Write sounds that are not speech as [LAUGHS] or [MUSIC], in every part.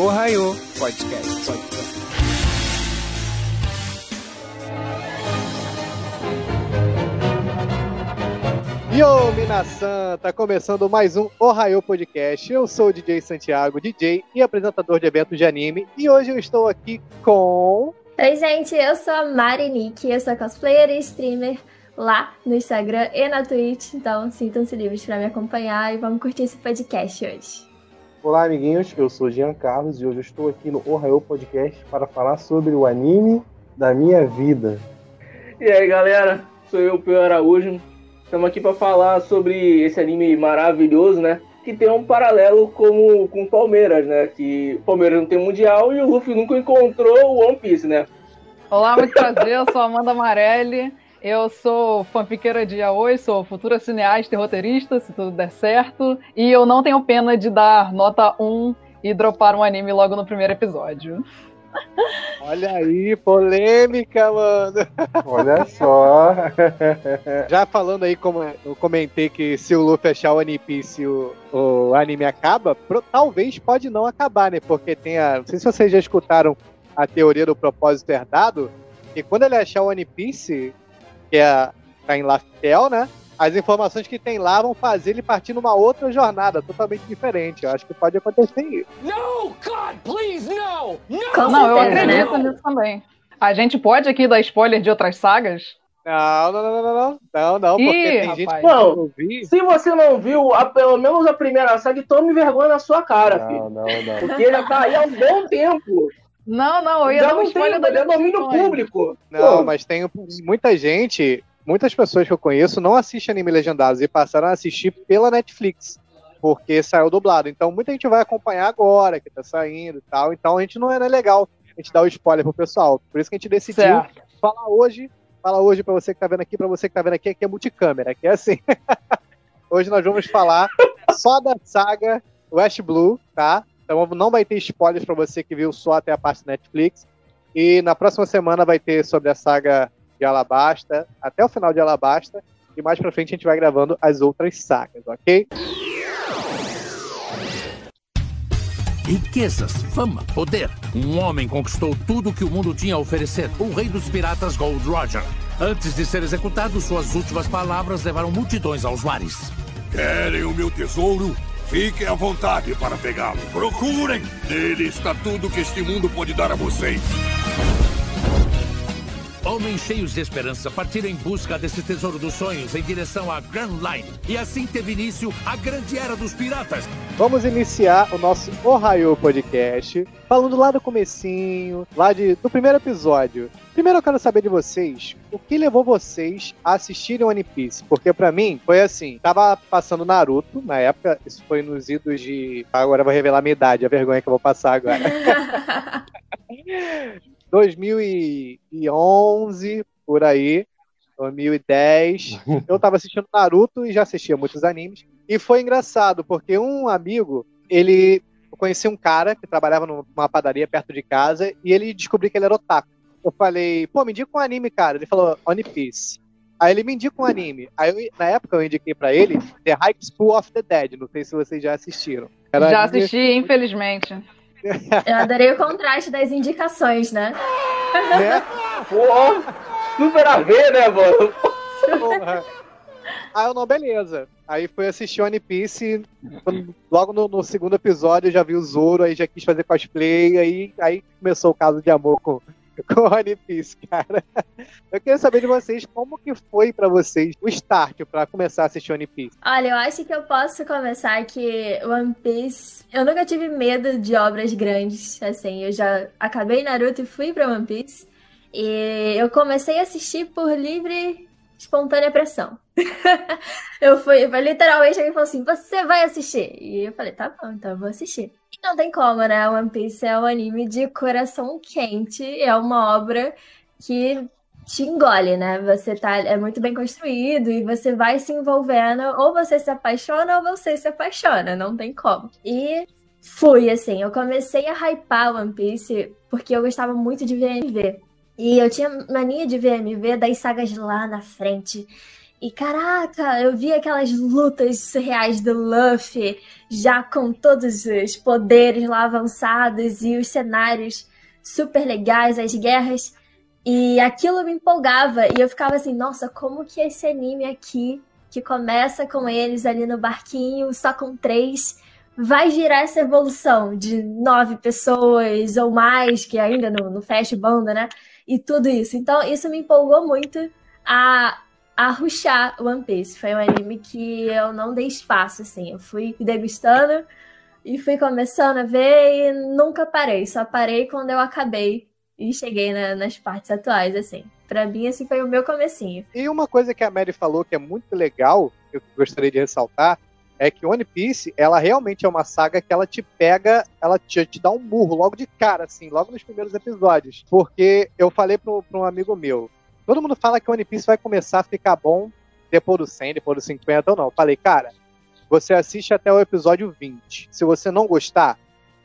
O Raio Podcast. Podcast. Yo, Minasan! Tá começando mais um Ohio Podcast. Eu sou o DJ Santiago, DJ e apresentador de eventos de anime. E hoje eu estou aqui com. Oi, gente, eu sou a Mari Nick, eu sou cosplayer e streamer lá no Instagram e na Twitch. Então sintam-se livres para me acompanhar e vamos curtir esse podcast hoje. Olá, amiguinhos, eu sou Jean Carlos e hoje eu estou aqui no Ohio Podcast para falar sobre o anime da minha vida. E aí, galera, sou eu, Pio Araújo. Estamos aqui para falar sobre esse anime maravilhoso, né? Que tem um paralelo como com o Palmeiras, né? Que o Palmeiras não tem mundial e o Luffy nunca encontrou o One Piece, né? Olá, muito prazer, eu sou Amanda Amarelli. Eu sou fanfiqueira de Aoi, sou futura cineasta e roteirista, se tudo der certo. E eu não tenho pena de dar nota 1 e dropar um anime logo no primeiro episódio. Olha aí, polêmica, mano. Olha só. [LAUGHS] Já falando aí, como eu comentei que se o Luffy achar o One Piece o, o anime acaba, pro, talvez pode não acabar, né? Porque tem a. Não sei se vocês já escutaram a teoria do propósito herdado, que quando ele achar o One Piece, que é, tá em Laftel, né? As informações que tem lá vão fazer ele partir numa outra jornada totalmente diferente. Eu acho que pode acontecer isso. No, God, please, no! Não, eu né? acredito nisso também. A gente pode aqui dar spoiler de outras sagas? Não, não, não, não, não, não, não, porque Ih, tem gente rapaz. que Não. não vi. Se você não viu a- pelo menos a primeira saga, tome vergonha na sua cara, filho. Não, não, não. Porque já tá aí há um bom tempo. Não, não, eu ia já dar um não spoiler tem, da é domínio Liga dos público. Não, Pô, mas tem muita gente, muitas pessoas que eu conheço não assistem anime legendados e passaram a assistir pela Netflix, porque saiu dublado. Então muita gente vai acompanhar agora, que tá saindo e tal. Então a gente não é né, legal a gente dar o spoiler pro pessoal. Por isso que a gente decidiu Certo. falar hoje, falar hoje pra você que tá vendo aqui, pra você que tá vendo aqui, aqui é multicâmera, aqui é assim. [LAUGHS] hoje nós vamos falar só da saga West Blue, tá? Então não vai ter spoilers pra você que viu só até a parte Netflix. E na próxima semana vai ter sobre a saga de Alabasta, até o final de Alabasta. E mais pra frente a gente vai gravando as outras sagas, ok? Riquezas, fama, poder. Um homem conquistou tudo que o mundo tinha a oferecer. O rei dos piratas Gold Roger. Antes de ser executado, suas últimas palavras levaram multidões aos mares. Querem o meu tesouro? Fiquem à vontade para pegá-lo. Procurem! Nele está tudo que este mundo pode dar a vocês. Homens cheios de esperança partiram em busca desse tesouro dos sonhos em direção à Grand Line. E assim teve início a grande era dos piratas. Vamos iniciar o nosso Ohio Podcast, falando lá do comecinho, lá de, do primeiro episódio. Primeiro eu quero saber de vocês, o que levou vocês a assistirem One Piece? Porque pra mim foi assim, tava passando Naruto na época, isso foi nos idos de... Agora eu vou revelar a minha idade, a vergonha que eu vou passar agora. [LAUGHS] 2011, por aí, 2010. Eu tava assistindo Naruto e já assistia muitos animes. E foi engraçado, porque um amigo, ele eu conheci um cara que trabalhava numa padaria perto de casa e ele descobriu que ele era otaku. Eu falei, pô, me indica um anime, cara. Ele falou, One Piece. Aí ele me indica um anime. Aí eu- na época eu indiquei pra ele The High School of the Dead. Não sei se vocês já assistiram. Era Já anime- assisti, infelizmente. Eu adorei o contraste das indicações, né? né? Pô, super a ver, né, mano? Porra. Aí eu não, beleza. Aí fui assistir One Piece. quando- Logo no, no segundo episódio eu já vi o Zoro, aí já quis fazer cosplay, aí, aí começou o caso de amor com, [LAUGHS] com One Piece, cara. Eu queria saber de vocês como que foi pra vocês o start pra começar a assistir One Piece. Olha, eu acho que eu posso começar que One Piece. Eu nunca tive medo de obras grandes, assim. Eu já acabei Naruto e fui pra One Piece. E eu comecei a assistir por livre, espontânea pressão. [LAUGHS] eu fui, eu literalmente alguém falou assim: Você vai assistir? E eu falei: Tá bom, então eu vou assistir. E não tem como, né? One Piece é um anime de coração quente, é uma obra que te engole, né? Você tá é muito bem construído e você vai se envolvendo, ou você se apaixona ou você se apaixona, não tem como. E fui assim, eu comecei a hypar One Piece porque eu gostava muito de VMV. E eu tinha mania de VMV das sagas lá na frente. E caraca, eu vi aquelas lutas surreais do Luffy, já com todos os poderes lá avançados e os cenários super legais, as guerras. E aquilo me empolgava e eu ficava assim, nossa, como que esse anime aqui, que começa com eles ali no barquinho, só com três, vai girar essa evolução de nove pessoas ou mais, que ainda no, no Fast Banda, né? E tudo isso. Então, isso me empolgou muito a, a ruxar One Piece. Foi um anime que eu não dei espaço, assim. Eu fui degustando e fui começando a ver e nunca parei. Só parei quando eu acabei e cheguei na, nas partes atuais, assim. Pra mim, esse foi o meu comecinho. E uma coisa que a Mary falou que é muito legal, eu gostaria de ressaltar, é que One Piece, ela realmente é uma saga que ela te pega, ela te, te dá um burro logo de cara, assim, logo nos primeiros episódios. Porque eu falei pra um amigo meu, todo mundo fala que One Piece vai começar a ficar bom depois do 100, depois do 50 ou não. Eu falei, cara, você assiste até o episódio 20. Se você não gostar,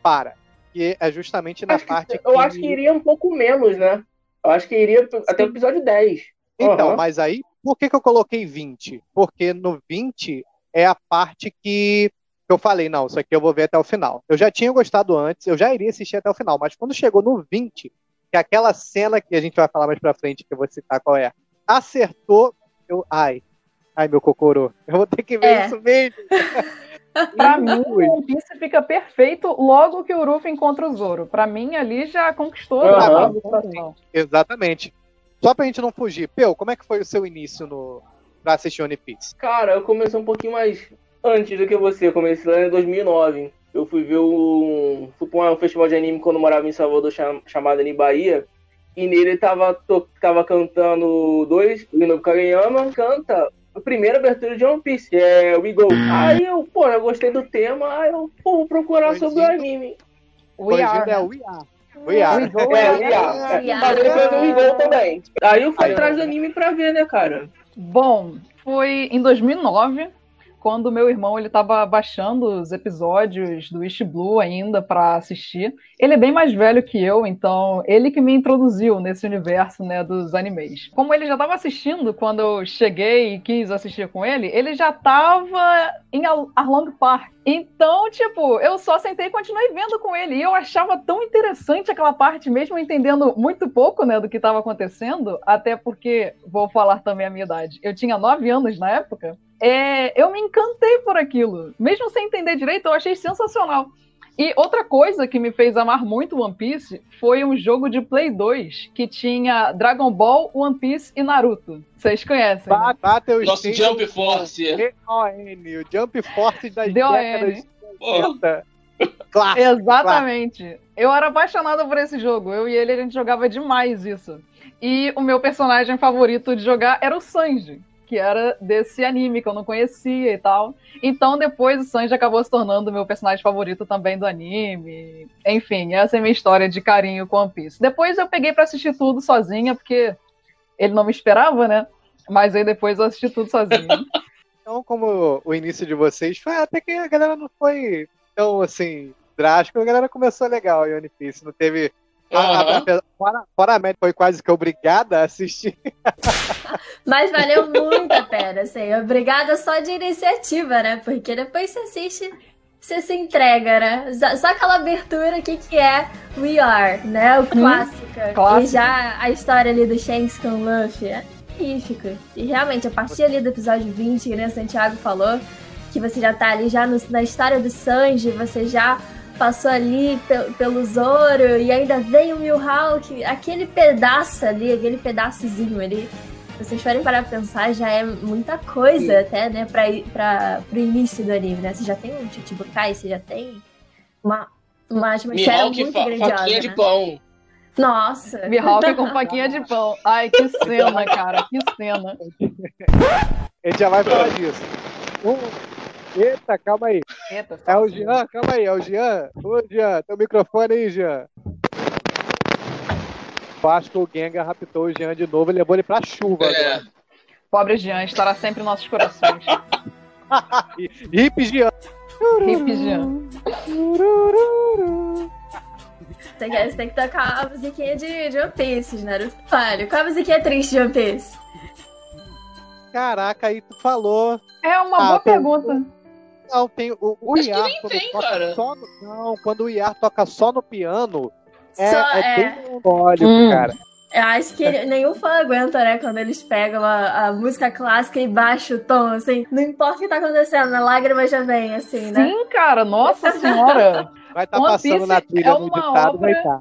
para que é justamente na Acho que- parte eu acho que iria um pouco menos, né? Eu acho que iria até o episódio 10. Então, Aham. mas aí, por que, que eu coloquei 20? Porque no 20 é a parte que eu falei, não, isso aqui eu vou ver até o final. Eu já tinha gostado antes, eu já iria assistir até o final, mas quando chegou no 20, que é aquela cena que a gente vai falar mais pra frente, que eu vou citar qual é, acertou, eu, ai, ai meu cocorô, eu vou ter que ver É. isso mesmo. [LAUGHS] Pra mim, o One Piece fica perfeito logo que o Ruffy encontra o Zoro. Pra mim, ali já conquistou Aham. a situação. Exatamente. Só pra gente não fugir, Peu, como é que foi o seu início no, pra assistir One Piece? Cara, eu comecei um pouquinho mais antes do que você. Eu comecei lá em 2009. Eu fui ver um, fui pra um festival de anime quando eu morava em Salvador, cham- chamado Anime Bahia. E nele tava, to- tava cantando dois, o Inobu Kageyama canta a primeira abertura de One Piece, que é We Go. Aí eu, pô, eu gostei do tema, aí eu, pô, vou procurar sobre o anime. We Corrigindo, are. é o We Are. We Are. We Go É, é- We Are. We É, Are. Mas ele foi no We Go também. Aí eu fui atrás do anime pra ver, né, cara? Bom, foi em 2009, quando meu irmão ele tava baixando os episódios do East Blue ainda pra assistir. Ele é bem mais velho que eu, então ele que me introduziu nesse universo, né, dos animes. Como ele já tava assistindo quando eu cheguei e quis assistir com ele, ele já tava em Ar- Arlong Park. Então, tipo, eu só sentei e continuei vendo com ele. E eu achava tão interessante aquela parte, mesmo entendendo muito pouco, né, do que estava acontecendo, até porque, vou falar também a minha idade, eu tinha nove anos na época, é, eu me encantei por aquilo. Mesmo sem entender direito, eu achei sensacional. E outra coisa que me fez amar muito One Piece foi um jogo de Play 2 que tinha Dragon Ball, One Piece e Naruto. Vocês conhecem? né? Nosso Jump Force. D-O-N, o Jump Force das décadas de Pô, 80. Clássico. Exatamente. Eu era apaixonada por esse jogo. Eu e ele, a gente jogava demais isso. E o meu personagem favorito de jogar era o Sanji, que era desse anime que eu não conhecia e tal. Então depois o Sanji acabou se tornando o meu personagem favorito também do anime. Enfim, essa é a minha história de carinho com One Piece. Depois eu peguei pra assistir tudo sozinha, porque ele não me esperava, né? Mas aí depois eu assisti tudo sozinha. [LAUGHS] Então, como o início de vocês foi até que a galera não foi tão assim drástico, a galera começou legal em One Piece, não teve. A- a- Aham. a- fora, fora a média foi quase que obrigada a assistir. [LAUGHS] Mas valeu muito a pena, assim. Obrigada só de iniciativa, né? Porque depois você assiste, você se entrega, né? Só- aquela abertura, o que, que é We Are, né? O clássico. clássico. E já a história ali do Shanks com o Luffy. É magnífico. E realmente, a partir ali do episódio 20, que nem o Santiago falou, que você já tá ali já no- na história do Sanji, você já passou ali pe- pelo Zoro e ainda veio o Mihawk, aquele pedaço ali, aquele pedaçozinho ali. Se vocês forem parar pra pensar, já é muita coisa até, né, pra, pra, pro início do anime, né? Você já tem um Chichibukai, você já tem uma, uma atmosfera Mihawk muito fa grandiosa, faquinha né? de pão. Nossa! Mihawk com faquinha de pão. Ai, que cena, cara, que cena. A gente já vai falar disso. Um... Eita, calma aí. Eita, É o Jean, calma aí, é o Jean. Ô, Jean, teu microfone aí, Jean. Acho que o Gengar raptou o Jean de novo e levou ele pra chuva É. agora. Pobre Jean, estará sempre em nossos corações. [LAUGHS] Hip Jean. Hip Jean. Você, quer, você tem que tocar a musiquinha de, de One Piece, Naruto. Olha, qual a musiquinha triste de One Piece? Caraca, aí tu falou. É uma Ah, boa tem- pergunta. Não, tem o, o Acho que Iar, nem quando tem, toca cara. só no, Não, quando o Iar toca só no piano, é, Só- é é. bem mongólico, Hum. cara. Eu acho que nenhum fã aguenta, né? Quando eles pegam a, a música clássica e baixam o tom, assim. Não importa o que tá acontecendo, a lágrima já vem, assim, né? Sim, cara, nossa senhora. Vai estar One passando na trilha é no uma ditado, vai obra- estar.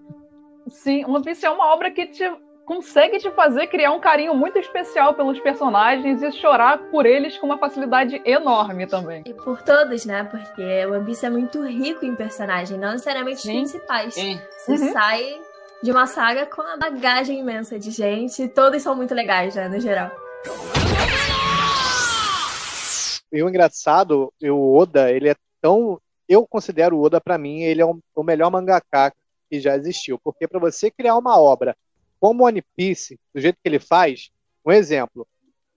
Sim, One Piece é uma obra que te consegue te fazer criar um carinho muito especial pelos personagens e chorar por eles com uma facilidade enorme também. E por todos, né? Porque o One Piece é muito rico em personagens, não necessariamente os Sim. principais. Sim. Você Uhum. sai de uma saga com uma bagagem imensa de gente e todos são muito legais, né? No geral. E o engraçado, o Oda, ele é tão. Eu considero o Oda, pra mim, ele é o melhor mangaka que já existiu. Porque pra você criar uma obra como One Piece, do jeito que ele faz, um exemplo,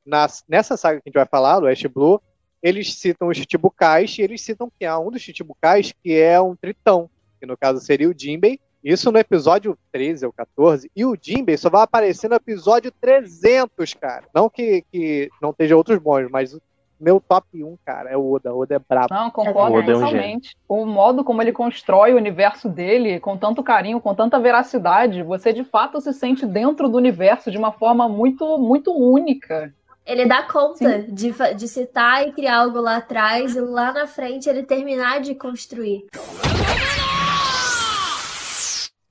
nas- nessa saga que a gente vai falar, do Ash Blue, eles citam os Chichibukais e eles citam que há um dos Chichibukais que é um tritão, que no caso seria o Jinbei. Isso no episódio 13 ou 14. E o Jinbei só vai aparecer no episódio 300, cara. Não que, que não esteja outros bons, mas o meu top 1, cara, é o Oda. O Oda é brabo. Não, concordo Oda é um totalmente. o modo como ele constrói o universo dele, com tanto carinho, com tanta veracidade, você de fato se sente dentro do universo de uma forma muito, muito única. Ele dá conta de, de citar e criar algo lá atrás e lá na frente ele terminar de construir.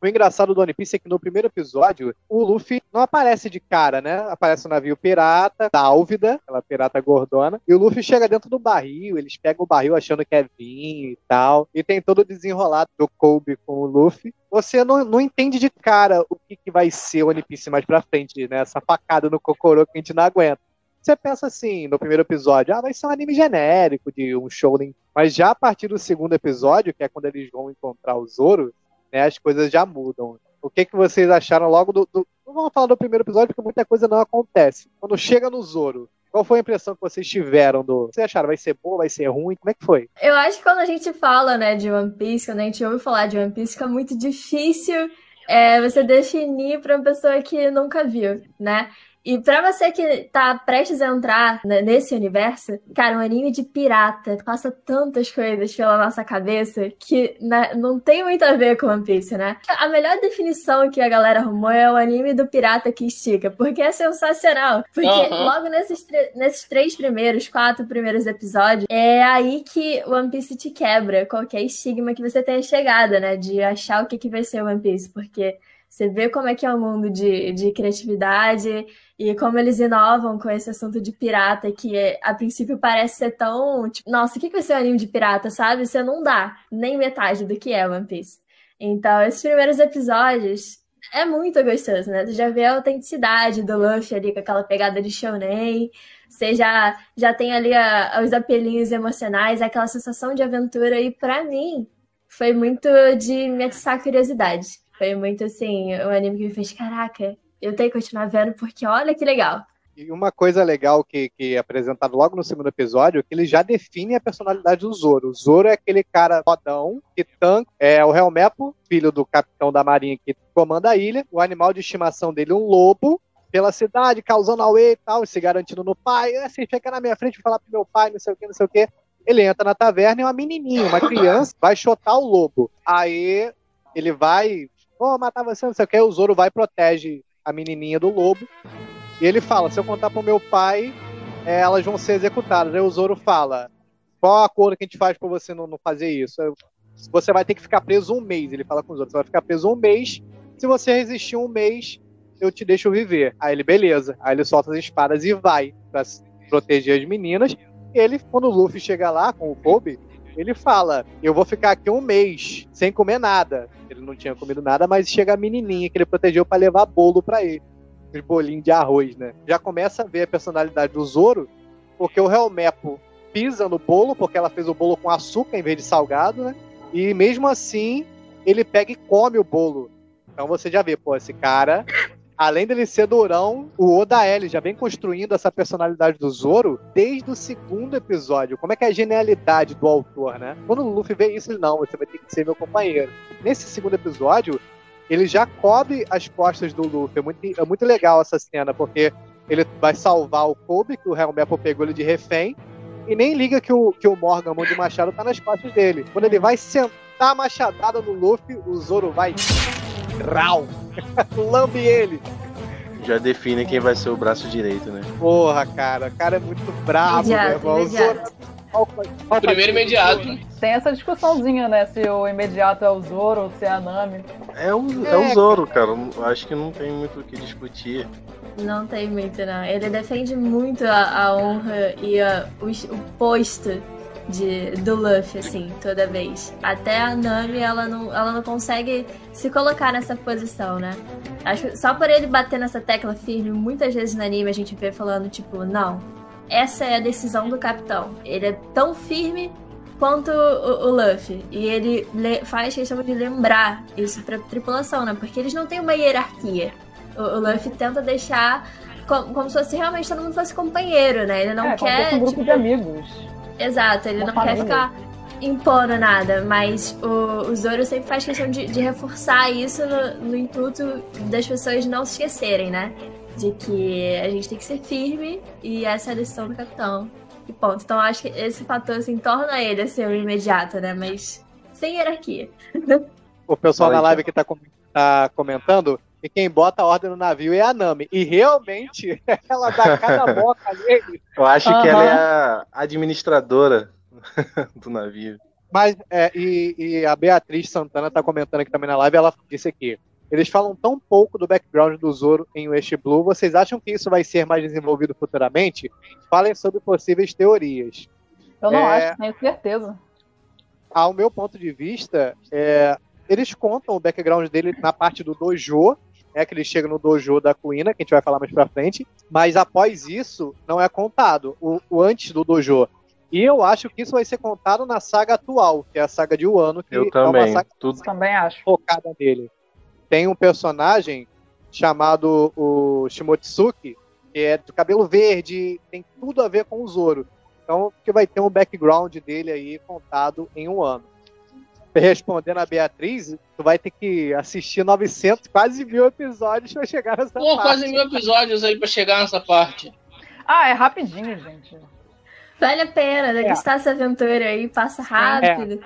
O engraçado do One Piece é que no primeiro episódio, o Luffy não aparece de cara, né? Aparece o navio pirata, da aquela pirata gordona, e o Luffy chega dentro do barril, eles pegam o barril achando que é vinho e tal, e tem todo o desenrolado do Kobe com o Luffy. Você não, não entende de cara o que, que vai ser o One Piece mais pra frente, né? Essa facada no Kokoro que a gente não aguenta. Você pensa assim, no primeiro episódio, ah, vai ser um anime genérico de um shounen. Mas já a partir do segundo episódio, que é quando eles vão encontrar o Zoro, né, as coisas já mudam. O que, que vocês acharam logo do, do- Não vamos falar do primeiro episódio, porque muita coisa não acontece. Quando chega no Zoro, qual foi a impressão que vocês tiveram do. Vocês acharam? Vai ser bom, vai ser ruim? Como é que foi? Eu acho que quando a gente fala, né, de One Piece, quando a gente ouve falar de One Piece, fica muito difícil é, você definir pra uma pessoa que nunca viu, né? E pra você que tá prestes a entrar nesse universo, cara, um anime de pirata passa tantas coisas pela nossa cabeça que né, não tem muito a ver com One Piece, né? A melhor definição que a galera arrumou é o anime do pirata que estica, porque é sensacional. Porque Aham. logo nesses, nesses três primeiros, quatro primeiros episódios, é aí que o One Piece te quebra qualquer estigma que você tenha chegado, né? De achar o que, que vai ser o One Piece, porque você vê como é que é o mundo de, de criatividade e como eles inovam com esse assunto de pirata, que é, a princípio parece ser tão. Tipo, nossa, o que vai ser um anime de pirata, sabe? Você não dá nem metade do que é One Piece. Então, esses primeiros episódios é muito gostoso, né? Tu já vê a autenticidade do Luffy ali com aquela pegada de shounen. Você já, já tem ali a- os apelinhos emocionais, aquela sensação de aventura. E pra mim, foi muito de me atiçar a curiosidade. Foi muito assim, um anime que me fez, caraca, eu tenho que continuar vendo porque olha que legal. E uma coisa legal que, que é apresentado logo no segundo episódio é que ele já define a personalidade do Zoro. O Zoro é aquele cara fodão, que tanca, é o Helmepo, filho do capitão da marinha que comanda a ilha. O animal de estimação dele é um lobo, pela cidade, causando auê e tal, se garantindo no pai. Assim, fica na minha frente, falar pro meu pai, não sei o que, não sei o que. Ele entra na taverna e uma menininha, uma criança, vai chotar o lobo. Aí ele vai, vou matar você, não sei o que. O Zoro vai e protege a menininha do lobo. E ele fala: se eu contar pro meu pai, é, elas vão ser executadas. Aí o Zoro fala: qual a acordo que a gente faz pra você não, não fazer isso? Eu- você vai ter que ficar preso um mês. Ele fala com os outros: você vai ficar preso um mês. Se você resistir um mês, eu te deixo viver. Aí ele, beleza. Aí ele solta as espadas e vai pra proteger as meninas. E ele, quando o Luffy chega lá com o Kobe, ele fala: Eu vou ficar aqui um mês sem comer nada. Ele não tinha comido nada, mas chega a menininha que ele protegeu pra levar bolo pra ele. Os bolinhos de arroz, né? Já começa a ver a personalidade do Zoro, porque o Helmepo pisa no bolo, porque ela fez o bolo com açúcar em vez de salgado, né? E mesmo assim, ele pega e come o bolo. Então você já vê, pô, esse cara, além dele ser durão, o Oda L já vem construindo essa personalidade do Zoro desde o segundo episódio. Como é que é a genialidade do autor, né? Quando o Luffy vê isso, ele, não, você vai ter que ser meu companheiro. Nesse segundo episódio, ele já cobre as costas do Luffy. É muito, é muito legal essa cena, porque ele vai salvar o Kobe, que o Helm Apple pegou ele de refém, e nem liga que o, que o Morgan, mão de machado, tá nas costas dele. Quando ele vai sentar a machadada no Luffy, o Zoro vai. Rau! [LAUGHS] Lambe ele! Já define quem vai ser o braço direito, né? Porra, cara, o cara é muito brabo, meu irmão. O Primeiro imediato. Tem essa discussãozinha, né? Se o imediato é o Zoro ou se é a Nami. É o, é o Zoro, cara. Acho que não tem muito o que discutir. Não tem muito, não. Ele defende muito a, a honra e a- o, o posto de, do Luffy, assim, toda vez. Até a Nami, ela não, ela não consegue se colocar nessa posição, né? Acho que só por ele bater nessa tecla firme, muitas vezes no anime a gente vê falando, tipo, não, essa é a decisão do capitão. Ele é tão firme quanto o, o Luffy. E ele le- faz questão de lembrar isso pra tripulação, né? Porque eles não têm uma hierarquia. O, o Luffy tenta deixar como, como se fosse realmente todo mundo fosse companheiro, né? Ele não é, como se quer. fosse um grupo tipo, de amigos. Exato, ele Uma não quer ficar impondo nada, mas o, o Zoro sempre faz questão de, de reforçar isso no, no intuito das pessoas não se esquecerem, né? De que a gente tem que ser firme e essa é a decisão do capitão. E ponto. Então acho que esse fator assim, torna ele assim, o imediato, né? Mas sem hierarquia. [LAUGHS] O pessoal Fala na live que tá, tá comentando que quem bota a ordem no navio é a Nami. E realmente, [LAUGHS] ela dá cada boca nele. Eu acho que Aham. ela é a administradora [LAUGHS] do navio. Mas, é, e, e a Beatriz Santana tá comentando aqui também na live, ela disse aqui. Eles falam tão pouco do background do Zoro em West Blue, vocês acham que isso vai ser mais desenvolvido futuramente? Falem sobre possíveis teorias. Eu não É. acho, tenho certeza. Ao meu ponto de vista, é, eles contam o background dele na parte do dojo, é que ele chega no dojo da Kuina, que a gente vai falar mais pra frente, mas após isso, não é contado o, o antes do dojo. E eu acho que isso vai ser contado na saga atual, que é a saga de Wano, que Eu é uma também. saga Tudo Também acho. focada nele. Tem um personagem chamado o Shimotsuki, que é do cabelo verde, tem tudo a ver com o Zoro. Então, que vai ter um background dele aí contado em um ano. [LAUGHS] Respondendo a Beatriz, tu vai ter que assistir 900, quase mil episódios pra chegar nessa Pô, parte. quase mil episódios aí pra chegar nessa parte. Ah, é rapidinho, gente. Vale a pena, É. degustar essa aventura aí, passa rápido.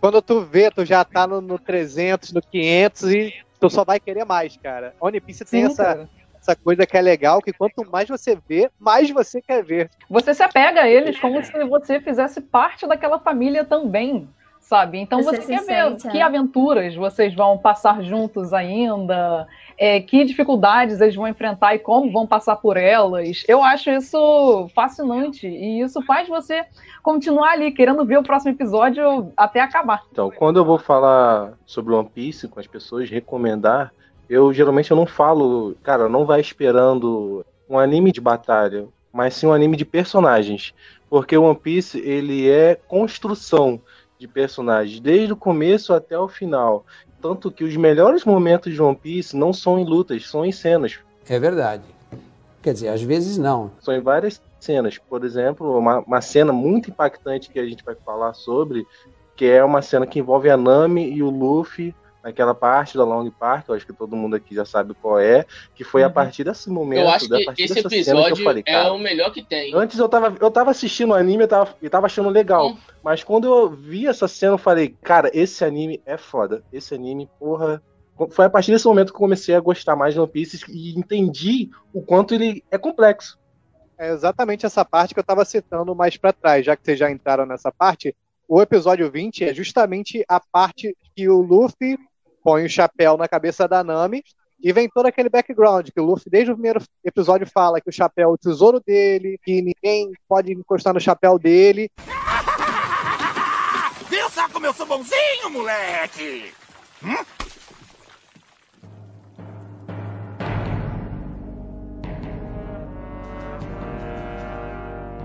Quando tu vê, tu já tá no, no 300, no 500 e tu só vai querer mais, cara. One Piece tem Sim, essa, cara. essa coisa que é legal, que quanto mais você vê, mais você quer ver. Você se apega a eles como se você fizesse parte daquela família também, sabe? Então Você você, se quer ver sente, que é. aventuras vocês vão passar juntos ainda, é, que dificuldades eles vão enfrentar e como vão passar por elas. Eu acho isso fascinante e isso faz você continuar ali querendo ver o próximo episódio até acabar. Então, quando eu vou falar sobre One Piece com as pessoas, recomendar, eu geralmente eu não falo, cara, não vai esperando um anime de batalha, mas sim um anime de personagens, porque o One Piece ele é construção de personagens desde o começo até o final, tanto que os melhores momentos de One Piece não são em lutas, são em cenas. É verdade. Quer dizer, às vezes não. São em várias cenas. Por exemplo, uma, uma cena muito impactante que a gente vai falar sobre, que é uma cena que envolve a Nami e o Luffy naquela parte da Long Park, eu acho que todo mundo aqui já sabe qual é, que foi a Uhum. partir desse momento, Eu acho a que esse dessa cena que episódio falei, é cara, o melhor que tem. Antes eu tava, eu tava assistindo o anime e tava, tava achando legal. Hum. Mas quando eu vi essa cena, eu falei, cara, esse anime é foda. Esse anime, porra. Foi a partir desse momento que eu comecei a gostar mais de One Piece e entendi o quanto ele é complexo. É exatamente essa parte que eu estava citando mais para trás, já que vocês já entraram nessa parte. O episódio 20 é justamente a parte que o Luffy põe o chapéu na cabeça da Nami e vem todo aquele background que o Luffy, desde o primeiro episódio, fala que o chapéu é o tesouro dele, que ninguém pode encostar no chapéu dele. [LAUGHS] Viu só como eu sou bonzinho, moleque?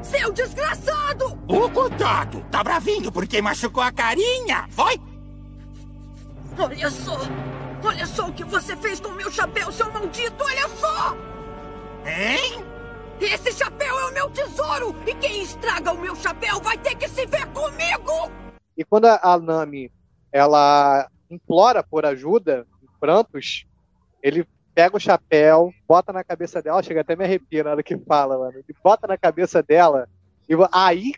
Seu desgraçado! Ô, coitado! Tá bravinho porque machucou a carinha, foi? Olha só! Olha só o que você fez com o meu chapéu, seu maldito! Olha só! Hein? Esse chapéu é o meu tesouro! E quem estraga o meu chapéu vai ter que se ver comigo! E quando a Nami ela implora por ajuda, em prantos, ele pega o chapéu, bota na cabeça dela, chega até me arrepia na hora que fala, mano. Ele bota na cabeça dela e aí,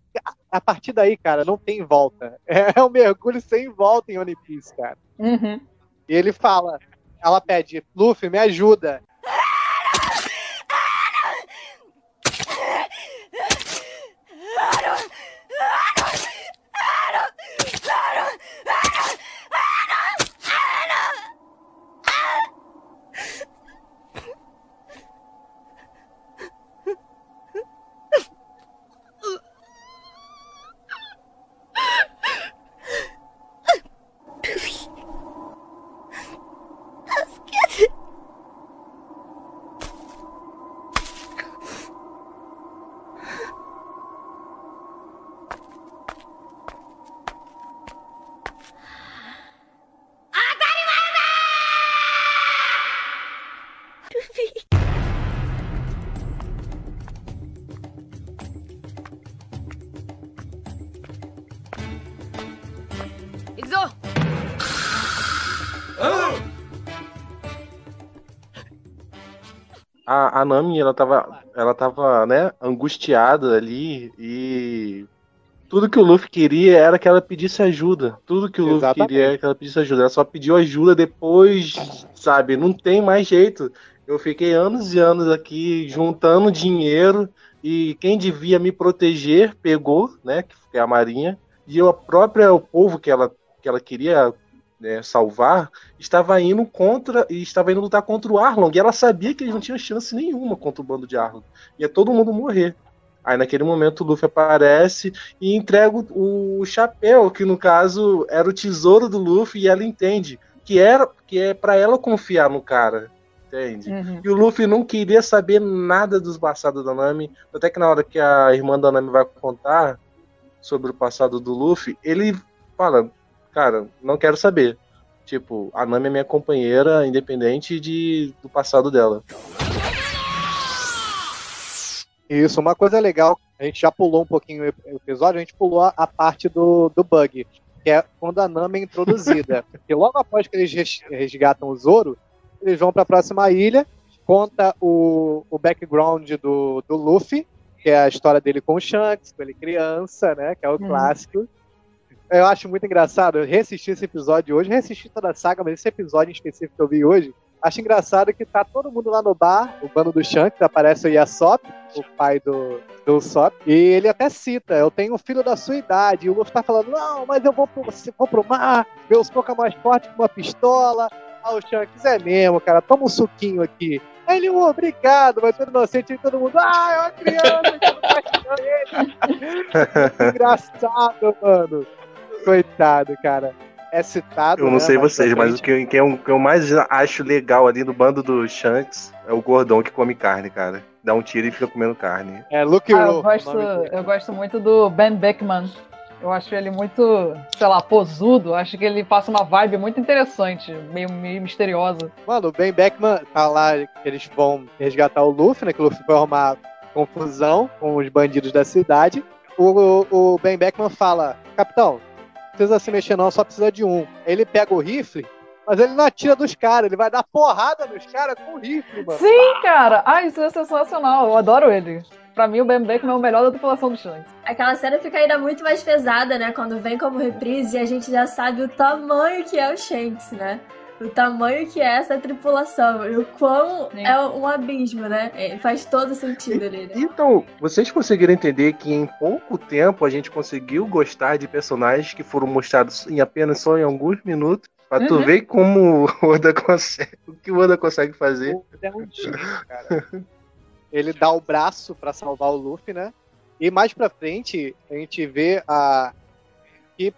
a partir daí, cara, não tem volta. [LAUGHS] É um mergulho sem volta em One Piece, cara. Uhum. E ele fala, ela pede, Luffy, me ajuda. A, a Nami, ela tava, ela tava, né, angustiada ali e tudo que o Luffy queria era que ela pedisse ajuda. Tudo que o Luffy Exatamente. queria era que ela pedisse ajuda. Ela só pediu ajuda depois, sabe? Não tem mais jeito. Eu fiquei anos e anos aqui juntando dinheiro e quem devia me proteger pegou, né, que é a Marinha, e a própria o povo que ela que ela queria né, salvar estava indo contra e estava indo lutar contra o Arlong. E ela sabia que eles não tinham chance nenhuma contra o bando de Arlong. Ia todo mundo morrer. Aí naquele momento o Luffy aparece e entrega o, o chapéu, que no caso era o tesouro do Luffy, e ela entende que era que é para ela confiar no cara. Entende? Uhum. E o Luffy não queria saber nada dos passados da Nami. Até que na hora que a irmã da Nami vai contar sobre o passado do Luffy, ele fala: Cara, não quero saber. Tipo, a Nami é minha companheira, independente de, do passado dela. Isso, uma coisa legal, a gente já pulou um pouquinho o episódio, a gente pulou a, a parte do, do bug, que é quando a Nami é introduzida. [LAUGHS] Porque logo após que eles res- resgatam o Zoro, eles vão para a próxima ilha, conta o, o background do, do Luffy, que é a história dele com o Shanks, com ele criança, né, que é o Uhum. clássico. Eu acho muito engraçado, eu reassisti esse episódio hoje, reassisti toda a saga, mas esse episódio em específico que eu vi hoje, acho engraçado que tá todo mundo lá no bar, o bando do Shanks, aparece o Yasop, o pai do, do Usopp, e ele até cita, eu tenho um filho da sua idade, e o Luffy tá falando, não, mas eu vou pro, vou pro mar, meu soco é mais forte que uma pistola, ah, o Shanks é mesmo, cara, toma um suquinho aqui. Aí ele, "Oh, obrigado, mas todo inocente, e todo mundo, ah, é uma criança, que não tá ele. [LAUGHS] Engraçado, mano. Coitado, cara. É citado. Eu não né, sei vocês, mas o que, que eu, que eu mais acho legal ali no bando do Shanks é o gordão que come carne, cara. Dá um tiro e fica comendo carne. É Luke Ah, eu, gosto, eu gosto muito do Ben Beckman. Eu acho ele muito, sei lá, posudo. Acho que ele passa uma vibe muito interessante, meio, meio misteriosa. Mano, o Ben Beckman tá lá, que eles vão resgatar o Luffy, né? Que o Luffy foi arrumar confusão com os bandidos da cidade. O, o, o Ben Beckman fala, capitão, precisa se mexer não, só precisa de um. Ele pega o rifle, mas ele não atira dos caras, ele vai dar porrada nos caras com o rifle, mano. Sim, cara! Ah, isso é sensacional. Eu adoro ele. Pra mim, o Ben Beckman é o melhor da tripulação do Shanks. Aquela cena fica ainda muito mais pesada, né? Quando vem como reprise e a gente já sabe o tamanho que é o Shanks, né? O tamanho que é essa tripulação. E o quão Sim. é um abismo, né? É, faz todo sentido ali, né? Então, vocês conseguiram entender que em pouco tempo a gente conseguiu gostar de personagens que foram mostrados em apenas só em alguns minutos. Pra tu Uhum. ver como [LAUGHS] o Oda consegue. O que o Oda consegue fazer. O Oda é um gênio, cara. Ele dá o braço pra salvar o Luffy, né? E mais pra frente, a gente vê a. que,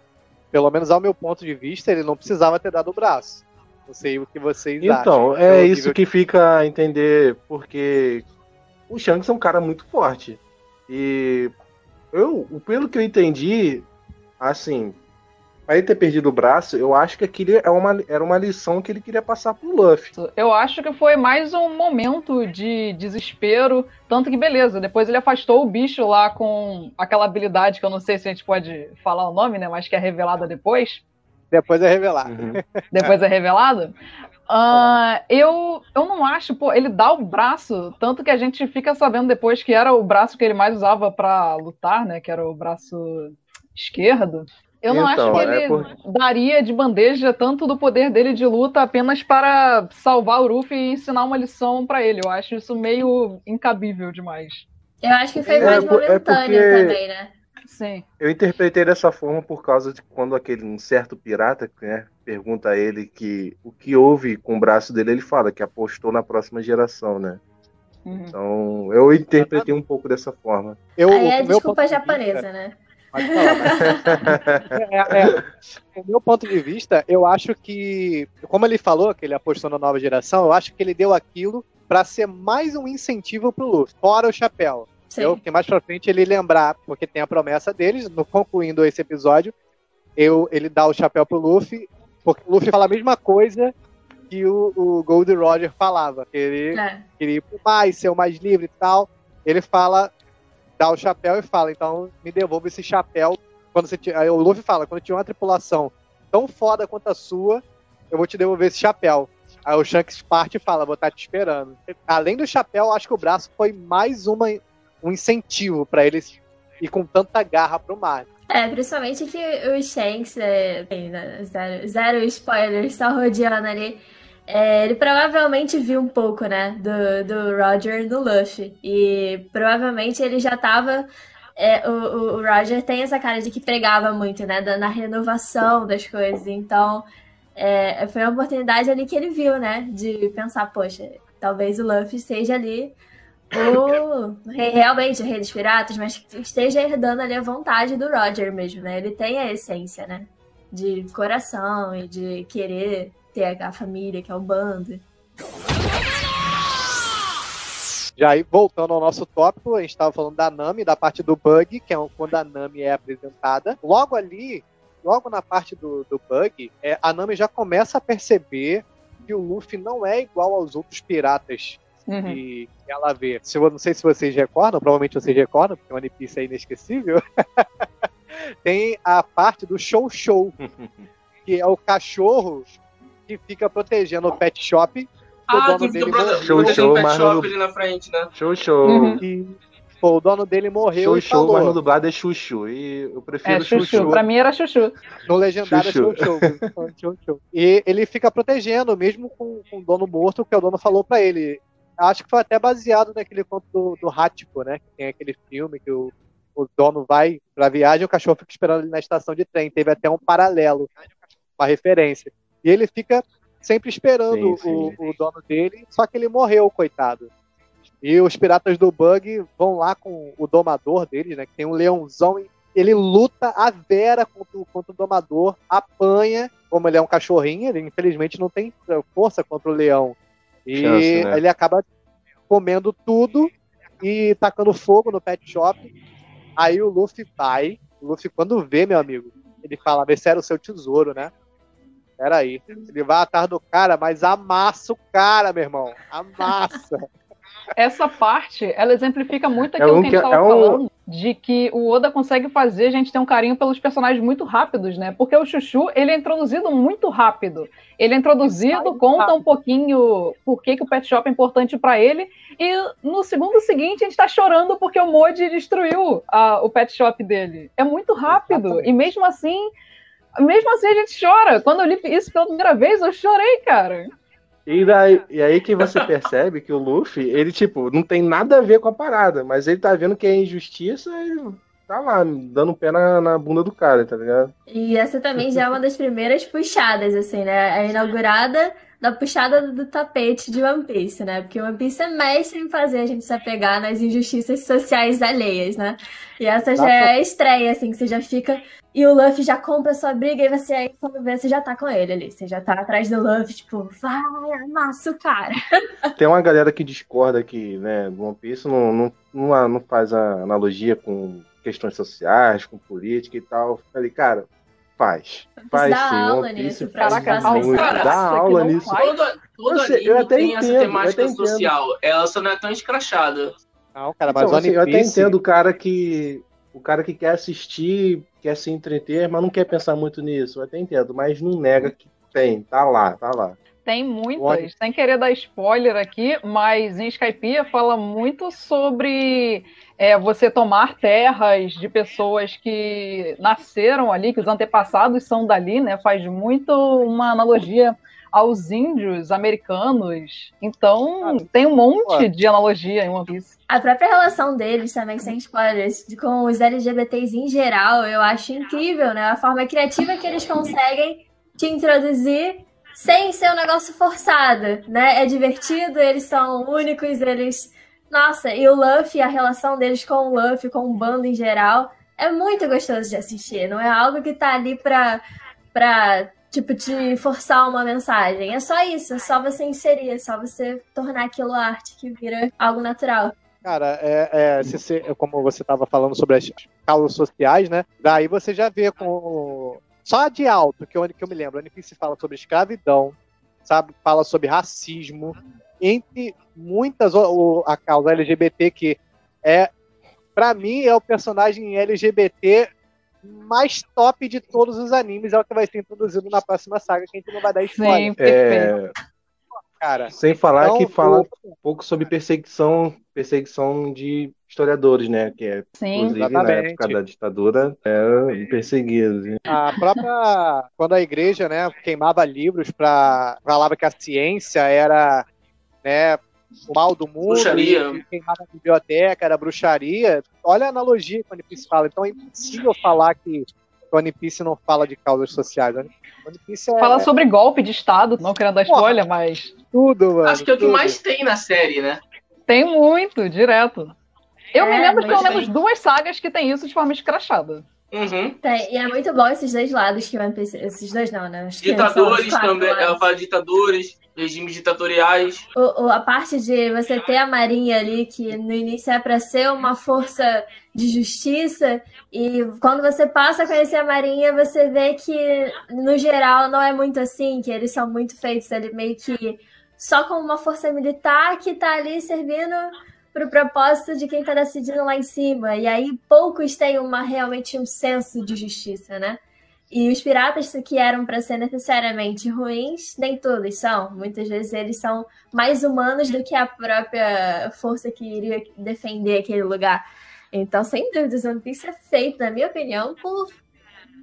pelo menos ao meu ponto de vista, ele não precisava ter dado o braço. Não sei o que vocês acham. Então, é Pelo isso nível que fica a entender, porque o Shanks é um cara muito forte. E eu, pelo que eu entendi, assim, pra ele ter perdido o braço, eu acho que aquilo é uma, era uma lição que ele queria passar pro Luffy. Eu acho que foi mais um momento de desespero. Tanto que, beleza, depois ele afastou o bicho lá com aquela habilidade que eu não sei se a gente pode falar o nome, né? Mas que é revelada depois. Depois é revelar. Uhum. [LAUGHS] Depois é revelada. Ah, eu, eu não acho, pô, ele dá o braço, tanto que a gente fica sabendo depois que era o braço que ele mais usava pra lutar, né? Que era o braço esquerdo. Eu não Então, acho que é ele por- daria de bandeja tanto do poder dele de luta apenas para salvar o Ruffy e ensinar uma lição pra ele. Eu acho isso meio incabível demais. Eu acho que foi É, mais é momentâneo porque- também, né? Sim. Eu interpretei dessa forma por causa de quando aquele um certo pirata né, pergunta a ele que o que houve com o braço dele, ele fala que apostou na próxima geração, né? Uhum. Então eu interpretei um pouco dessa forma. Eu, Aí é desculpa de japonesa, vista- né? Pode falar, mas- [LAUGHS] É, é. O meu ponto de vista, eu acho que, como ele falou, que ele apostou na nova geração, eu acho que ele deu aquilo pra ser mais um incentivo pro Luffy, fora o chapéu. Sim. Eu, que mais pra frente ele lembrar, porque tem a promessa deles, no concluindo esse episódio, eu, ele dá o chapéu pro Luffy, porque o Luffy fala a mesma coisa que o, o Gold Roger falava, que ele É. queria ir pro mais, ser o mais livre e tal. Ele fala, dá o chapéu e fala, então me devolva esse chapéu. Quando você aí o Luffy fala, quando tiver uma tripulação tão foda quanto a sua, eu vou te devolver esse chapéu. Aí o Shanks parte e fala, vou estar te esperando. Além do chapéu, acho que o braço foi mais uma, um incentivo pra eles ir com tanta garra pro mar. É, principalmente que o Shanks, é, zero, zero spoilers, só rodeando ali. é, ele provavelmente viu um pouco, né, do, do Roger no Luffy. E provavelmente ele já tava. é, o, o- Roger tem essa cara de que pregava muito, né, na renovação das coisas. Então, é, foi uma oportunidade ali que ele viu, né, de pensar, poxa, talvez o Luffy seja ali o rei- realmente o rei dos piratas, mas que esteja herdando ali a vontade do Roger mesmo, né? Ele tem a essência, né? De coração e de querer ter a a família, que é o bando. Já aí, voltando ao nosso tópico, a gente estava falando da Nami, da parte do Bug, que é quando a Nami é apresentada. Logo ali, logo na parte do, do Bug, é, a Nami já começa a perceber que o Luffy não é igual aos outros piratas Uhum. que, que ela vê. Se eu não sei se vocês recordam, provavelmente vocês recordam, porque o One Piece é inesquecível. [LAUGHS] Tem a parte do Show Show, [LAUGHS] que é o cachorro que fica protegendo o pet shop. o Ah, dono que dele fica morreu. Show, tem show, um pet shop no- ali na frente, né? Show, show. Uhum. E, pô, o dono dele morreu Show, e show, falou. mas no dublado é chuchu. E eu prefiro É, chuchu. chuchu. Pra mim era chuchu. No legendário é Chuchu. show, show, [LAUGHS] show, show. E ele fica protegendo, mesmo com, com o dono morto, que o dono falou pra ele. Acho que foi até baseado naquele conto do, do Hachiko, né? Que tem aquele filme que o, o dono vai pra viagem e o cachorro fica esperando ele na estação de trem. Teve até um paralelo, uma referência. E ele fica sempre esperando Sim, sim. O, o dono dele, só que ele morreu, coitado. E os piratas do Bug vão lá com o domador deles, né? Que tem um leãozão e ele luta a vera contra, o- contra o domador, apanha, como ele é um cachorrinho, ele infelizmente não tem força contra o leão. E Chance, né? ele acaba comendo tudo e tacando fogo no pet shop. Aí o Luffy vai, o Luffy quando vê, meu amigo, ele fala, esse era o seu tesouro, né? Peraí. Ele vai atrás do cara, mas amassa o cara, meu irmão. Amassa. Essa parte, ela exemplifica muito É aquilo um que a gente que- tava é um- falando, de que o Oda consegue fazer a gente ter um carinho pelos personagens muito rápidos, né? Porque o Chuchu, ele é introduzido muito rápido. Ele é introduzido, conta um pouquinho por que, que o Pet Shop é importante pra ele, e no segundo seguinte a gente tá chorando porque o Moji destruiu a- o Pet Shop dele. É muito rápido, Exatamente. e mesmo assim... Mesmo assim a gente chora. Quando eu li isso pela primeira vez, eu chorei, cara. E, daí, e aí que você percebe que o Luffy, ele, tipo, não tem nada a ver com a parada, mas ele tá vendo que é injustiça e tá lá, dando pé na, na bunda do cara, tá ligado? E essa também já é uma das primeiras puxadas, assim, né? A inaugurada da puxada do, tapete de One Piece, né? Porque One Piece é mestre em fazer a gente se apegar nas injustiças sociais alheias, né? E essa já é a estreia, assim, que você já fica. E o Luffy já compra a sua briga e você aí, quando vê, você já tá com ele ali. Você já tá atrás do Luffy, tipo, vai, amassa o cara. [LAUGHS] Tem uma galera que discorda que, né, do One Piece não, não, não, não faz a analogia com questões sociais, com política e tal. Eu Falei, cara, faz. Faz dá sim. aula nisso Caraca, muito, dá que aula nisso. Todo, todo Eu sei, anime eu até tem essa entendo, eu temática até entendo. social. Ela só não é tão escrachada. Não, cara, mas Então, assim, eu até entendo o cara que. O cara que quer assistir, quer se entreter, mas não quer pensar muito nisso. Eu até entendo, mas não nega que tem, tá lá, tá lá. Tem muitas, sem querer dar spoiler aqui, mas em Skypiea fala muito sobre é, você tomar terras de pessoas que nasceram ali, que os antepassados são dali, né? Faz muito uma analogia aos índios americanos. Então, tem um monte de analogia em One Piece. A própria relação deles também, sem spoilers, com os LGBTs em geral, eu acho incrível, né? A forma criativa que eles conseguem te introduzir sem ser um negócio forçado, né? É divertido, eles são únicos, eles. Nossa, e o Luffy, a relação deles com o Luffy, com o bando em geral, é muito gostoso de assistir. Não é algo que tá ali pra, pra tipo, te forçar uma mensagem. É só isso, é só você inserir, é só você tornar aquilo arte que vira algo natural. Cara, é, é, se como você estava falando sobre as causas sociais, né? Daí você já vê com. Só de alto, que eu, que eu me lembro, o Piece fala sobre escravidão, sabe? Fala sobre racismo, entre muitas, o, a causa LGBT, que é, pra mim, é o personagem LGBT mais top de todos os animes, é o que vai ser introduzido na próxima saga, que a gente não vai dar spoiler. Sim, perfeito. É, Cara, sem falar Então, que fala o- um pouco sobre perseguição, perseguição de historiadores, né? Que é, Sim. inclusive, na Exatamente. época da ditadura, eram perseguidos. né? A própria. Quando a igreja né, queimava livros para falava que a ciência era né, o mal do mundo, Bruxaria. queimava a biblioteca, era bruxaria. Olha a analogia que o One Piece fala. Então é impossível falar que o One Piece não fala de causas sociais. O One Piece é Fala sobre golpe de Estado, não querendo dar spoiler, mas tudo, mano. Acho que é o que tudo. mais tem na série, né? tem muito, direto. Eu me É, lembro de pelo menos duas sagas que tem isso de forma escrachada. Uhum. Tem, e é muito bom esses dois lados que o One Piece. Esses dois não, né? Acho Ditadores quatro também. lados. Ela fala de ditadores, regimes ditatoriais. O- o- a parte de você ter a Marinha ali, que no início é pra ser uma força de justiça, e quando você passa a conhecer a Marinha, você vê que, no geral, não é muito assim, que eles são muito feitos ali meio que só como uma força militar que tá ali servindo pro propósito de quem tá decidindo lá em cima. E aí poucos têm uma, realmente um senso de justiça, né? E os piratas que eram para ser necessariamente ruins, nem todos são. Muitas vezes eles são mais humanos do que a própria força que iria defender aquele lugar. Então, sem dúvidas, One Piece é feito, na minha opinião, por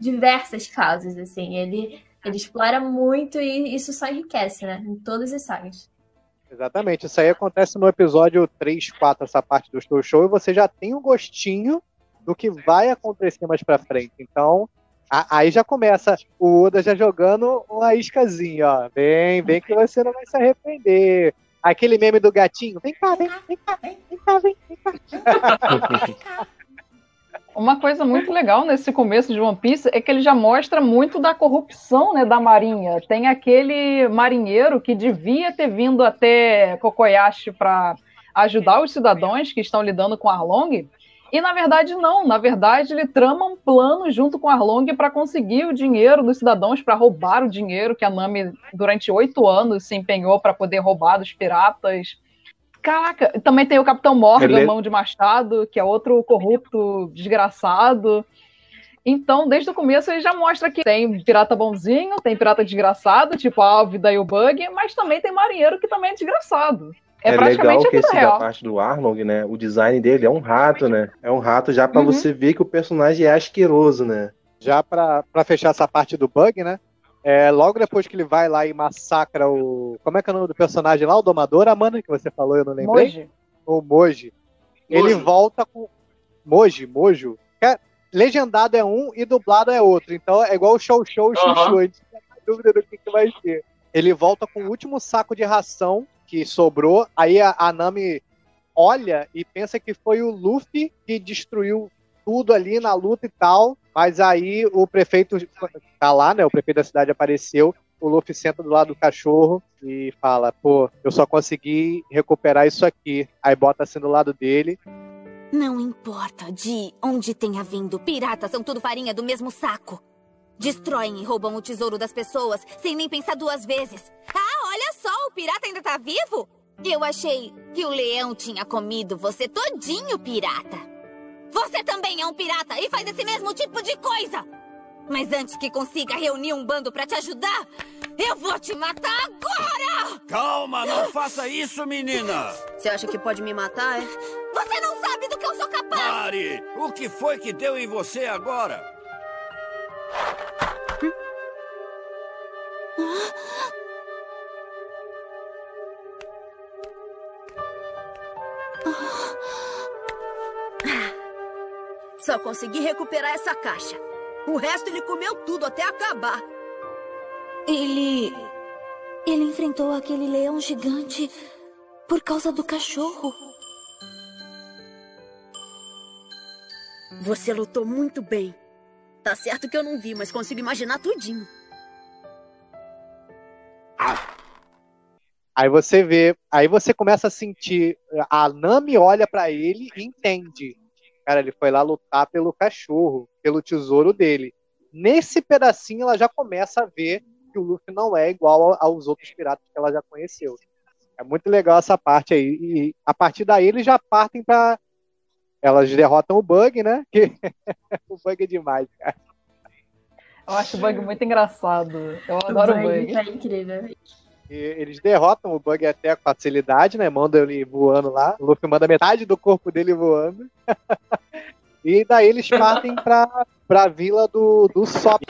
diversas causas. Assim, ele, ele explora muito e isso só enriquece, né? Em todas as sagas. Exatamente. Isso aí acontece no episódio 3, 4, essa parte do show e você já tem um gostinho do que vai acontecer mais pra frente. Então, aí já começa o Oda já jogando uma iscazinha, ó. Vem, vem que você não vai se arrepender. Aquele meme do gatinho, vem cá, vem, vem cá, vem, vem cá, vem, vem cá. [LAUGHS] Uma coisa muito legal nesse começo de One Piece é que ele já mostra muito da corrupção né, da marinha. Tem aquele marinheiro que devia ter vindo até Kokoyashi para ajudar os cidadãos que estão lidando com Arlong. E na verdade não, na verdade ele trama um plano junto com Arlong para conseguir o dinheiro dos cidadãos, para roubar o dinheiro que a Nami durante oito anos se empenhou para poder roubar dos piratas. Caraca, também tem o Capitão Morgan, Ele- mão de machado, que é outro corrupto desgraçado. Então, desde o começo, ele já mostra que tem pirata bonzinho, tem pirata desgraçado, tipo a Álvida e o Bug, mas também tem marinheiro que também é desgraçado. É, É, legal que esse da parte do Arlong, né? O design dele é um rato, né? É um rato já pra Uhum. você ver que o personagem é asqueroso, né? Já pra, pra fechar essa parte do bug, né? É, logo depois que ele vai lá e massacra o. Como é que é o nome do personagem lá? O Domador, a mana que você falou, eu não lembrei. Moji. O Moji. Ele volta com. Moji, Mojo. É, legendado é um e dublado é outro. Então é igual o show show e Aham. chuchu. A gente não tem dúvida do que, que vai ser. Ele volta com o último saco de ração que sobrou. Aí a, a Nami olha e pensa que foi o Luffy que destruiu tudo ali na luta e tal. Mas aí o prefeito tá lá, né? O prefeito da cidade apareceu. O Luffy senta do lado do cachorro e fala: Pô, eu só consegui recuperar isso aqui. Aí bota assim do lado dele. Não importa de onde tenha vindo, piratas são tudo farinha do mesmo saco. Destroem e roubam o tesouro das pessoas sem nem pensar duas vezes. Ah, só, o pirata ainda tá vivo? Eu achei que o leão tinha comido você todinho, pirata. Você também é um pirata e faz esse mesmo tipo de coisa. Mas antes que consiga reunir um bando pra te ajudar, Eu vou te matar agora! Calma, não faça isso, menina! Você acha que pode me matar, é? Você não sabe do que eu sou capaz! Pare! O que foi que deu em você agora? Só consegui recuperar essa caixa. O resto ele comeu tudo até acabar. Ele. Ele enfrentou aquele leão gigante por causa do cachorro. Você lutou muito bem. Tá certo que eu não vi, mas consigo imaginar tudinho. Aí você vê, aí você começa a sentir, a Nami olha pra ele e entende. Cara, ele foi lá lutar pelo cachorro, pelo tesouro dele. Nesse pedacinho ela já começa a ver que o Luffy não é igual aos outros piratas que ela já conheceu. É muito legal essa parte aí. E a partir daí eles já partem pra. Elas derrotam o Bug, né? [LAUGHS] Que o Bug é demais, cara. Eu acho o Bug muito engraçado. Eu adoro o Bug. É incrível. E eles derrotam o Bug até com facilidade, né? Mandam ele voando lá. O Luffy manda metade do corpo dele voando. [LAUGHS] e daí eles partem pra, pra vila do, do Sop.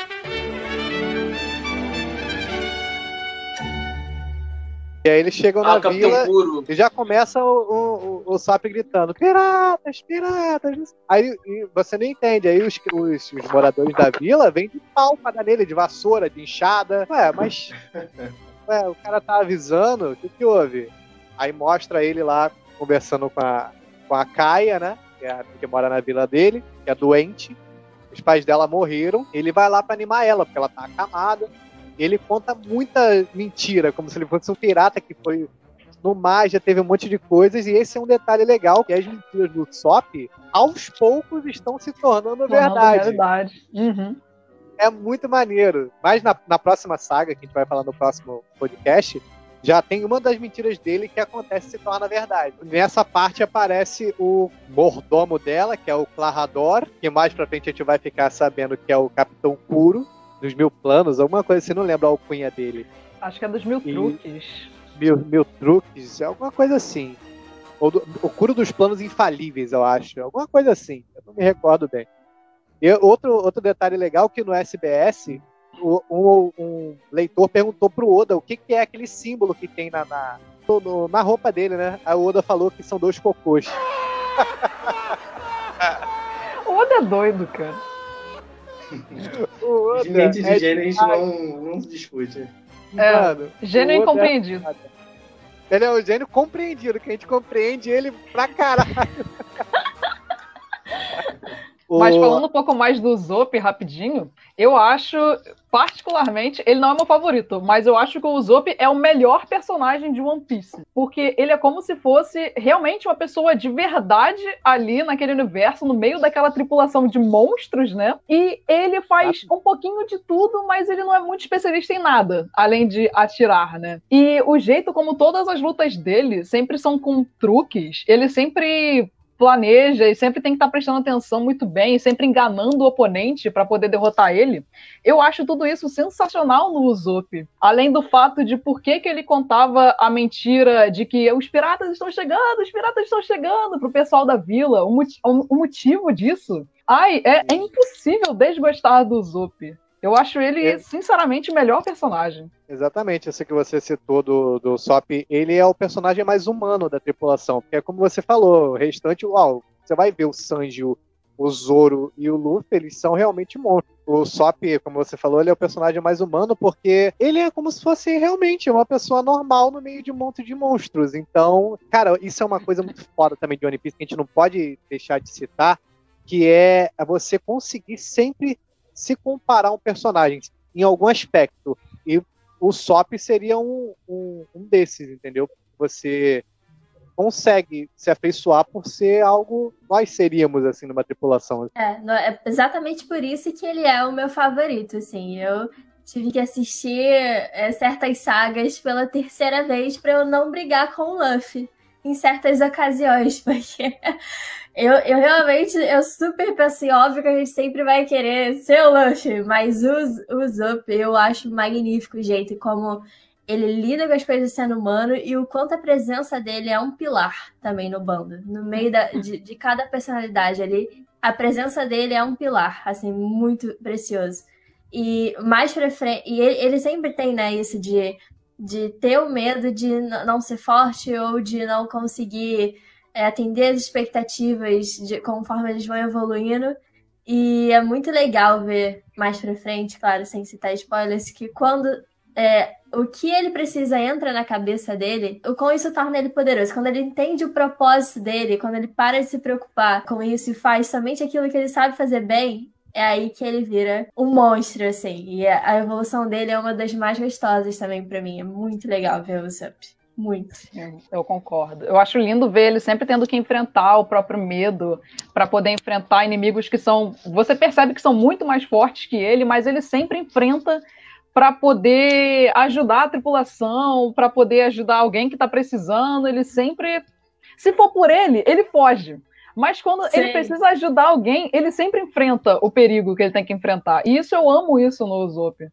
E aí eles chegam Ah, na vila Puro. e já começa o, o, o, Sop gritando: Piratas, piratas! Aí você não entende. Aí os, os, os moradores da vila vêm de pau pra dar nele, de vassoura, de enxada. Ué, mas [LAUGHS] Ué, o cara tá avisando, o que, que houve? Aí mostra ele lá conversando com a, com a Kaia, né? Que, é que mora na vila dele, que é doente. Os pais dela morreram. Ele vai lá pra animar ela, porque ela tá acamada. Ele conta muita mentira, como se ele fosse um pirata que foi no mar, já teve um monte de coisas. E esse é um detalhe legal, que as mentiras do Sop, aos poucos, estão se tornando Tornando verdade. realidade. Uhum. É muito maneiro. Mas na, na próxima saga, que a gente vai falar no próximo podcast, já tem uma das mentiras dele que acontece e se torna verdade. Nessa parte aparece o mordomo dela, que é o Clarador, que mais pra frente a gente vai ficar sabendo que é o Capitão Puro, dos Mil Planos, alguma coisa assim, não lembro a alcunha dele. Acho que é dos mil E- truques. Mil, mil truques, alguma coisa assim. Ou do- o Curo dos Planos Infalíveis, eu acho. Alguma coisa assim. Eu não me recordo bem. E outro, outro detalhe legal que no SBS, um, um leitor perguntou pro Oda o que, que é aquele símbolo que tem na, na, no- na roupa dele, né? Aí o Oda falou que são dois cocôs. O Oda é doido, cara. [LAUGHS] O Oda de é gênero a gente não, não discute. É, mano. gênio é incompreendido. Ele é o gênio compreendido, que a gente compreende ele pra caralho. [LAUGHS] Mas falando um pouco mais do Zop rapidinho, eu acho, particularmente, ele não é meu favorito, mas eu acho que o Zop é o melhor personagem de One Piece. Porque ele é como se fosse realmente uma pessoa de verdade ali naquele universo, no meio daquela tripulação de monstros, né? E ele faz um pouquinho de tudo, mas ele não é muito especialista em nada, além de atirar, né? E o jeito como todas as lutas dele sempre são com truques, ele sempre planeja e sempre tem que estar prestando atenção muito bem, sempre enganando o oponente para poder derrotar ele. Eu acho tudo isso sensacional no Usopp. Além do fato de por que, que ele contava a mentira de que os piratas estão chegando, os piratas estão chegando pro pessoal da vila. O motivo disso. Ai, é, é impossível desgostar do Usopp. Eu acho ele, É. sinceramente, o melhor personagem. Exatamente, esse que você citou do, do Sop, ele é o personagem mais humano da tripulação, porque é como você falou, o restante, uau, você vai ver o Sanji, o, o Zoro e o Luffy, eles são realmente monstros. O Sop, como você falou, ele é o personagem mais humano porque ele é como se fosse realmente uma pessoa normal no meio de um monte de monstros. Então, cara, isso é uma coisa muito [LAUGHS] foda também de One Piece que a gente não pode deixar de citar, que é você conseguir sempre se comparar um personagem em algum aspecto. E o SOP seria um, um, um desses, entendeu? Você consegue se afeiçoar por ser algo nós seríamos assim numa tripulação. É, é exatamente por isso que ele é o meu favorito, assim. Eu tive que assistir é, certas sagas pela terceira vez pra eu não brigar com o Luffy. Em certas ocasiões, [LAUGHS] porque eu, eu realmente, eu super penso assim, óbvio que a gente sempre vai querer o Luffy, mas o, o Zup eu acho magnífico o jeito como ele lida com as coisas sendo humano e o quanto a presença dele é um pilar também no bando. No meio da, de, de cada personalidade ali, a presença dele é um pilar, assim, muito precioso. E mais pra frente, e ele, ele sempre tem, né, isso de, de ter o medo de não ser forte ou de não conseguir é, atender as expectativas de, conforme eles vão evoluindo. E é muito legal ver mais pra frente, claro, sem citar spoilers, que quando é, o que ele precisa entra na cabeça dele, o quão isso torna ele poderoso. Quando ele entende o propósito dele, quando ele para de se preocupar com isso e faz somente aquilo que ele sabe fazer bem, é aí que ele vira um monstro, assim. E a evolução dele é uma das mais gostosas também para mim. É muito legal ver o Sup. Muito. Eu concordo. Eu acho lindo ver ele sempre tendo que enfrentar o próprio medo para poder enfrentar inimigos que são. Você percebe que são muito mais fortes que ele, mas ele sempre enfrenta para poder ajudar a tripulação, para poder ajudar alguém que está precisando. Ele sempre. Se for por ele, ele foge. Mas quando Sim. ele precisa ajudar alguém, ele sempre enfrenta o perigo que ele tem que enfrentar. E isso eu amo isso no Usopp.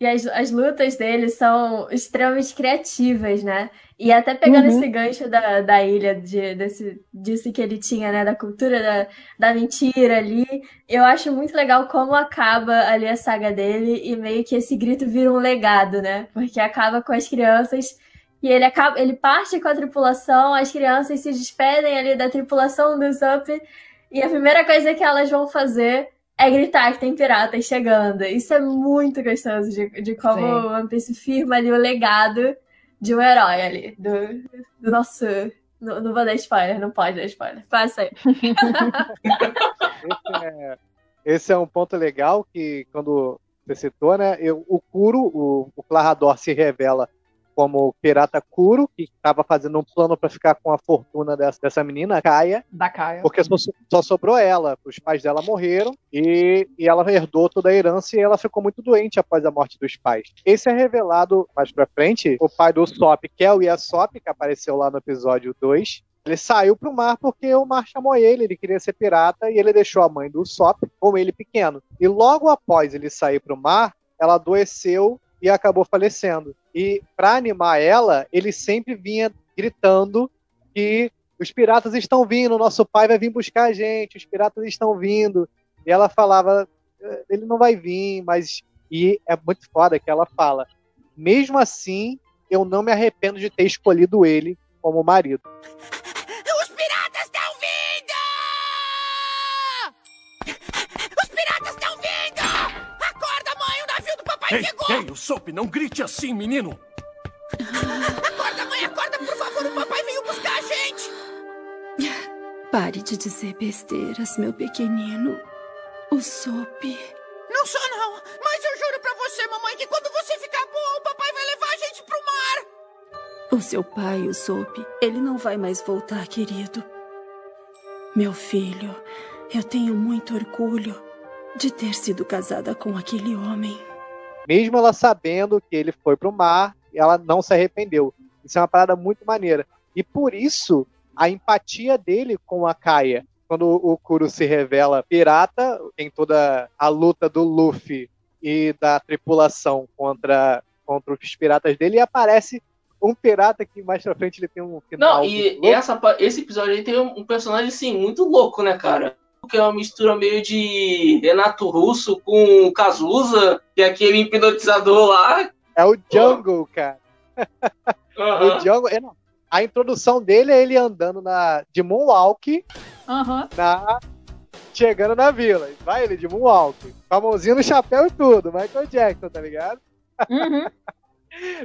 E as, as lutas dele são extremamente criativas, né? E até pegando uhum. esse gancho da, da ilha, de, desse, disso que ele tinha, né? Da cultura da, da mentira ali. Eu acho muito legal como acaba ali a saga dele e meio que esse grito vira um legado, né? Porque acaba com as crianças e ele acaba, ele parte com a tripulação, as crianças se despedem ali da tripulação do Zup, e a primeira coisa que elas vão fazer é gritar que tem piratas chegando. Isso é muito gostoso de, de como Sim. o One Piece firma ali o legado de um herói ali, do, do nosso. Não, não, vou dar spoiler, não pode dar spoiler. Passa aí. esse, é, esse é um ponto legal que, quando você citou, né? Eu, o Kuro, o, o Clarador se revela como pirata Kuro, que estava fazendo um plano para ficar com a fortuna dessa, dessa menina, Kaia. Da Kaia. Porque só, só, sobrou ela. Os pais dela morreram e, e ela herdou toda a herança e ela ficou muito doente após a morte dos pais. Esse é revelado mais pra frente. O pai do Sop, que é o Yasop, que apareceu lá no episódio 2, ele saiu pro mar porque o mar chamou ele, ele queria ser pirata e ele deixou a mãe do Sop com ele pequeno. E logo após ele sair pro mar, ela adoeceu e acabou falecendo. E para animar ela, ele sempre vinha gritando que os piratas estão vindo, nosso pai vai vir buscar a gente, os piratas estão vindo. E ela falava, ele não vai vir, mas. E é muito foda que ela fala, mesmo assim, eu não me arrependo de ter escolhido ele como marido. Ei, ei, o Soap, não grite assim, menino! Acorda, mãe, acorda, por favor, o papai veio buscar a gente! Pare de dizer besteiras, meu pequenino. O Soap. Não sou, não, mas eu juro pra você, mamãe, que quando você ficar boa, o papai vai levar a gente pro mar! O seu pai, o Soap, ele não vai mais voltar, querido. Meu filho, eu tenho muito orgulho de ter sido casada com aquele homem. Mesmo ela sabendo que ele foi pro mar, ela não se arrependeu. Isso é uma parada muito maneira. E por isso, a empatia dele com a Kaia. Quando o Kuro se revela pirata, tem toda a luta do Luffy e da tripulação contra, contra os piratas dele, e aparece um pirata que mais pra frente ele tem um final. Não, e essa, esse episódio aí tem um personagem assim, muito louco, né, cara? Que é uma mistura meio de Renato Russo com Cazuza, que é aquele hipnotizador lá. É o Jungle, cara. Uhum. o Jungle. É, não. A introdução dele é ele andando na, de Moonwalk uhum. na, chegando na vila. Vai ele de Moonwalk. Com a mãozinha no chapéu e tudo. Michael Jackson, tá ligado? Uhum. [LAUGHS]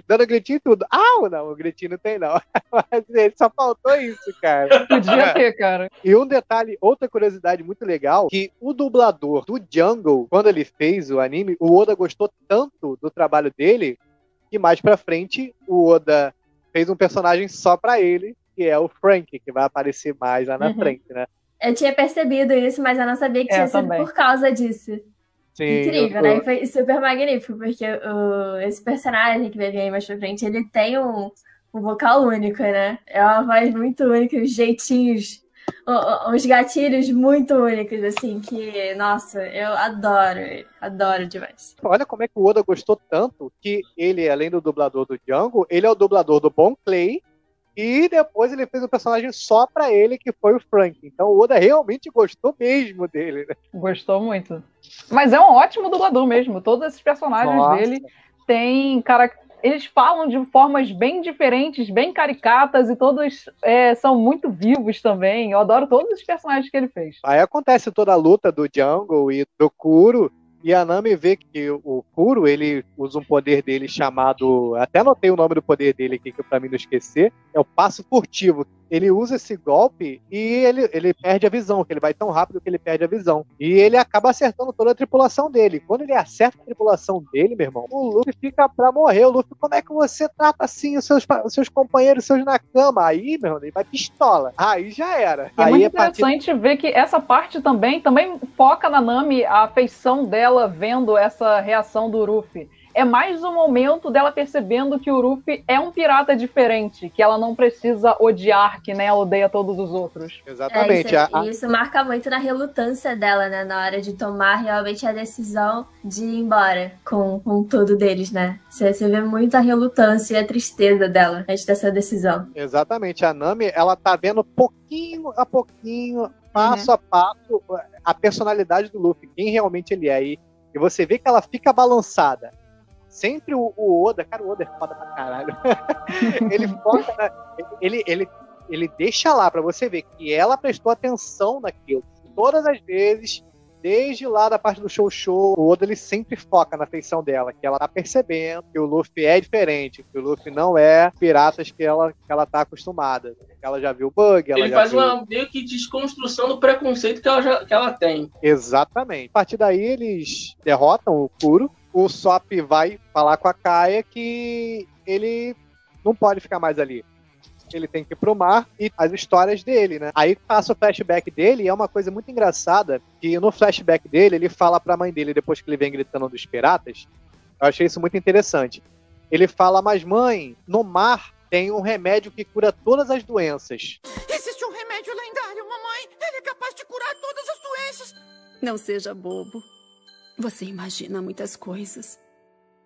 dando gritinho e tudo. Ah, não, o gritinho não tem, não. [LAUGHS] Mas ele só faltou isso, cara. Podia ter, cara. E um detalhe, outra curiosidade muito legal, que o dublador do Jungle, quando ele fez o anime, o Oda gostou tanto do trabalho dele, que mais pra frente o Oda fez um personagem só pra ele, que é o Frank, que vai aparecer mais lá na uhum. frente, né? Eu tinha percebido isso, mas eu não sabia que é, tinha sido também. por causa disso. Sim, Incrível, né? E foi super magnífico, porque o, esse personagem que vai vir aí mais pra frente, ele tem um, um vocal único, né? É uma voz muito única, os jeitinhos, os gatilhos muito únicos, assim, que, nossa, eu adoro, adoro demais. Olha como é que o Oda gostou tanto que ele, além do dublador do Django, ele é o dublador do Bon Clay e depois ele fez um personagem só pra ele, que foi o Frank. Então o Oda realmente gostou mesmo dele, né? Gostou muito. Mas é um ótimo dublador mesmo. Todos esses personagens Nossa. dele têm características eles falam de formas bem diferentes, bem caricatas, e todos é, são muito vivos também. Eu adoro todos os personagens que ele fez. Aí acontece toda a luta do Jungle e do Kuro, e a Nami vê que o Kuro, ele usa um poder dele chamado. Até anotei o nome do poder dele aqui, que pra mim não esquecer. É o passo furtivo. Ele usa esse golpe e ele, ele perde a visão, que ele vai tão rápido que ele perde a visão. E ele acaba acertando toda a tripulação dele. Quando ele acerta a tripulação dele, meu irmão, o Luffy fica pra morrer. O Luffy, como é que você trata assim os seus, os seus companheiros, os seus na cama? Aí, meu irmão, ele vai pistola. Aí já era. É Aí muito interessante partir... ver que essa parte também, também foca na Nami a afeição dela vendo essa reação do Luffy é mais um momento dela percebendo que o Ruffy é um pirata diferente, que ela não precisa odiar, que nem ela odeia todos os outros. Exatamente. É, isso, a... isso, marca muito na relutância dela, né? Na hora de tomar realmente a decisão de ir embora com, com tudo deles, né? Você, você vê muita relutância e a tristeza dela antes dessa decisão. Exatamente. A Nami, ela tá vendo pouquinho a pouquinho, passo uhum. a passo, a personalidade do Luffy, quem realmente ele é. E, e você vê que ela fica balançada sempre o, o, Oda, cara, o Oda é foda pra caralho. [LAUGHS] ele foca na, ele, ele, ele deixa lá para você ver que ela prestou atenção naquilo. Todas as vezes, desde lá da parte do show show, o Oda ele sempre foca na feição dela, que ela tá percebendo que o Luffy é diferente, que o Luffy não é piratas que ela, que ela tá acostumada. Ela já viu bug, ela Ele faz viu... uma meio que desconstrução do preconceito que ela, já, que ela tem. Exatamente. A partir daí eles derrotam o Kuro, o Sop vai falar com a Kaia que ele não pode ficar mais ali. Ele tem que ir pro mar e as histórias dele, né? Aí passa o flashback dele e é uma coisa muito engraçada que no flashback dele ele fala pra mãe dele depois que ele vem gritando dos piratas. Eu achei isso muito interessante. Ele fala, mas mãe, no mar tem um remédio que cura todas as doenças. Existe um remédio lendário, mamãe. Ele é capaz de curar todas as doenças. Não seja bobo. Você imagina muitas coisas.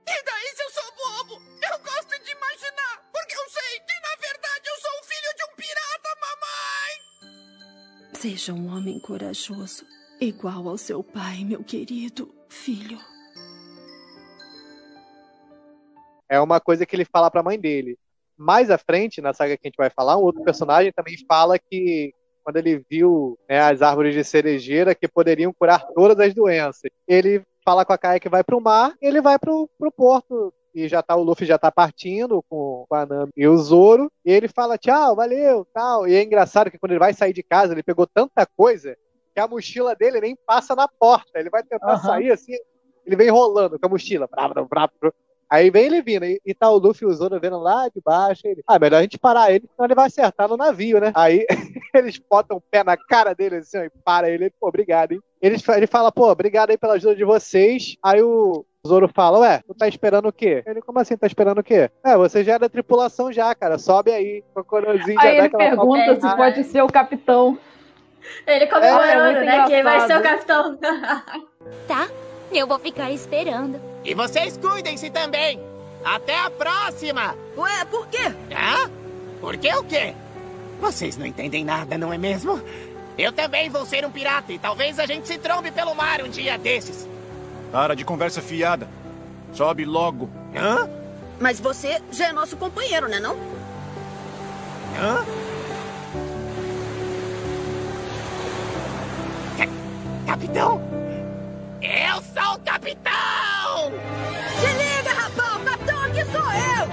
E daí se eu sou bobo? Eu gosto de imaginar, porque eu sei que na verdade eu sou o filho de um pirata, mamãe! Seja um homem corajoso, igual ao seu pai, meu querido filho. É uma coisa que ele fala para a mãe dele. Mais à frente, na saga que a gente vai falar, um outro personagem também fala que quando ele viu né, as árvores de cerejeira que poderiam curar todas as doenças. Ele fala com a Kaia que vai para o mar, ele vai para o porto e já tá o Luffy já tá partindo com, com a Nami e o Zoro, e ele fala tchau, valeu, tal. E é engraçado que quando ele vai sair de casa, ele pegou tanta coisa que a mochila dele nem passa na porta. Ele vai tentar uhum. sair assim, ele vem rolando com a mochila. Brá, brá, brá, Aí vem ele vindo, e, e tá o Luffy e o Zoro vendo lá de baixo. Ele, ah, melhor a gente parar ele, senão ele vai acertar no navio, né? Aí [LAUGHS] [LAUGHS] eles botam o pé na cara dele assim, ó, e para ele, pô, obrigado, hein? Ele, ele fala, pô, obrigado aí pela ajuda de vocês. Aí o, Zoro fala, ué, tu tá esperando o quê? Ele, como assim, tá esperando o quê? É, você já é da tripulação já, cara, sobe aí. O corozinho aí ele pergunta se pode ser o capitão. Ele comemorando, é, é né, quem vai ser o capitão. [LAUGHS] tá, eu vou ficar esperando. E vocês cuidem-se também. Até a próxima! Ué, por quê? Hã? Por que o quê? Vocês não entendem nada, não é mesmo? Eu também vou ser um pirata e talvez a gente se trombe pelo mar um dia desses. Para de conversa fiada. Sobe logo. Hã? Mas você já é nosso companheiro, né não? Hã? Capitão? Eu sou o capitão! Se liga, rapaz! Aqui sou eu!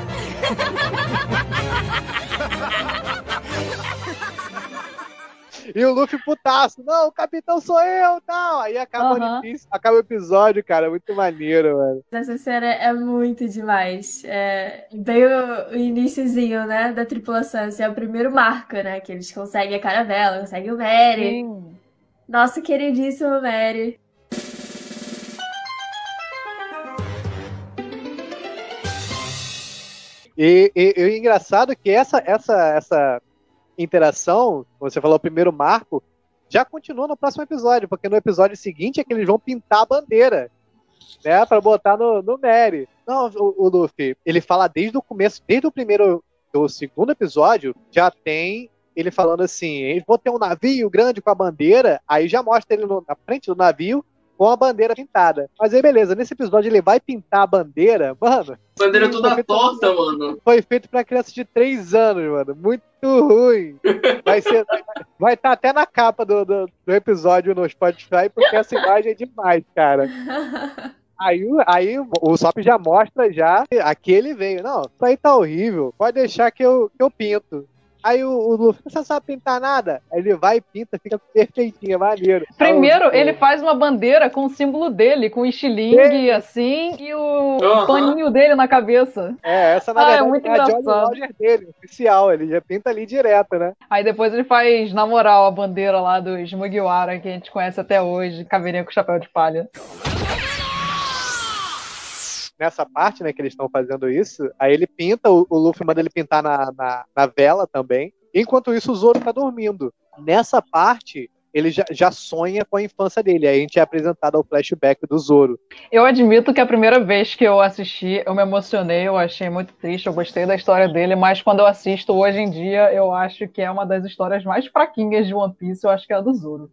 E o Luffy putaço, não, o capitão sou eu, tal. Aí acaba, uhum. o, acaba o episódio, cara, muito maneiro, mano. Essa cena é muito demais. É bem o, o iníciozinho, né, da tripulação. Esse é o primeiro marco, né, que eles conseguem a caravela, conseguem o Mary. Sim. Nosso queridíssimo Mary. E, e, e o engraçado é que essa, essa, essa interação, você falou o primeiro marco, já continua no próximo episódio, porque no episódio seguinte é que eles vão pintar a bandeira, né, para botar no, no Mary. Não, o, o Luffy, ele fala desde o começo, desde o primeiro, do segundo episódio, já tem ele falando assim, vou ter um navio grande com a bandeira, aí já mostra ele no, na frente do navio com a bandeira pintada. Mas aí, beleza, nesse episódio ele vai pintar a bandeira, mano. Bandeira toda torta, mano. Foi feito pra criança de 3 anos, mano. Muito ruim. Vai ser. Vai estar tá até na capa do, do, do, episódio no Spotify, porque essa imagem é demais, cara. Aí, aí o Sop já mostra já aqui ele veio. Não, isso aí tá horrível. Pode deixar que eu, que eu pinto. Aí o, o Luffy, você não sabe pintar nada? Aí ele vai e pinta, fica perfeitinho, é maneiro. Primeiro, então, ele faz uma bandeira com o símbolo dele, com o estilingue, assim, e o uhum. paninho dele na cabeça. É, essa na ah, verdade é muito é a Jolly Roger dele, oficial, ele já pinta ali direto, né? Aí depois ele faz, na moral, a bandeira lá dos Mugiwara, que a gente conhece até hoje, caveirinha com chapéu de palha nessa parte, né, que eles estão fazendo isso, aí ele pinta, o, o Luffy manda ele pintar na, na, na, vela também. Enquanto isso, o Zoro tá dormindo. Nessa parte, ele já, já sonha com a infância dele. Aí a gente é apresentado ao flashback do Zoro. Eu admito que a primeira vez que eu assisti, eu me emocionei, eu achei muito triste, eu gostei da história dele, mas quando eu assisto hoje em dia, eu acho que é uma das histórias mais fraquinhas de One Piece, eu acho que é a do Zoro.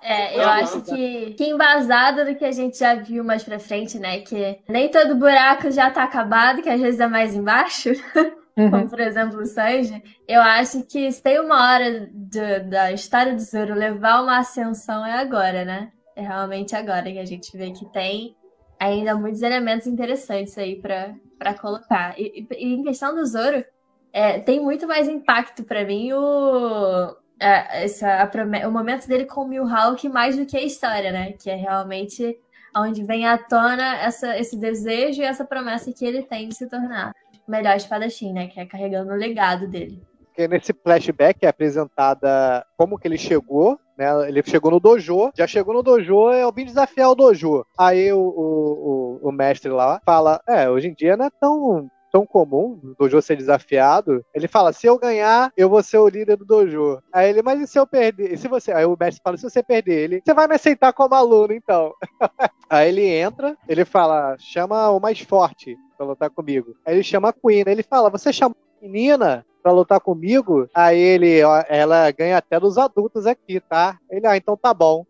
É, eu acho que, que embasado do que a gente já viu mais pra frente, né? Que nem todo buraco já tá acabado, que às vezes é mais embaixo. [LAUGHS] Uhum. Como, por exemplo, o Sanji. Eu acho que se tem uma hora do, da história do Zoro levar uma ascensão, é agora, né? É realmente agora que a gente vê que tem ainda muitos elementos interessantes aí para colocar. E, e, em questão do Zoro, é, tem muito mais impacto para mim o, é, essa, a, o momento dele com o Mihawk mais do que a história, né? Que é realmente onde vem à tona essa, esse desejo e essa promessa que ele tem de se tornar o melhor espadachim, né? Que é carregando o legado dele. Porque nesse flashback é apresentada como que ele chegou, né? Ele chegou no dojo, já chegou no dojo, é o bem desafiar o dojo. Aí o, o, o, o mestre lá fala, é, hoje em dia não é tão tão comum do dojo ser desafiado, ele fala: se eu ganhar, eu vou ser o líder do dojo. Aí ele, mas e se eu perder? E se você. Aí o mestre fala: se você perder ele, você vai me aceitar como aluno, então. [LAUGHS] Aí ele entra, ele fala: chama o mais forte pra lutar comigo. Aí ele chama a Queen, ele fala: você chama a menina? Pra lutar comigo, aí ele, ó, ela ganha até dos adultos aqui, tá? Ele, ah, então tá bom.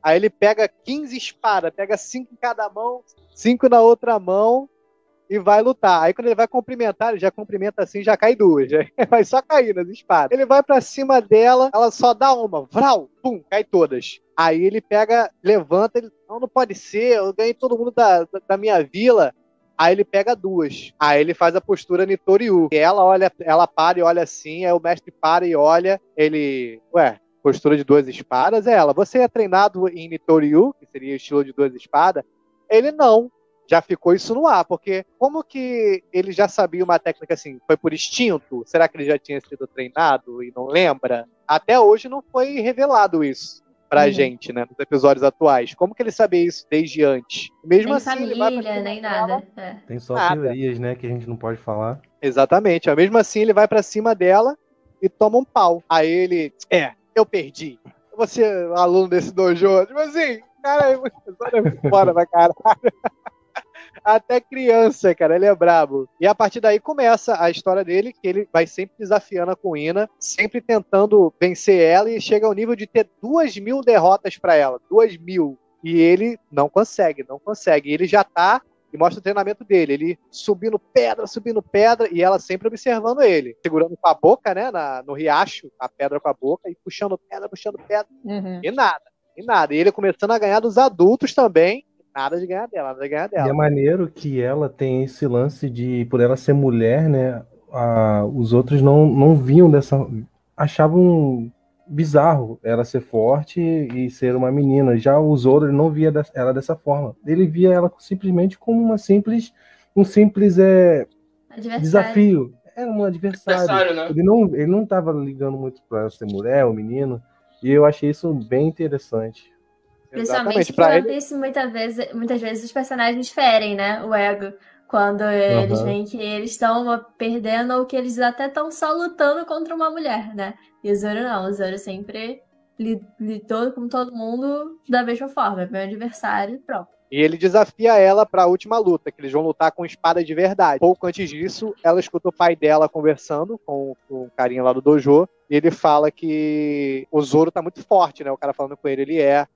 Aí ele pega 15 espadas, pega 5 em cada mão, 5 na outra mão, e vai lutar. Aí quando ele vai cumprimentar, ele já cumprimenta assim, já cai duas. Já [LAUGHS] vai só cair nas espadas. Ele vai para cima dela, ela só dá uma, vral, pum, cai todas. Aí ele pega, levanta, ele, não, não pode ser, eu ganhei todo mundo da, da minha vila. Aí ele pega duas. Aí ele faz a postura Nitoriu. Ela olha, ela para e olha assim, aí o mestre para e olha, ele, ué, postura de duas espadas é ela. Você é treinado em Nitoriu, que seria o estilo de duas espadas? Ele não já ficou isso no ar, porque como que ele já sabia uma técnica assim? Foi por instinto? Será que ele já tinha sido treinado e não lembra? Até hoje não foi revelado isso pra uhum. gente, né, nos episódios atuais. Como que ele sabia isso desde antes? Mesmo nem assim, família, ele vai nem nada. É. Tem só Nada. teorias, né, que a gente não pode falar. Exatamente. Mesmo assim, ele vai pra cima dela e toma um pau. Aí ele, é, eu perdi. Você, aluno desse dojo, tipo assim, cara, [LAUGHS] é fora pra caralho. [LAUGHS] até criança, cara. Ele é brabo. E a partir daí começa a história dele, que ele vai sempre desafiando a Kuina, sempre tentando vencer ela e chega ao nível de ter duas mil derrotas para ela. Duas mil. E ele não consegue, não consegue. E ele já tá e mostra o treinamento dele. Ele subindo pedra, subindo pedra, e ela sempre observando ele. Segurando com a boca, né? Na, no riacho, a pedra com a boca, e puxando pedra, puxando pedra. Uhum. E nada, e nada. E ele começando a ganhar dos adultos também, nada de ganhar dela, nada de ganhar dela. E é maneiro que ela tem esse lance de, por ela ser mulher, né? A, os outros não, não vinham dessa. achavam bizarro ela ser forte e ser uma menina. Já o Zoro não via ela dessa forma. Ele via ela simplesmente como uma simples. um simples é, desafio. Era um adversário. Adversário, né? Ele não, ele não tava ligando muito pra ela ser mulher ou menino. E eu achei isso bem interessante. Principalmente porque Piece, muitas vezes, muitas vezes os personagens ferem, né? O ego. Quando eles Aham. veem que eles estão perdendo ou que eles até estão só lutando contra uma mulher, né? E o Zoro não, o Zoro sempre li- lidou com todo mundo da mesma forma, é meu adversário e pronto. E ele desafia ela pra última luta, que eles vão lutar com espada de verdade. Pouco antes disso, ela escuta o pai dela conversando com, com o carinha lá do dojo, e ele fala que o Zoro tá muito forte, né? O cara falando com ele, ele é.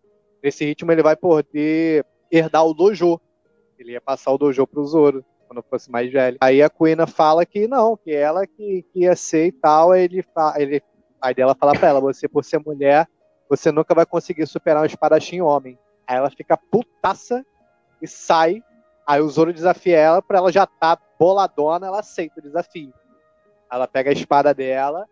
Nesse ritmo ele vai poder herdar o dojo. Ele ia passar o dojo pro Zoro, quando fosse mais velho. Aí a Kuina fala que não, que ela que, que ia ser e tal, aí ele, fa- ele, pai dela fala pra ela, você por ser mulher, você nunca vai conseguir superar um espadachim homem. Aí ela fica putaça e sai. Aí o Zoro desafia ela, pra ela já tá boladona, ela aceita o desafio. Ela pega a espada dela,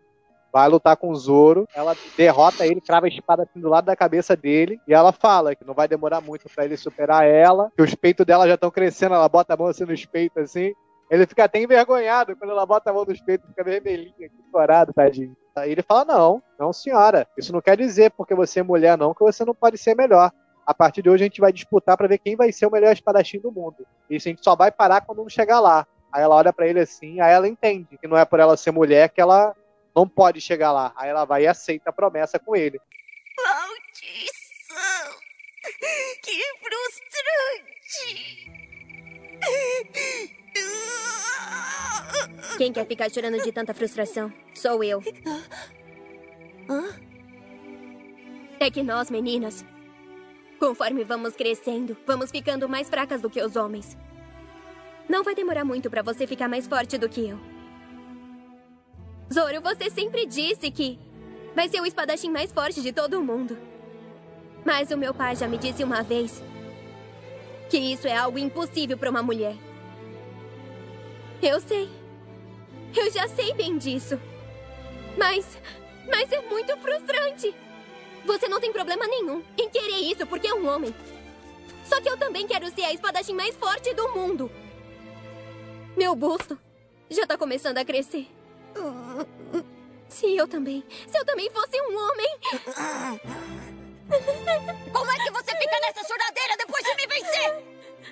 vai lutar com o Zoro, ela derrota ele, crava a espada assim do lado da cabeça dele, e ela fala que não vai demorar muito pra ele superar ela, que os peitos dela já estão crescendo, ela bota a mão assim nos peitos assim. Ele fica até envergonhado quando ela bota a mão nos peitos, fica vermelhinho, aqui, corado, tadinho. Aí ele fala: Não, não, senhora. Isso não quer dizer porque você é mulher, não, que você não pode ser melhor. A partir de hoje a gente vai disputar pra ver quem vai ser o melhor espadachim do mundo. Isso a gente só vai parar quando um chegar lá. Aí ela olha pra ele assim, aí ela entende que não é por ela ser mulher que ela não pode chegar lá. Aí ela vai e aceita a promessa com ele. Maldição! Que frustrante! Quem quer ficar chorando de tanta frustração? Sou eu. É que nós, meninas, conforme vamos crescendo, vamos ficando mais fracas do que os homens. Não vai demorar muito pra você ficar mais forte do que eu. Zoro, você sempre disse que vai ser o espadachim mais forte de todo o mundo. Mas o meu pai já me disse uma vez que isso é algo impossível pra uma mulher. Eu sei. Eu já sei bem disso. Mas. Mas é muito frustrante. Você não tem problema nenhum em querer isso porque é um homem. Só que eu também quero ser a espadachim mais forte do mundo. Meu busto já tá começando a crescer. Se eu também. Se eu também fosse um homem. Como é que você fica nessa choradeira depois de me vencer?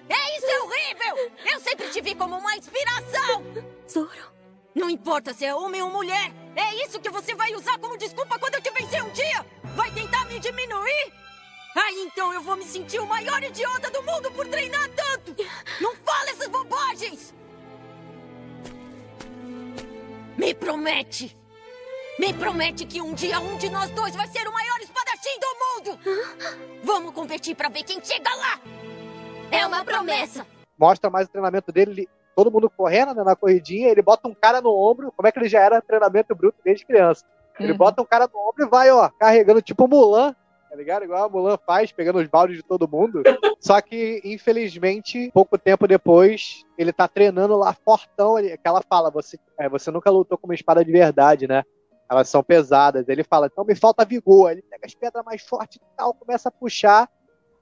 É isso, é horrível! Eu sempre te vi como uma inspiração! Zoro. Não importa se é homem ou mulher, é isso que você vai usar como desculpa quando eu te vencer um dia? Vai tentar me diminuir? Aí então eu vou me sentir o maior idiota do mundo por treinar tanto! Não fala essas bobagens! Me promete! Me promete que um dia um de nós dois vai ser o maior espadachim do mundo! Vamos competir pra ver quem chega lá! É uma promessa! Mostra mais o treinamento dele, ele- todo mundo correndo né, na corridinha, ele bota um cara no ombro, como é que ele já era treinamento bruto desde criança. Ele Uhum. bota um cara no ombro e vai, ó, carregando tipo Mulan, tá ligado? Igual a Mulan faz, pegando os baldes de todo mundo. [LAUGHS] Só que, infelizmente, pouco tempo depois, ele tá treinando lá fortão, ele, que ela fala, você, é, você nunca lutou com uma espada de verdade, né? Elas são pesadas. Ele fala, então me falta vigor. Ele pega as pedras mais fortes e tal, começa a puxar.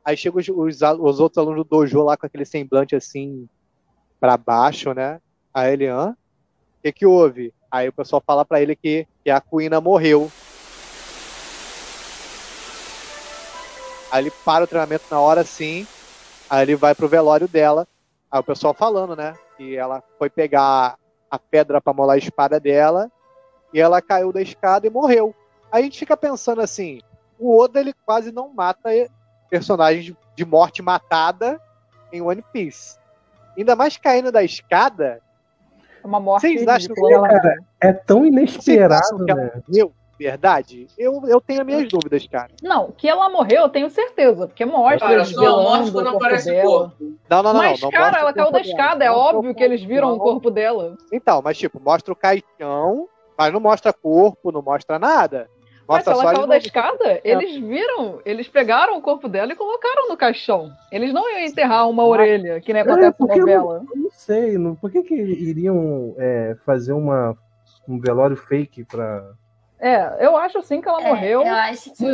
Aí chegam os, os, os outros alunos do dojo lá com aquele semblante assim, pra baixo, né? Aí ele, hã? O que que houve? Aí o pessoal fala pra ele que, que a Kuina morreu. Aí ele para o treinamento na hora sim. Aí ele vai pro velório dela. Aí o pessoal falando, né? Que ela foi pegar a pedra pra molar a espada dela. E ela caiu da escada e morreu. Aí a gente fica pensando assim: o Oda ele quase não mata personagens de morte matada em One Piece. Ainda mais caindo da escada. É uma morte Vocês acham que ela- Cara, é tão Vocês inesperado, acham que ela né? morreu? Verdade? Eu, eu tenho as minhas dúvidas, cara. Não, que ela morreu, eu tenho certeza, porque mostra Cara, eles velando o corpo aparece o dela. corpo. Não, não, não. Mas, não, não cara, ela o caiu da dela. escada, é o óbvio que eles viram o não. corpo dela. Então, mas tipo, mostra o caixão, mas não mostra corpo, não mostra nada. Mas se Mostra ela só caiu da escada, eles viram, eles pegaram o corpo dela e colocaram no caixão. Eles não iam enterrar uma orelha, que nem É, acontece na porque eu novela. não, eu não sei. Não, por que, que iriam é, fazer uma, um velório fake pra. É, eu acho sim que ela É, morreu. eu acho que.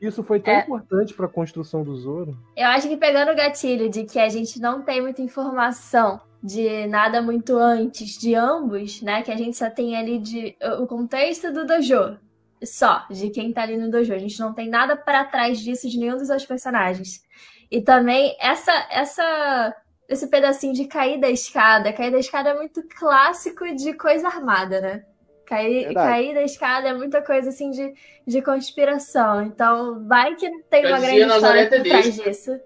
Isso foi tão É. importante pra construção do Zoro. Eu acho que pegando o gatilho de que a gente não tem muita informação de nada muito antes de ambos, né? Que a gente só tem ali de o contexto do dojo. Só, de quem tá ali no dojo. A gente não tem nada para trás disso de nenhum dos outros personagens. E também essa essa esse pedacinho de cair da escada. Cair da escada é muito clássico de coisa armada, né? Cair, Verdade. cair da escada é muita coisa assim de, de conspiração. Então, vai que tem Já uma grande história por trás disso.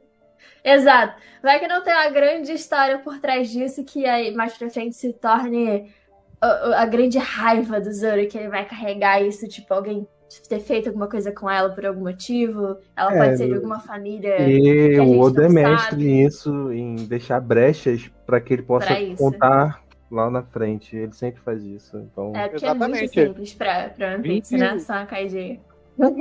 Exato. Vai que não tem uma grande história por trás disso que aí mais pra frente se torne a, a- grande raiva do Zoro, que ele vai carregar isso, tipo, alguém ter feito alguma coisa com ela por algum motivo. Ela É, pode ser de alguma família. E que a gente o Oda é não mestre sabe. nisso, em deixar brechas para que ele possa contar lá na frente. Ele sempre faz isso. Então... É, porque é muito Exatamente. simples pra, pra né? Só uma caidinha.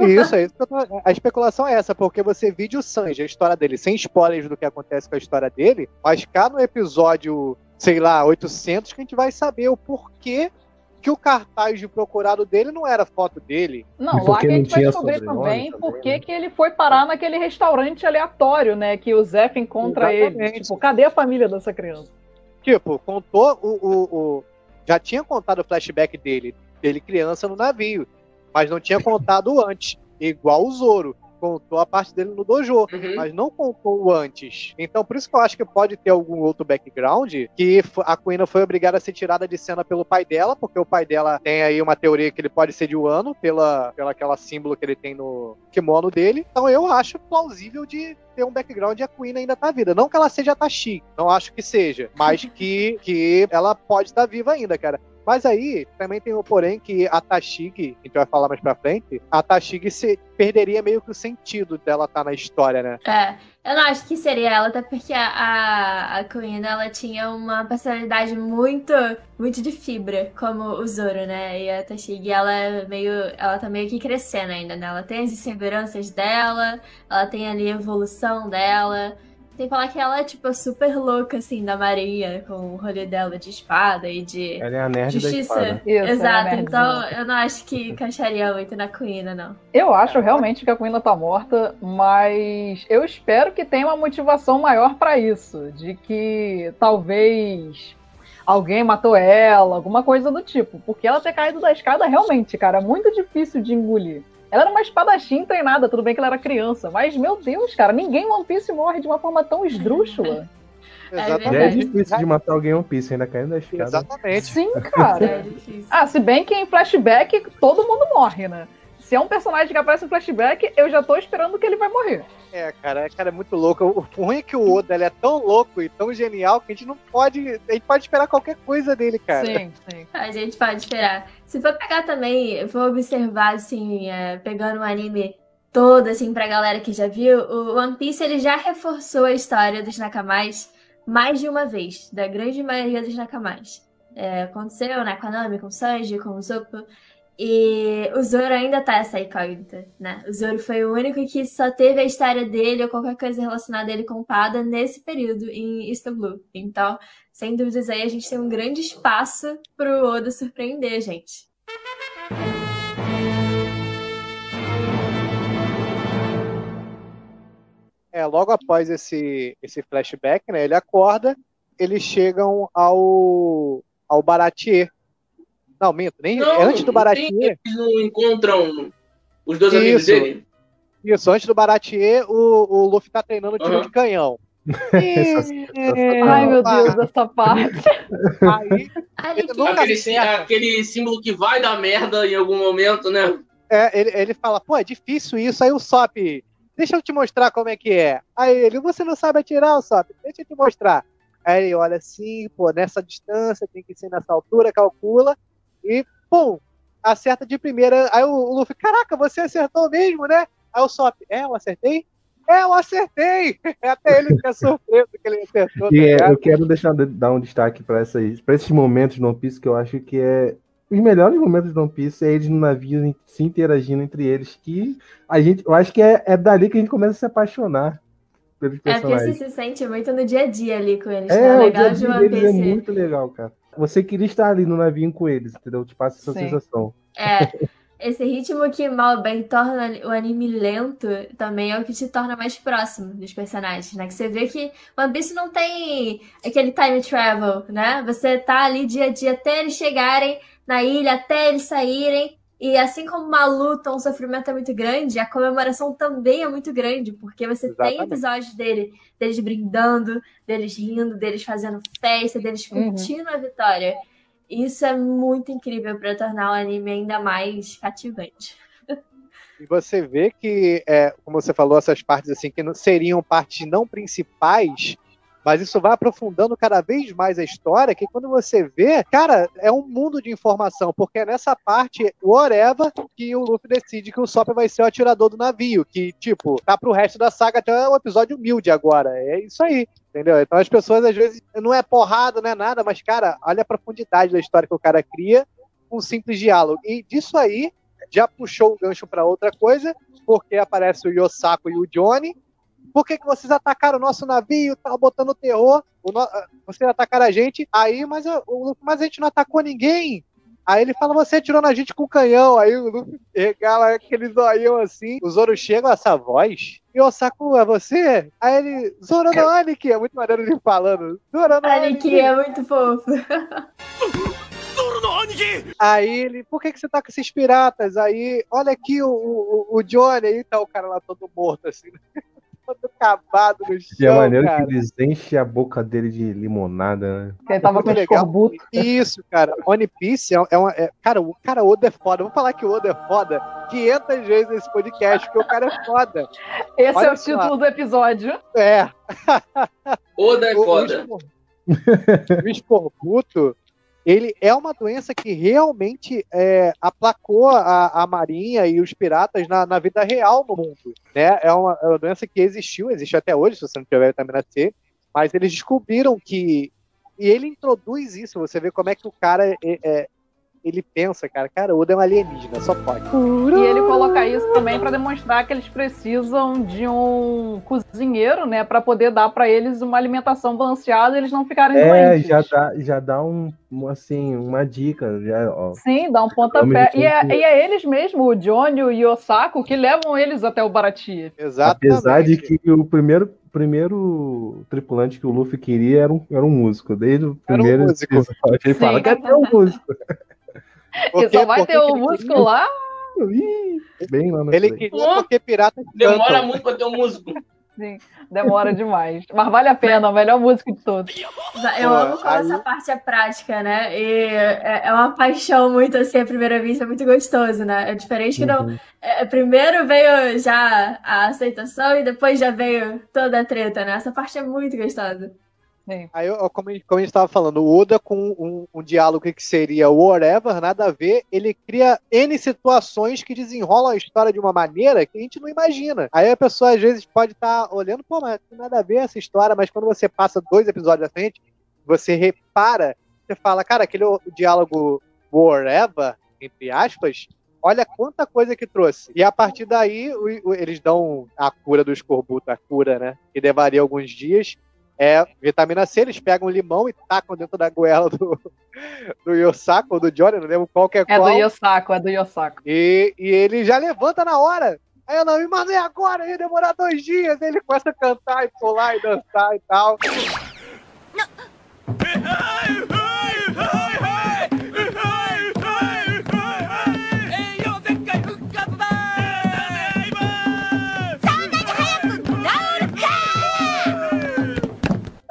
Isso, é isso que eu tô- A especulação é essa, porque você vide o Sanji, a história dele, sem spoilers do que acontece com a história dele, mas cá no episódio, sei lá, 800, que a gente vai saber o porquê que o cartaz de procurado dele não era foto dele. Não, lá que a não gente vai descobrir também também, por que que ele foi parar naquele restaurante aleatório, né? Que o Zef encontra ele. Exatamente. Tipo, cadê a família dessa criança? Tipo, contou o, o, o- Já tinha contado o flashback dele, dele criança no navio, mas não tinha contado antes. Igual o Zoro. Contou a parte dele no dojo, mas não contou antes. Então, por isso que eu acho que pode ter algum outro background que a Kuina foi obrigada a ser tirada de cena pelo pai dela, porque o pai dela tem aí uma teoria que ele pode ser de Wano, pela, pela aquela símbolo que ele tem no kimono dele. Então, eu acho plausível de ter um background e a Queen ainda tá viva. Não que ela seja Tashi, não acho que seja, mas [LAUGHS] que, que ela pode estar viva ainda, cara. Mas aí, também tem o porém que a Tashigi, a gente vai falar mais pra frente, a Tashigi se perderia meio que o sentido dela estar na história, né? É, eu não acho que seria ela, até porque a, a, a ela tinha uma personalidade muito, muito de fibra, como o Zoro, né? E a Tashigi, ela é meio, ela tá meio que crescendo ainda, né? Ela tem as inseguranças dela, ela tem ali a evolução dela. Tem que falar que ela é, tipo, super louca, assim, da marinha, com o rolê dela de espada e de Ela é a nerd da justiça. espada. Isso, é Exato, nerdzinha. então eu não acho que encaixaria muito na Queen, não. Eu acho realmente que a Queen tá morta, mas eu espero que tenha uma motivação maior pra isso, de que talvez alguém matou ela, alguma coisa do tipo, porque ela ter caído da escada realmente, cara, é muito difícil de engolir. Ela era uma espadachim treinada, tudo bem que ela era criança, mas meu Deus, cara, ninguém em One Piece morre de uma forma tão esdrúxula. Já [LAUGHS] é difícil de matar alguém em One Piece, ainda caindo da escada. Exatamente. Sim, cara. ah, se bem que em flashback todo mundo morre, né? Se é um personagem que aparece em flashback, eu já tô esperando que ele vai morrer. É, cara, cara, é muito louco. O ruim é que o Oda ele é tão louco e tão genial que a gente não pode. A gente pode esperar qualquer coisa dele, cara. Sim, [LAUGHS] sim. A gente pode esperar. Se for pegar também, eu vou observar, assim, é, pegando o anime todo, assim, pra galera que já viu, o One Piece, ele já reforçou a história dos Nakamais mais de uma vez, da grande maioria dos Nakamais. É, aconteceu, né, com a Nami, com o Sanji, com o Zoppo, e o Zoro ainda tá essa incógnita, né? O Zoro foi o único que só teve a história dele ou qualquer coisa relacionada a ele contada nesse período em East Blue. Então, sem dúvidas aí, a gente tem um grande espaço pro Oda surpreender, gente. É, logo após esse, esse flashback, né? Ele acorda, eles chegam ao, ao Baratier. Não, minto, nem Não, é antes do não Baratier. Eles não encontram os dois amigos Isso. dele? Isso, antes do Baratier, o, o Luffy tá treinando tiro Aham. de canhão. [LAUGHS] Ai, meu Deus, essa parte. [LAUGHS] Aí, [LAUGHS] nunca Aquele, aquele símbolo que vai dar merda em algum momento, né? É, ele, ele fala, pô, é difícil isso. Aí o Sop, deixa eu te mostrar como é que é. Aí ele, você não sabe atirar, Sop? Deixa eu te mostrar. Aí ele olha assim, pô, nessa distância, tem que ser nessa altura, calcula. E, pum, acerta de primeira. Aí o, o Luffy, caraca, você acertou mesmo, né? Aí o Sop, é, eu acertei? É, eu acertei! [LAUGHS] Até ele fica surpreso que ele acertou. tá E é, ligado? eu quero deixar dar um destaque para esses momentos do One Piece que eu acho que é os melhores momentos do One Piece é eles no navio se interagindo entre eles, que a gente, eu acho que é, é dali que a gente começa a se apaixonar pelos É porque você personagens. se sente muito no dia a dia ali com eles, É, né? O o legal dia a de dia One deles é Piece. muito legal, cara. Você queria estar ali no navio com eles, entendeu? Te passa essa Sim. sensação. É, esse ritmo que mal bem torna o anime lento também é o que te torna mais próximo dos personagens, né? Que você vê que One Piece não tem aquele time travel, né? Você tá ali dia a dia até eles chegarem na ilha, até eles saírem. E assim como uma luta, um sofrimento é muito grande, a comemoração também é muito grande, porque você tem Exatamente. episódios dele, deles brindando, deles rindo, deles fazendo festa, deles Uhum. curtindo a vitória. Isso é muito incrível para tornar o anime ainda mais cativante. E você vê que, é, como você falou, essas partes assim que não, seriam partes não principais, mas isso vai aprofundando cada vez mais a história, que quando você vê, cara, é um mundo de informação, porque é nessa parte, whatever, que o Luffy decide que o Sop vai ser o atirador do navio, que, tipo, tá pro resto da saga até o episódio mil de agora. É isso aí. Entendeu? Então as pessoas, às vezes, não é porrada, não é nada, mas, cara, olha a profundidade da história que o cara cria com um simples diálogo. E disso aí, já puxou o gancho pra outra coisa, porque aparece o Yosako e o Johnny. Por que, que vocês atacaram o nosso navio? Tava botando terror. O no... Vocês atacaram a gente. Aí, mas, Luffy, mas a gente não atacou ninguém. Aí ele fala, você atirou na gente com canhão. Aí o Luffy [LAUGHS] regala aquele zoião assim. O Zoro chega, essa voz. E o Saku, é você? Aí ele, Zoro no Aniki. É muito maneiro ele falando. Zoro no Aniki é muito fofo. [LAUGHS] Aí ele, por que, que você tá com esses piratas? Aí, olha aqui o, o, o Johnny, aí tá o cara lá todo morto, assim, todo acabado no chão. E é maneiro cara. que eles enchem a boca dele de limonada, né? Que ele tava Muito com legal. escorbuto. Isso, cara. One Piece é, é uma. é- cara, o cara Oda é foda. Vamos falar que o Oda é foda 500 vezes nesse podcast, porque o cara é foda. Esse Olha é o título do episódio. É. Oda é O- o foda. escor- O escorbuto, ele é uma doença que realmente é, aplacou a, a marinha e os piratas na, na vida real no mundo. Né? É, uma, é uma doença que existiu, existe até hoje, se você não tiver vitamina C, mas eles descobriram que. E ele introduz isso, você vê como é que o cara é, é- ele pensa, cara, cara, o Oda é um alienígena, só pode. E ele coloca isso também pra demonstrar que eles precisam de um cozinheiro, né, Pra poder dar pra eles uma alimentação balanceada e eles não ficarem É, doentes. já dá, já dá um, assim, uma dica. Já, ó. Sim, dá um pontapé. E é, e é eles mesmo, o Johnny e o Osako, que levam eles até o Baratie. Apesar de que o primeiro, primeiro tripulante que o Luffy queria era um, era um músico. Desde o Era um primeiro músico. episódio, ele fala Sim. que é um músico. [LAUGHS] E só vai ter o músico lá. Bem lá no Ele play. queria porque pirata Demora cantam. muito pra ter um músico. Sim, demora demais. Mas vale a pena, o melhor músico de todos. Eu amo como aí- essa parte é prática, né? E é é uma paixão muito assim, à primeira vista, é muito gostoso, né? É diferente que não. Uhum. é, primeiro veio já a aceitação e depois já veio toda a treta, né? Essa parte é muito gostosa. Aí, como, como a gente estava falando, o Oda com um, um diálogo que seria whatever, nada a ver, ele cria N situações que desenrolam a história de uma maneira que a gente não imagina. Aí a pessoa às vezes pode estar olhando, pô, mas tem nada a ver essa história, mas quando você passa dois episódios à frente, você repara, você fala, cara, aquele diálogo whatever, entre aspas, olha quanta coisa que trouxe. E a partir daí, o- o- eles dão a cura do escorbuto, a cura, né? Que levaria alguns dias. É vitamina C, eles pegam um limão e tacam dentro da goela do, [LAUGHS] do Yosako ou do Johnny, não lembro qual que é É qual. do Yosako, é do Yosako. E, e ele já levanta na hora. Aí eu não, não é agora, ia demorar dois dias. Aí ele começa a cantar e pular e dançar e tal.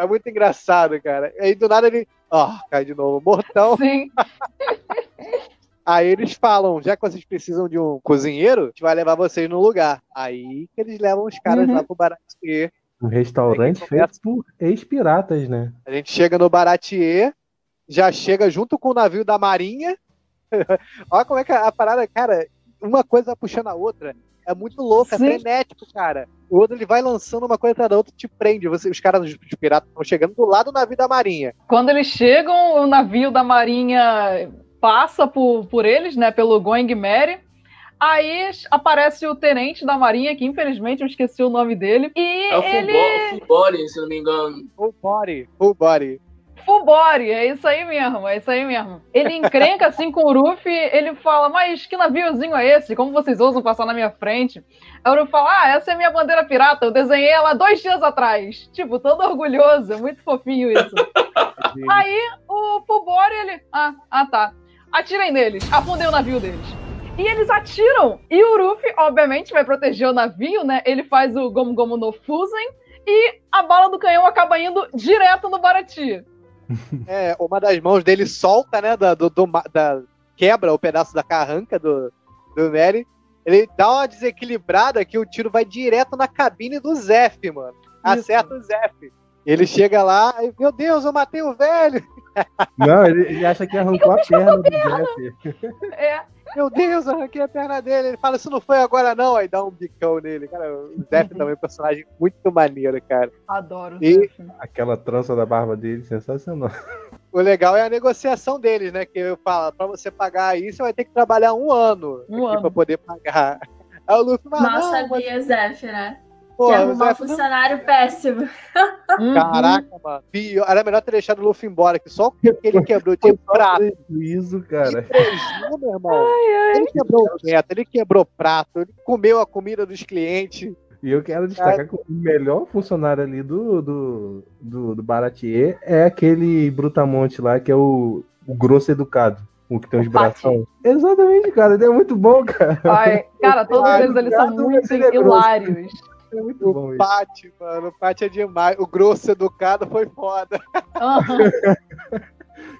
É muito engraçado, cara. Aí do nada ele. Ó, cai de novo, mortão. Sim. [LAUGHS] Aí eles falam, já que vocês precisam de um cozinheiro, a gente vai levar vocês no lugar. Aí que eles levam os caras Uhum. lá pro Baratier. Um restaurante feito por ex-piratas, né? A gente chega no Baratier, já chega junto com o navio da Marinha. [LAUGHS] Olha como é que a, a parada, cara, uma coisa puxando a outra. É muito louco, é Sim. frenético, cara. O outro ele vai lançando uma coisa atrás da outra e te prende. Você, os caras dos piratas estão chegando do lado do navio da Marinha. Quando eles chegam, o navio da Marinha passa por, por eles, né? Pelo Going Mary. Aí aparece o tenente da Marinha, que infelizmente eu esqueci o nome dele. E É o ele. Full Body, se não me engano. Full body, full body. Full body, é isso aí mesmo, é isso aí mesmo. Ele encrenca assim com o Ruffy, ele fala, mas que naviozinho é esse? Como vocês ousam passar na minha frente? Aí o Ruffy fala, ah, essa é minha bandeira pirata, eu desenhei ela dois dias atrás. Tipo, todo orgulhoso, é muito fofinho isso. [LAUGHS] aí o Full body, ele, ah, ah tá, atirem neles, afundei o navio deles. E eles atiram. E o Ruffy, obviamente, vai proteger o navio, né? Ele faz o Gomu Gomu no Fusen. E a bala do canhão acaba indo direto no Barati. [LAUGHS] É, uma das mãos dele solta, né? Da, do, do- da- quebra o pedaço da carranca do, do Mary. Ele dá uma desequilibrada que o tiro vai direto na cabine do Zef, mano. Acerta o Zef. Ele chega lá e, meu Deus, eu matei o velho. Não, ele, ele acha que arrancou a perna do Jeff. É. Meu Deus, eu arranquei a perna dele. Ele fala, isso não foi agora não. Aí dá um bicão nele. Cara, o Zef também é um personagem muito maneiro, cara. Adoro. E Aquela trança da barba dele, sensacional. o legal é a negociação deles, né? Que eu falo, pra você pagar aí, você vai ter que trabalhar um ano. Um aqui ano. Pra poder pagar. Aí o Luffy, mas Mal não, mas- sabia, Zef, né? Pô, que o arrumar um funcionário péssimo. Uhum. Caraca, mano. Pior, era melhor ter deixado o Luffy embora, que só o que ele quebrou de [LAUGHS] prato. Prejuízo, cara. Prejuízo, meu irmão. Ele quebrou o teto, ele quebrou prato, ele comeu a comida dos clientes. E eu quero destacar que o melhor funcionário ali do, do, do, do Baratier é aquele Brutamonte lá, que é o, o grosso educado. O que tem os bração. Exatamente, cara. Ele é muito bom, cara. Ai, cara, [LAUGHS] todos Ai, eles, eles são muito é grosso. hilários. É muito bom O isso. Pati, mano, o Pati é demais. O grosso educado foi foda. [LAUGHS] Aham.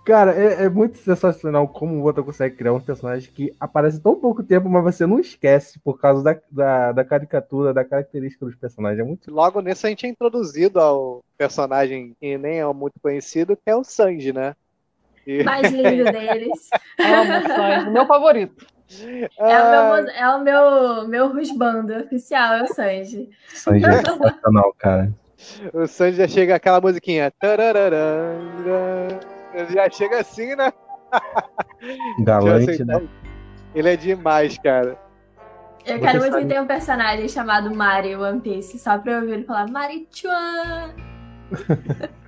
Cara, é, é muito sensacional como o Oda consegue criar um personagem que aparece tão pouco tempo, mas você não esquece por causa da, da, da caricatura, da característica dos personagens. É muito Logo nisso a gente é introduzido ao personagem que nem é muito conhecido, que é o Sanji, né? E- Mais lindo [LAUGHS] deles. Amo Sanji, meu favorito. É o meu, é o meu, meu rusbando oficial, é o Sanji. Sanji é sensacional, cara. O Sanji já chega aquela musiquinha. Ele já chega assim, né? [LAUGHS] Galante, né? Ele é demais, cara. Eu quero muito que tenha um personagem chamado Mari em One Piece, só pra eu ouvir ele falar Mari-chan. [LAUGHS]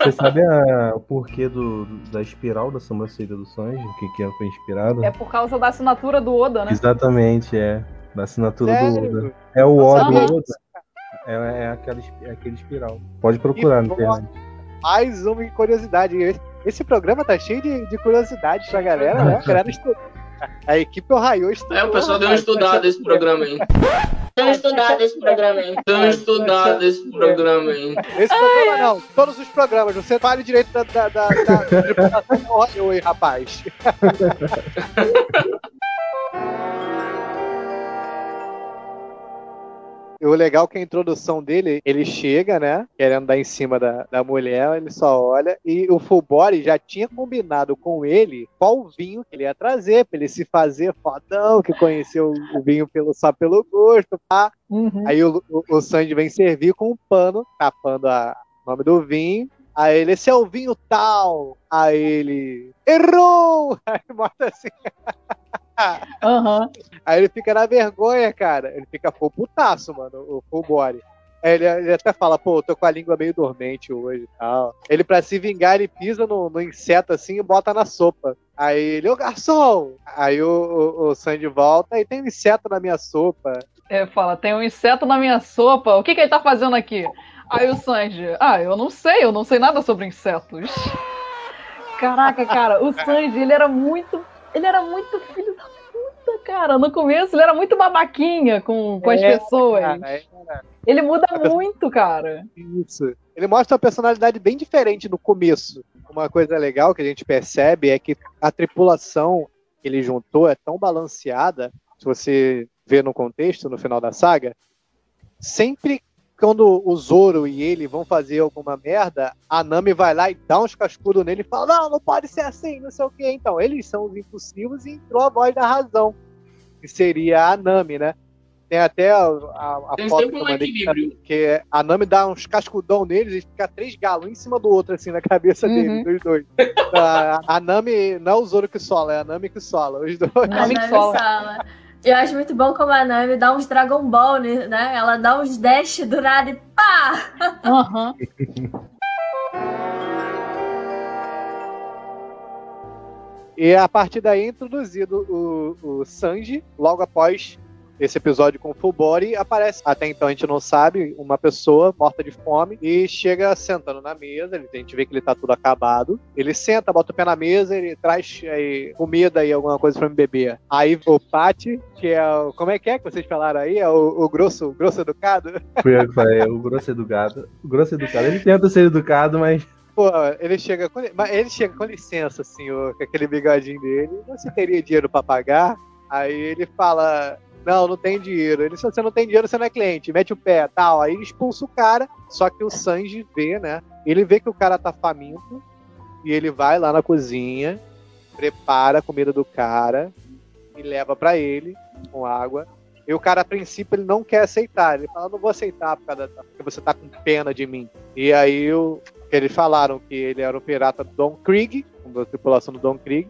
Você sabe a- o porquê do, do- da espiral da sobrancelha do Sanji? O que, que é, foi inspirado? É por causa da assinatura do Oda, né? Exatamente, é. Da assinatura do Sério? Oda. É o O do. Oda. É, é, aquela, é aquele espiral. Pode procurar na Que internet. Mais uma curiosidade. Esse, programa tá cheio de, de curiosidades pra galera, né? A galera [LAUGHS] estuda. A equipe Ohio estudou. É, o pessoal deu um rapaz. estudado esse programa aí. [LAUGHS] Um estudado esse programa um estudado esse programa aí. Esse programa não, todos os programas. Você fale direito da, da, da, da tripulação Ohio aí, rapaz. E o legal é que a introdução dele, ele chega, né? Querendo dar em cima da, da mulher, ele só olha. E o Full Body já tinha combinado com ele qual vinho que ele ia trazer, pra ele se fazer fodão, que conheceu o vinho pelo, só pelo gosto. Pá. Uhum. Aí o, o, o Sandy vem servir com um pano, tapando a- o nome do vinho. Aí ele, esse é o vinho tal. Aí ele, errou! [LAUGHS] Aí mostra assim. Aham. Aí ele fica na vergonha, cara. Ele fica full putaço, mano, o full body. Aí ele, ele até fala, pô, eu tô com a língua meio dormente hoje e tal. Ele, pra se vingar, ele pisa no, no inseto assim e bota na sopa. Aí ele, ô garçom! Aí o, o, o Sandy volta e tem um inseto na minha sopa. É, fala, tem um inseto na minha sopa, o que, que ele tá fazendo aqui? Aí o Sanji, ah, eu não sei, eu não sei nada sobre insetos. [LAUGHS] Caraca, cara, o Sanji, ele era muito. Ele era muito filho da puta, cara. No começo, ele era muito babaquinha com, com as É, pessoas. cara, é, Ele muda [LAUGHS] muito, cara. Isso. Ele mostra uma personalidade bem diferente no começo. Uma coisa legal que a gente percebe é que a tripulação que ele juntou é tão balanceada, se você vê no contexto, no final da saga, sempre quando o Zoro e ele vão fazer alguma merda, a Nami vai lá e dá uns cascudos nele e fala: Não, não pode ser assim, não sei o que. Então, eles são os impossíveis e entrou a voz da razão, que seria a Nami, né? Tem até a, a, a Tem foto que eu mandei que, que a Nami dá uns cascudão neles e fica três galos um em cima do outro, assim, na cabeça Uhum. deles, dos dois. a, a Nami, não é o Zoro que sola, é a Nami que sola, os dois. A Nami Sala. Eu acho muito bom como a Nami dá uns Dragon Ball, né? Ela dá uns dash do nada e pá! Aham. E a partir daí é introduzido o, o Sanji, logo após esse episódio com o full body, aparece, até então a gente não sabe, uma pessoa morta de fome e chega sentando na mesa, a gente vê que ele tá tudo acabado. Ele senta, bota o pé na mesa, ele traz aí, comida e alguma coisa pra me beber. Aí o Pati, que é o. Como é que é que vocês falaram aí? É o, o grosso, o grosso educado? Fui eu que falei, o grosso educado. O grosso educado. Ele tenta ser educado, mas. Pô, ele chega com, mas ele chega com licença, senhor, com aquele bigodinho dele. Você teria dinheiro pra pagar? Aí ele fala: Não, não tem dinheiro. Ele, se você não tem dinheiro, você não é cliente. Mete o pé, tal. Aí ele expulsa o cara. Só que o Sanji vê, né? Ele vê que o cara tá faminto. E ele vai lá na cozinha, prepara a comida do cara e leva pra ele com água. E o cara, a princípio, ele não quer aceitar. Ele fala, não vou aceitar por causa da- porque você tá com pena de mim. E aí o, eles falaram que ele era o pirata do Don Krieg, da tripulação do Don Krieg.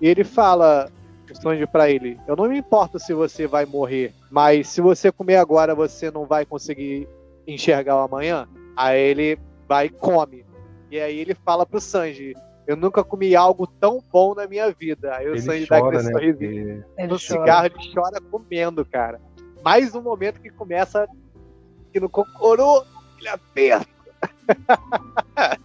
E ele fala, o Sanji pra ele, eu não me importo se você vai morrer, mas se você comer agora, você não vai conseguir enxergar o amanhã. Aí ele vai e come. E aí ele fala pro Sanji, eu nunca comi algo tão bom na minha vida. Aí o Ele Sanji dá chora, aquele né? sorrisinho Porque- no cigarro, ele chora comendo, cara. Mais um momento que começa que no Kokoro ele aperta. [LAUGHS]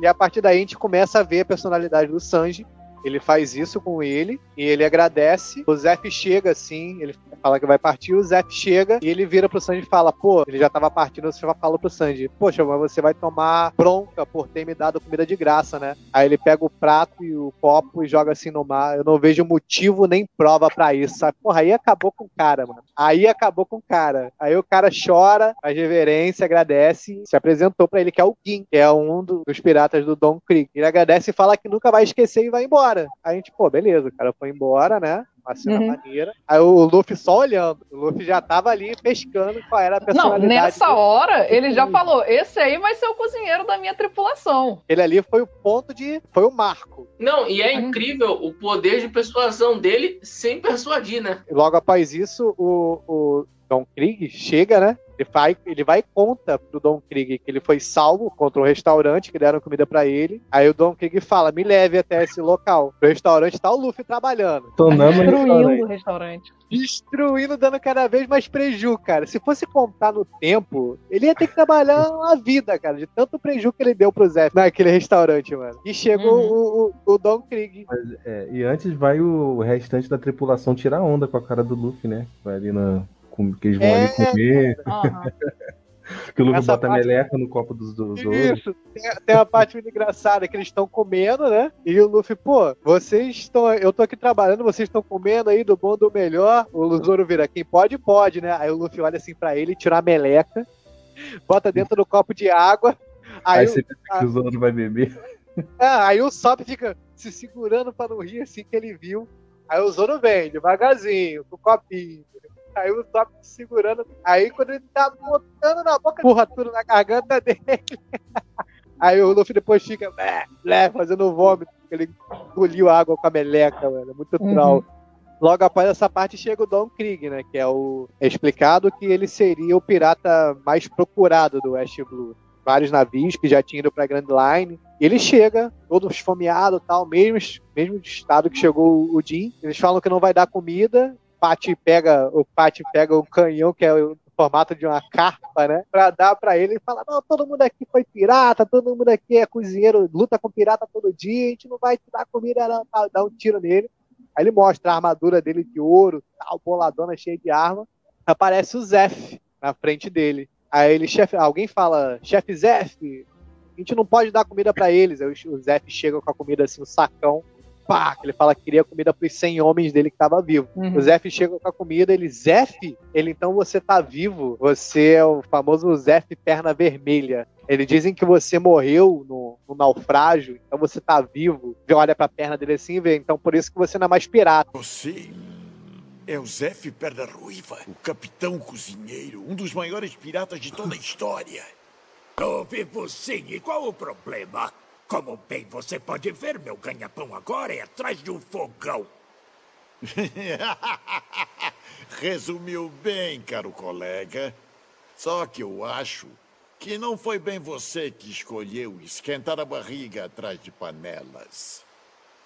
e a partir daí a gente começa a ver a personalidade do Sanji. Ele faz isso com ele e ele agradece. O Zef chega assim, ele fala que vai partir, o Zef chega e ele vira pro Sanji e fala: Pô, ele já tava partindo, você falou pro Sanji: Poxa, mas você vai tomar bronca por ter me dado comida de graça, né? Aí ele pega o prato e o copo e joga assim no mar. Eu não vejo motivo nem prova pra isso, sabe? Porra, aí acabou com o cara, mano. Aí acabou com o cara. Aí o cara chora, faz reverência, agradece, se apresentou pra ele que é o Gin, que é um do- dos piratas do Don Krieg. Ele agradece e fala que nunca vai esquecer e vai embora. Aí a gente, pô, beleza, o cara foi embora, né? Uma cena Uhum. maneira. Aí o Luffy só olhando. O Luffy já tava ali pescando qual era a Não, personalidade. nessa do- hora ele já falou: esse aí vai ser o cozinheiro da minha tripulação. Ele ali foi o ponto de. Foi o marco. Não, e é incrível o poder de persuasão dele sem persuadir, né? Logo após isso, o, o Don Krieg chega, né? Ele vai, ele vai e conta pro Don Krieg que ele foi salvo contra um restaurante que deram comida pra ele. Aí o Don Krieg fala: me leve até esse local. No restaurante tá o Luffy trabalhando. Tonando no Destruindo o restaurante. Destruindo, dando cada vez mais preju, cara. Se fosse contar no tempo, ele ia ter que trabalhar uma vida, cara, de tanto preju que ele deu pro Zé naquele restaurante, mano. E chegou o, o, o Don Krieg. Mas, é, e antes vai o restante da tripulação tirar onda com a cara do Luffy, né? Vai ali na. Que eles vão É, ali comer. [LAUGHS] que o Luffy Essa bota a parte- meleca no copo dos, dos outros. Isso, tem, tem uma parte muito engraçada que eles estão comendo, né? E o Luffy, pô, vocês estão. Eu tô aqui trabalhando, vocês estão comendo aí do bom do melhor. O Zoro vira, quem pode, pode, né? Aí o Luffy olha assim pra ele, tira a meleca, bota dentro do copo de água. Aí, Aí o- você pensa que o Zoro vai beber. ah, aí o Sop fica se segurando pra não rir assim que ele viu. Aí o Zoro vem, devagarzinho, com o copinho. Aí o se segurando. Aí quando ele tá botando na boca, empurra tudo na garganta dele. [LAUGHS] Aí o Luffy depois fica, blé, blé, fazendo vômito, porque ele engoliu água com a meleca, mano. É muito Uhum. troll. Logo após essa parte chega o Don Krieg, né? Que é o. É explicado que ele seria o pirata mais procurado do West Blue. Vários navios que já tinham ido pra Grand Line. E ele chega, todo esfomeado e tal, mesmo, mesmo estado que chegou o Jim. Eles falam que não vai dar comida. Pati pega, o Pati pega o canhão, que é o formato de uma carpa, né? Pra dar pra ele e fala: Não, todo mundo aqui foi pirata, todo mundo aqui é cozinheiro, luta com pirata todo dia, a gente não vai te dar comida, não, tá, dá um tiro nele. Aí ele mostra a armadura dele de ouro, tal, boladona, cheia de arma. Aparece o Zef na frente dele. Aí ele, chefe, alguém fala, chefe Zef, a gente não pode dar comida pra eles. Aí o Zef chega com a comida assim, um sacão. Pá, que ele fala que queria comida pros 100 homens dele que tava vivo. Uhum. O Zef chega com a comida, ele, Zef, ele então você tá vivo. Você é o famoso Zef perna vermelha. Eles dizem que você morreu no, no naufrágio, então você tá vivo. Você olha pra perna dele assim e vê, então por isso que você não é mais pirata. Você é o Zef Perna Ruiva, o capitão cozinheiro, um dos maiores piratas de toda a história. Ouve você, e qual o problema? Como bem você pode ver, meu ganha-pão agora é atrás de um fogão. [LAUGHS] Resumiu bem, caro colega. Só que eu acho que não foi bem você que escolheu esquentar a barriga atrás de panelas.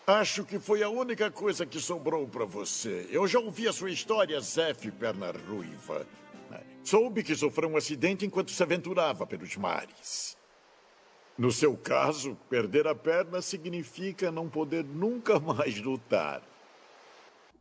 Acho que foi a única coisa que sobrou para você. Eu já ouvi a sua história, Zef Perna Ruiva. Soube que sofreu um acidente enquanto se aventurava pelos mares. No seu caso, perder a perna significa não poder nunca mais lutar.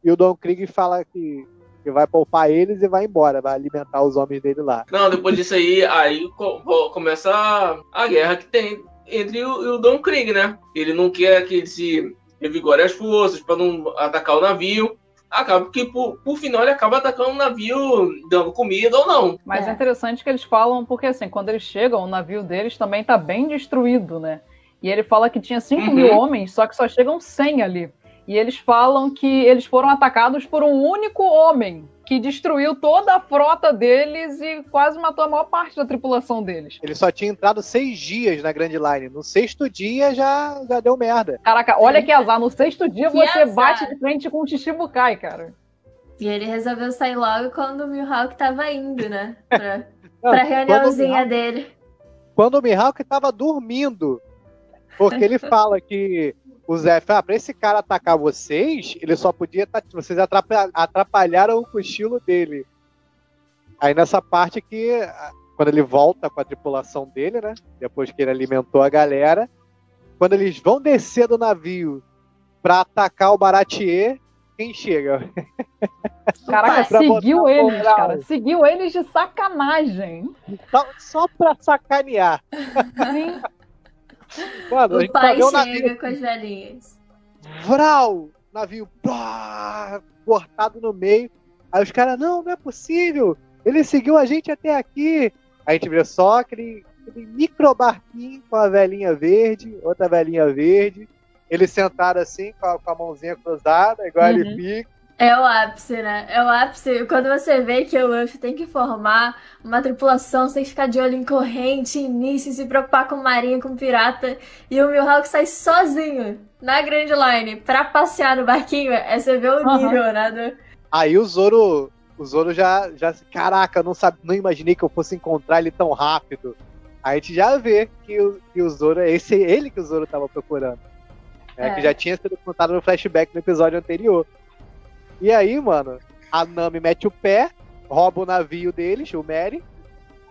E o Don Krieg fala que, que vai poupar eles e vai embora, vai alimentar os homens dele lá. Não, depois disso aí, aí co- co- começa a, a guerra que tem entre o, o Don Krieg, né? Ele não quer que ele se revigore as forças para não atacar o navio. Acaba que, por, por final, ele acaba atacando o navio, dando comida ou não. Mas é. interessante que eles falam, porque assim, quando eles chegam, o navio deles também tá bem destruído, né? E ele fala que tinha 5 Uhum. mil homens, só que só chegam 100 ali. E eles falam que eles foram atacados por um único homem, que destruiu toda a frota deles e quase matou a maior parte da tripulação deles. Ele só tinha entrado seis dias na Grand Line. No sexto dia já, já deu merda. Caraca, olha que azar, no sexto dia Que você azar. bate de frente com o Chichibukai, cara. E ele resolveu sair logo quando o Mihawk tava indo, né? [LAUGHS] Pra, Não, pra reuniãozinha Mihawk- dele. Quando o Mihawk tava dormindo. Porque ele fala que o Zé, ah, pra esse cara atacar vocês, ele só podia. tá- Vocês atrapa- atrapalharam o cochilo dele. Aí nessa parte que, quando ele volta com a tripulação dele, né? Depois que ele alimentou a galera, quando eles vão descer do navio pra atacar o Baratier, quem chega? [LAUGHS] Caraca, seguiu eles, moral. cara. Seguiu eles de sacanagem. Só, só pra sacanear. Mano, O gente só pai chega navio com as velhinhas. Vral! Navio pá, cortado no meio. Aí os caras, não, não é possível. Ele seguiu a gente até aqui. A gente vê só aquele, aquele micro barquinho com a velhinha verde, outra velhinha verde. Eles sentaram assim, com a, com a mãozinha cruzada, igual ele Uhum. fica. É o ápice, né? É o ápice. Quando você vê que o Luffy tem que formar uma tripulação, você tem que ficar de olho em corrente, em início, se preocupar com marinha, com pirata. E o Mihawk sai sozinho na Grand Line pra passear no barquinho. É você vê o nível, né? do- Aí o Zoro, o Zoro já, já caraca, eu não, sabe, não imaginei que eu fosse encontrar ele tão rápido. Aí a gente já vê que o, que o Zoro é esse, ele que o Zoro tava procurando. né, É. Que já tinha sido contado no flashback no episódio anterior. E aí, mano, a Nami mete o pé, rouba o navio deles, o Mary.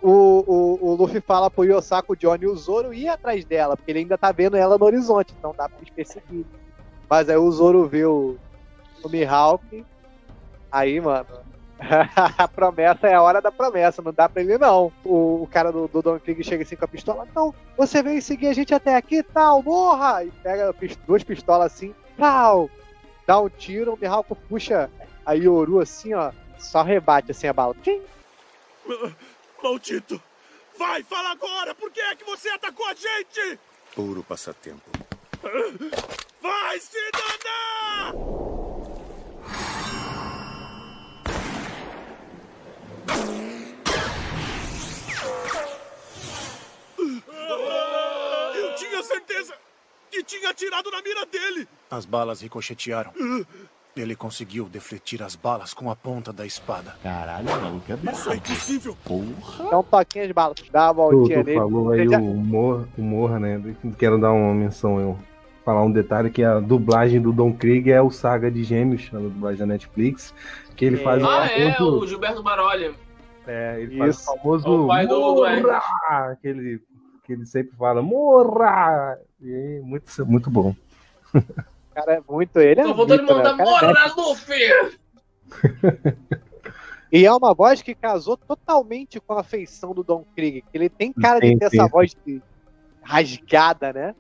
O, o, o Luffy fala pro Yosako, o Johnny e o Zoro ir atrás dela, porque ele ainda tá vendo ela no horizonte, então dá pra eles perseguir. Mas aí o Zoro vê o, o Mihawk, aí, mano, [LAUGHS] a promessa é a hora da promessa, não dá pra ele não. O, o cara do, do Don Krieg chega assim com a pistola, não, você veio seguir a gente até aqui, tal, morra! E pega duas pistolas assim, tal, dá um tiro, o Mihawk puxa a Yoru assim, ó, só rebate assim a bala. Tchim! Maldito! Vai, fala agora! Por que é que você atacou a gente? Puro passatempo. Vai se danar! Eu tinha certeza que tinha atirado na mira dele! As balas ricochetearam. Ele conseguiu defletir as balas com a ponta da espada. Caralho, mano, que Isso é impossível! Porra! Dá um toquinho de bala, dá uma Tu, voltinha tu nele. falou aí já- o Morra, o Morra, né? Quero dar uma menção, eu falar um detalhe que a dublagem do Don Krieg é o Saga de Gêmeos, a dublagem da Netflix, que ele faz o Ah, é, famoso- o Gilberto Baroli. É, ele faz o Isso. famoso O pai do- Morra, que ele, que ele sempre fala, Morra! E muito, muito bom. [LAUGHS] O cara é muito. Ele é Tô voltando a muito, né? mandar é mestre. Luffy! [LAUGHS] E é uma voz que casou totalmente com a feição do Don Krieg. que Ele tem cara de ter essa voz de- rasgada, né?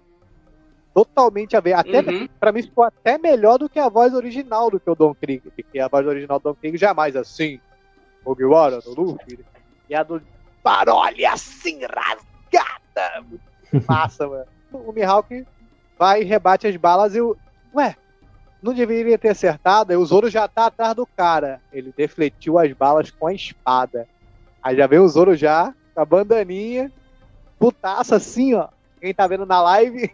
Totalmente a ver. Até, Uhum. Pra mim ficou até melhor do que a voz original do que o Don Krieg. Porque a voz original do Don Krieg jamais assim. Mugiwara no Luffy. E a do Baroli assim, rasgada. Muito [LAUGHS] massa, mano. O Mihawk vai e rebate as balas e o. Ué, não deveria ter acertado. Aí o Zoro já tá atrás do cara. Ele defletiu as balas com a espada. Aí já vem o Zoro já, com a bandaninha, putaça assim, ó. Quem tá vendo na live.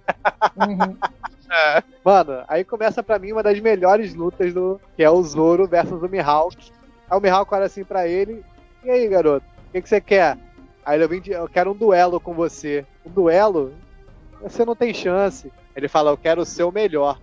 [LAUGHS] Mano, aí começa pra mim uma das melhores lutas do. Que é o Zoro versus o Mihawk. Aí o Mihawk olha assim pra ele. E aí, garoto? O que, que você quer? Aí ele, de- eu quero um duelo com você. Um duelo? Você não tem chance. Ele fala, eu quero o seu melhor.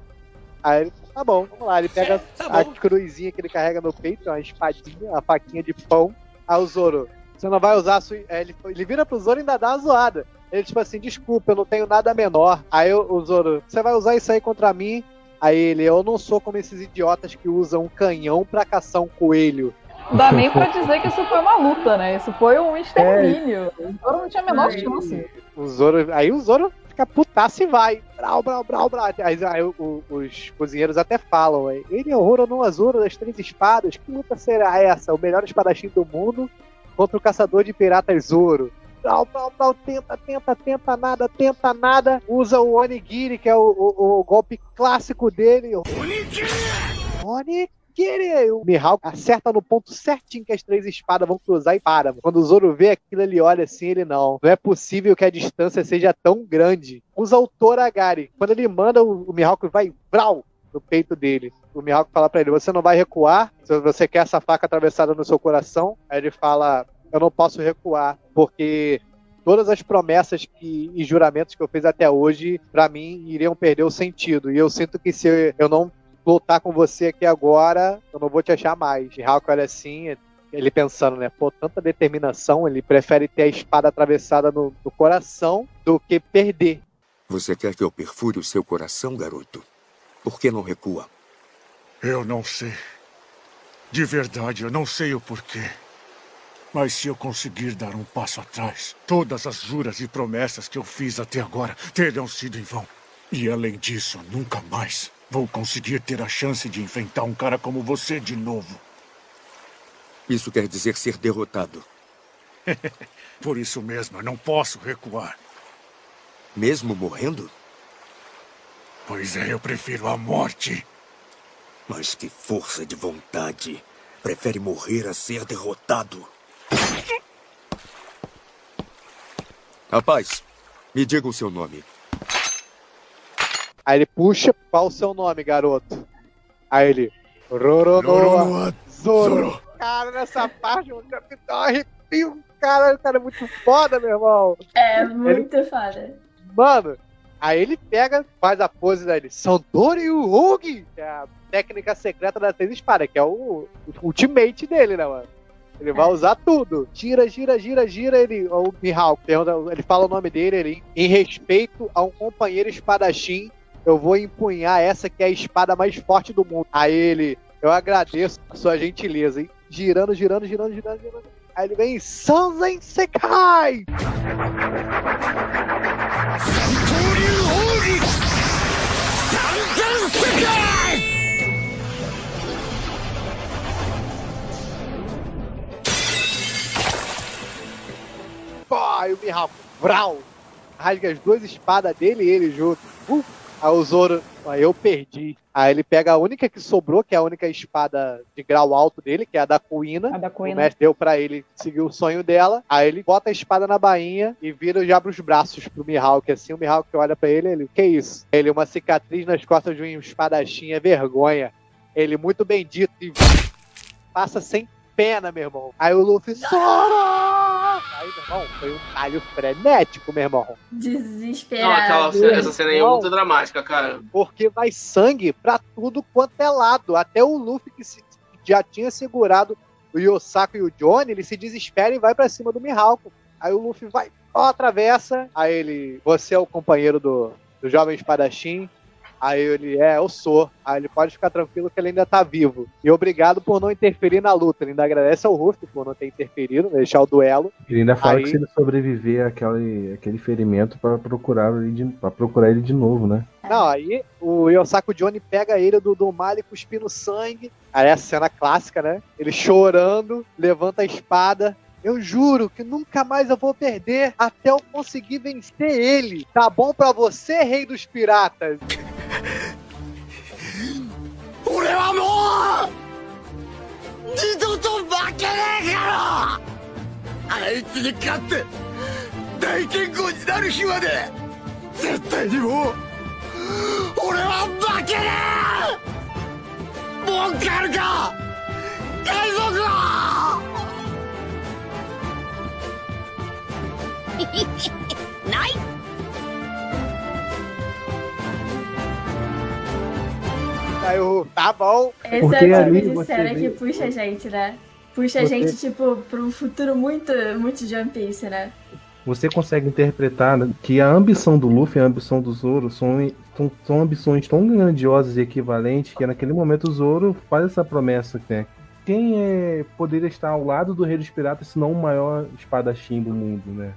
Aí ele, tá bom, vamos lá. Ele [LAUGHS] pega a cruzinha que ele carrega no peito, uma espadinha, uma faquinha de pão. Aí o Zoro, você não vai usar a sua. Ele, ele vira pro Zoro e ainda dá uma zoada. Ele, tipo assim, desculpa, eu não tenho nada menor. Aí o, o Zoro, você vai usar isso aí contra mim? Aí ele, eu não sou como esses idiotas que usam um canhão pra caçar um coelho. Não dá nem pra dizer que isso foi uma luta, né? Isso foi um extermínio. O Zoro não tinha a menor chance. O Zoro, aí o Zoro fica e vai. Brau, brau, brau, brau. Aí, aí o- os cozinheiros até falam, aí, ele é o Roronoa Azuro das Três Espadas. Que luta será essa? O melhor espadachim do mundo contra o caçador de piratas Zoro. Brau, brau, brau, tenta, tenta, tenta nada, tenta nada. Usa o Onigiri, que é o, o- o golpe clássico dele. Onigiri! O Mihawk acerta no ponto certinho que as três espadas vão cruzar e para. Quando o Zoro vê aquilo, ele olha assim, ele não. Não é possível que a distância seja tão grande. Usa o Toragari. Quando ele manda, o, Mihawk vai brau no peito dele. O Mihawk fala pra ele, você não vai recuar, se você quer essa faca atravessada no seu coração. Aí ele fala, eu não posso recuar, porque todas as promessas que, e juramentos que eu fiz até hoje, pra mim, iriam perder o sentido. E eu sinto que se eu não lutar com você aqui agora, eu não vou te achar mais. E Hulk olha assim, ele pensando, né? Pô, tanta determinação, ele prefere ter a espada atravessada no, no coração do que perder. Você quer que eu perfure o seu coração, garoto? Por que não recua? Eu não sei. De verdade, eu não sei o porquê. Mas se eu conseguir dar um passo atrás, todas as juras e promessas que eu fiz até agora terão sido em vão. E além disso, nunca mais vou conseguir ter a chance de enfrentar um cara como você de novo. Isso quer dizer ser derrotado. [LAUGHS] Por isso mesmo, eu não posso recuar. Mesmo morrendo? Pois é, eu prefiro a morte. Mas que força de vontade. Prefere morrer a ser derrotado. Rapaz, me diga o seu nome. Aí ele puxa, qual o seu nome, garoto? Aí ele, Roronoa Zoro. Cara, nessa parte, o capitão arrepio. Cara, o cara é muito foda, meu irmão. É muito foda. Mano, aí ele pega, faz a pose dele, Santori Urugi, que é a técnica secreta da três espadas, que é o, o ultimate dele, né, mano? Ele vai usar tudo. Gira, gira, gira, gira. Ele, o Mihawk, ele fala o nome dele, ele, em respeito a um companheiro espadachim, eu vou empunhar essa que é a espada mais forte do mundo. Aí ele, eu agradeço a sua gentileza, hein? Girando, girando, girando, girando, girando. Aí ele vem, Sanzen Sekai! Pô, aí o Mihawk, vrau, rasga as duas espadas dele e ele junto. Uh, aí o Zoro, aí eu perdi. Aí ele pega a única que sobrou, que é a única espada de grau alto dele, que é a da Kuina. A da O Kuina. mestre deu pra ele seguir o sonho dela. Aí ele bota a espada na bainha e vira e abre os braços pro Mihawk. Assim, o Mihawk olha pra ele, ele, que isso? Ele, uma cicatriz nas costas de um espadachim, é vergonha. Ele, muito bendito, e passa sem pena, meu irmão. Aí o Luffy, Zoro! Aí, meu irmão, foi um talho frenético, meu irmão. Não, Desesperado. aquela, cena- essa cena aí é muito dramática, cara. Porque vai sangue pra tudo quanto é lado. Até o Luffy, que se- já tinha segurado o Yosako e o Johnny, ele se desespera e vai pra cima do Mihawk. Aí o Luffy vai, ó, atravessa. Aí ele, você é o companheiro do, do jovem espadachim. Aí ele, é, eu sou. Aí ele pode ficar tranquilo que ele ainda tá vivo. E obrigado por não interferir na luta. Ele ainda agradece ao Ruff por não ter interferido, deixar o duelo. Ele ainda fala Aí- que se ele sobreviver àquele, àquele ferimento pra procurar, ele de, pra procurar ele de novo, né? Não, aí o Yosako Johnny pega ele do, do Mali cuspindo sangue. Aí é a cena clássica, né? Ele chorando, levanta a espada. Eu juro que nunca mais eu vou perder até eu conseguir vencer ele. Tá bom pra você, rei dos piratas? [LAUGHS] ない Aí o tá bom. Esse Porque é o tipo de você cena que puxa a gente, né? Puxa a Você- gente, tipo, pra um futuro muito, muito de One Piece, né? Você consegue interpretar né, que a ambição do Luffy e a ambição do Zoro são, são, são ambições tão grandiosas e equivalentes que naquele momento o Zoro faz essa promessa, né? Quem é, poderia estar ao lado do Rei dos Piratas se não o maior espadachim do mundo, né?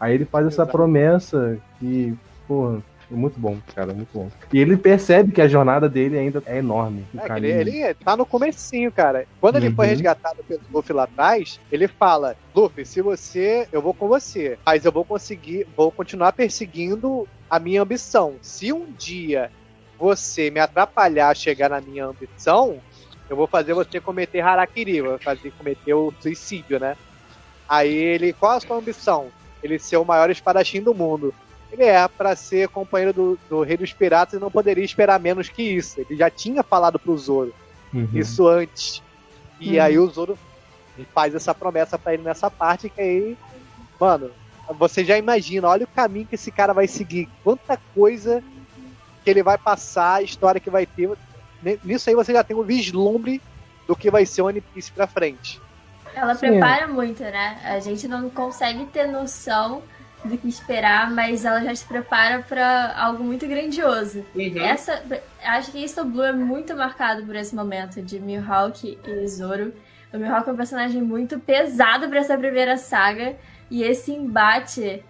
Aí ele faz essa Exato. promessa que, porra, é muito bom, cara, muito bom. E ele percebe que a jornada dele ainda é enorme. É, ele, ele tá no comecinho, cara. Quando ele foi Uhum. resgatado pelo Luffy lá atrás, ele fala: Luffy, se você. Eu vou com você. Mas eu vou conseguir. Vou continuar perseguindo a minha ambição. Se um dia você me atrapalhar a chegar na minha ambição, eu vou fazer você cometer harakiri, vou fazer cometer o suicídio, né? Aí ele, qual a sua ambição? Ele ser o maior espadachim do mundo. Ele é pra ser companheiro do, do Rei dos Piratas e não poderia esperar menos que isso. Ele já tinha falado pro Zoro Uhum. isso antes. E Uhum. aí o Zoro faz essa promessa pra ele nessa parte que aí, mano, você já imagina, olha o caminho que esse cara vai seguir, quanta coisa que ele vai passar, a história que vai ter. Nisso aí você já tem um vislumbre do que vai ser o One Piece pra frente. Ela Sim. prepara muito, né? A gente não consegue ter noção do que esperar, mas ela já se prepara pra algo muito grandioso. Essa, acho que East Blue é muito marcado por esse momento de Mihawk e Zoro. O Mihawk é um personagem muito pesado pra essa primeira saga e esse embate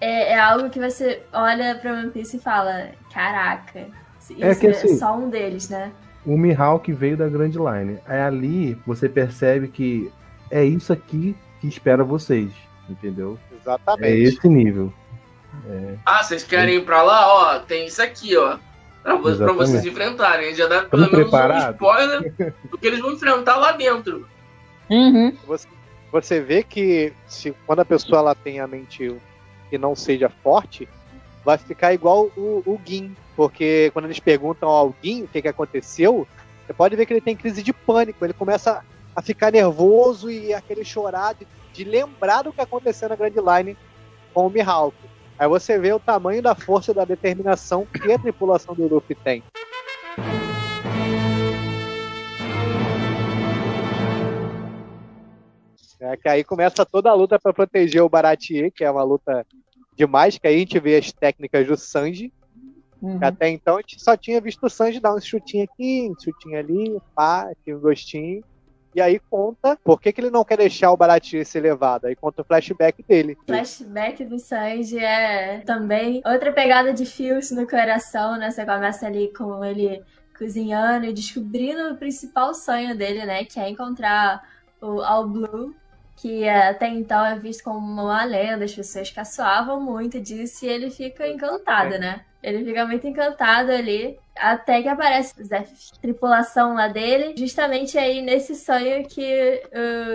é, é algo que você olha pra One Piece e fala: caraca, isso É que é assim- só um deles, né? o Mihawk veio da Grand Line. Aí ali você percebe que é isso aqui que espera vocês, entendeu? Exatamente. É esse nível. É, Ah, vocês querem ir pra lá? Ó, tem isso aqui, ó. Pra, pra vocês enfrentarem. Já dá Tamo pelo menos um preparado? spoiler [LAUGHS] do que eles vão enfrentar lá dentro. Você, você vê que se, quando a pessoa ela tem a mente que não seja forte, vai ficar igual o, o Gin. Porque quando eles perguntam ao Gin o que, que aconteceu, você pode ver que ele tem crise de pânico. Ele começa a ficar nervoso e a querer chorar de, de lembrar do que aconteceu na Grand Line com o Mihawk. Aí você vê o tamanho da força e da determinação que a tripulação do Luffy tem. É que aí começa toda a luta para proteger o Baratier, que é uma luta demais, que aí a gente vê as técnicas do Sanji. Uhum. até então a gente só tinha visto o Sanji dar um chutinho aqui, um chutinho ali, pá, tinha um gostinho. E aí conta por que, que ele não quer deixar o Baratier ser levado. Aí conta o flashback dele. flashback do Sanji é também outra pegada de fios no coração, né? Você começa ali com ele cozinhando e descobrindo o principal sonho dele, né? Que é encontrar o All Blue, que até então é visto como uma lenda, as pessoas caçoavam muito disso e ele fica encantado, né? Ele fica muito encantado ali, até que aparece o Zef, tripulação lá dele, justamente aí nesse sonho que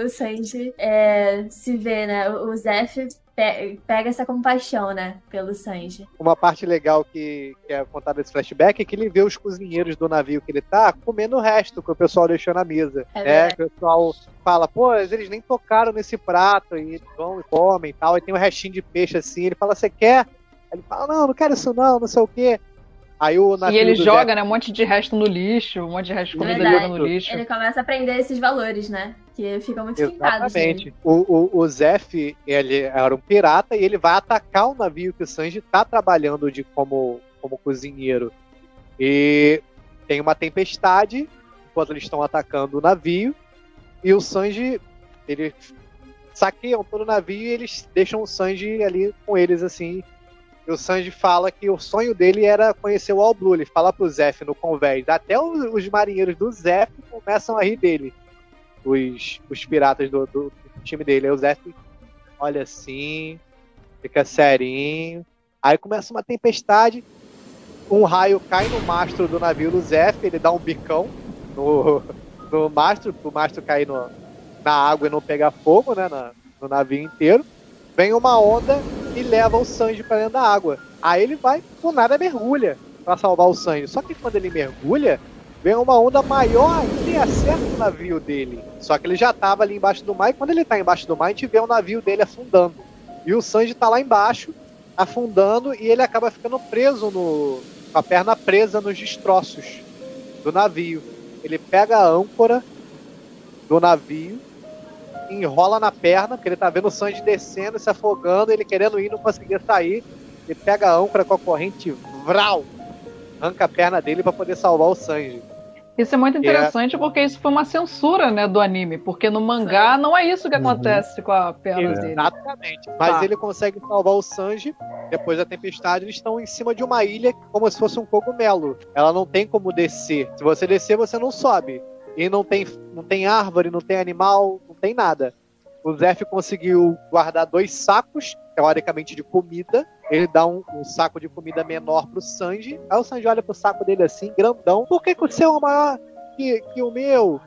o Sanji é, se vê, né? O Zef pe- pega essa compaixão, né? Pelo Sanji. Uma parte legal que, que é contada nesse flashback é que ele vê os cozinheiros do navio que ele tá comendo o resto que o pessoal deixou na mesa. É É, que o pessoal fala, pô, eles nem tocaram nesse prato, e eles vão e comem e tal. E tem um restinho de peixe assim. Ele fala, você quer? Ele fala, não, não quero isso não, não sei o quê. Aí o E ele joga, né? Um monte de resto no lixo, um monte de resto de comida no lixo. Ele começa a aprender esses valores, né? Que ficam muito fincados Exatamente. nele. O, o, o Zef, ele era um pirata e ele vai atacar o navio que o Sanji tá trabalhando de como, como cozinheiro. E tem uma tempestade enquanto eles estão atacando o navio. E o Sanji, ele saqueiam todo o navio e eles deixam o Sanji ali com eles assim. O Sanji fala que o sonho dele era conhecer o All. Ele fala pro Zef no convés. Até os, os marinheiros do Zef começam a rir dele os, os piratas do, do- time dele. Aí o Zé olha assim, fica serinho. Aí começa uma tempestade. Um raio cai no mastro do navio do Zé, ele dá um bicão no, no mastro, pro mastro cair no, na água e não pegar fogo, né? no navio inteiro. Vem uma onda e leva o Sanji pra dentro da água. Aí ele vai, por nada, mergulha pra salvar o Sanji. Só que quando ele mergulha, vem uma onda maior e acerta o navio dele. Só que ele já tava ali embaixo do mar, e quando ele tá embaixo do mar, a gente vê o navio dele afundando. E o Sanji tá lá embaixo, afundando, e ele acaba ficando preso no. com a perna presa nos destroços. do navio. Ele pega a âncora do navio, enrola na perna, porque ele tá vendo o Sanji descendo, se afogando, ele querendo ir, não conseguia sair. Ele pega a âncora com a corrente, vral, arranca a perna dele para poder salvar o Sanji. Isso é muito É. interessante porque isso foi uma censura, né, do anime, porque no mangá não é isso que acontece com a perna dele. Exatamente. Mas Tá. ele consegue salvar o Sanji. Depois da tempestade, eles estão em cima de uma ilha como se fosse um cogumelo. Ela não tem como descer. Se você descer, você não sobe. E não tem, não tem árvore, não tem animal, tem nada. O Zef conseguiu guardar dois sacos, teoricamente de comida. Ele dá um, um saco de comida menor pro Sanji. Aí o Sanji olha pro saco dele assim, grandão. Por que, que o seu é maior que, que o meu?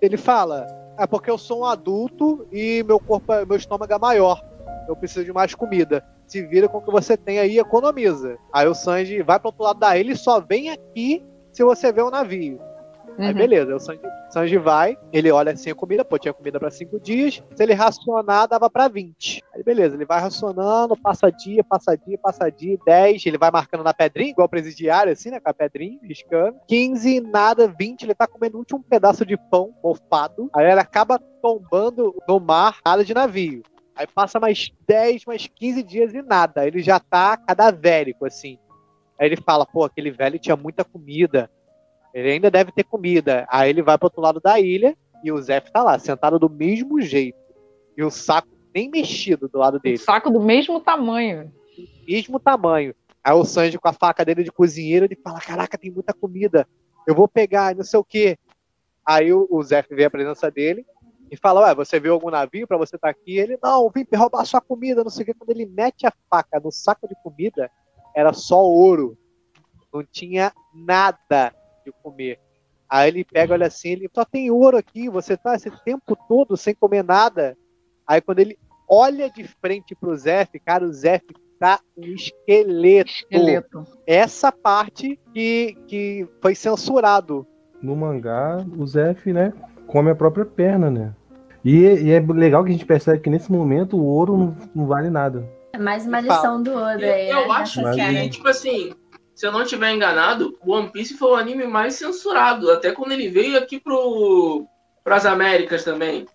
Ele fala: É porque eu sou um adulto e meu corpo, é- meu estômago é maior. Eu preciso de mais comida. Se vira com o que você tem aí e economiza. Aí o Sanji vai pro outro lado da ilha e só vem aqui se você vê o navio. Aí Uhum. beleza, o Sanji, Sanji vai, ele olha assim a comida, pô, tinha comida pra cinco dias. Se ele racionar, dava pra 20. Aí beleza, ele vai racionando, passa dia, passa dia, passa dia, 10. Ele vai marcando na pedrinha, igual presidiário, assim, né? Com a pedrinha, riscando. 15, nada, 20. Ele tá comendo o último pedaço de pão mofado. Aí ele acaba tombando no mar, nada de navio. Aí passa mais 10, mais 15 dias e nada. Ele já tá cadavérico, assim. Aí ele fala, pô, aquele velho tinha muita comida. Ele ainda deve ter comida. Aí ele vai pro outro lado da ilha e o Zef tá lá, sentado do mesmo jeito. E o saco nem mexido do lado dele. Saco do mesmo tamanho. Mesmo tamanho. Aí o Sanji com a faca dele de cozinheiro, ele fala, caraca, tem muita comida. Eu vou pegar, não sei o quê. Aí o, o Zef vê a presença dele e fala, ué, você viu algum navio pra você estar aqui? Ele, não, vim roubar sua comida, não sei o quê. Quando ele mete a faca no saco de comida, era só ouro. Não tinha nada de comer. Aí ele pega, olha assim, ele só tem ouro aqui, você tá esse tempo todo sem comer nada. Aí quando ele olha de frente pro Zef, cara, o Zef tá um esqueleto. Esqueleto. Essa parte que, que foi censurado. No mangá, o Zef, né, come a própria perna, né? E, e é legal que a gente percebe que nesse momento o ouro não, não vale nada. É mais uma lição do Oda aí, Eu né? acho que, cena. tipo assim, se eu não estiver enganado, o One Piece foi o anime mais censurado. Até quando ele veio aqui pro, pras Américas também.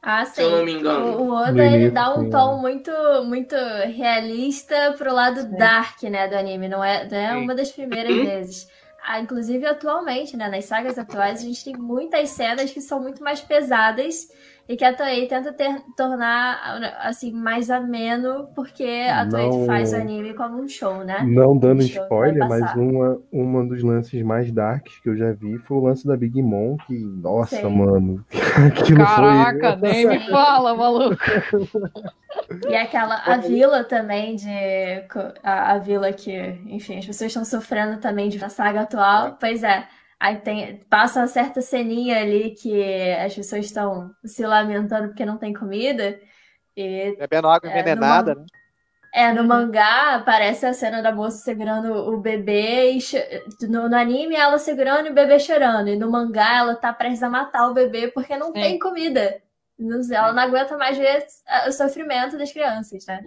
Ah, sim. Se eu não me engano. O, o Oda, ele dá um sim. tom muito, muito realista pro lado dark, né, do anime. Não é, não é Sim. uma das primeiras Uhum. vezes. Ah, inclusive, atualmente, né, nas sagas atuais, a gente tem muitas cenas que são muito mais pesadas e que a Toei tenta ter- tornar, assim, mais ameno, porque a Toei Não- faz o anime como um show, né? Não dando Um spoiler, mas uma, uma dos lances mais darks que eu já vi foi o lance da Big Mom, que, nossa, Sim. mano, [LAUGHS] aquilo Caraca, foi... nem me fala, maluco. [LAUGHS] E aquela, a vila também de. A, a vila que, enfim, as pessoas estão sofrendo também de, saga atual. Pois é. Aí tem, passa uma certa ceninha ali que as pessoas estão se lamentando porque não tem comida. E Bebendo água É, envenenada, né? é, no mangá aparece a cena da moça segurando o bebê e no, no anime ela segurando e o bebê chorando. E no mangá ela tá prestes a matar o bebê porque não tem comida. Ela não aguenta mais ver ah, o sofrimento das crianças, né?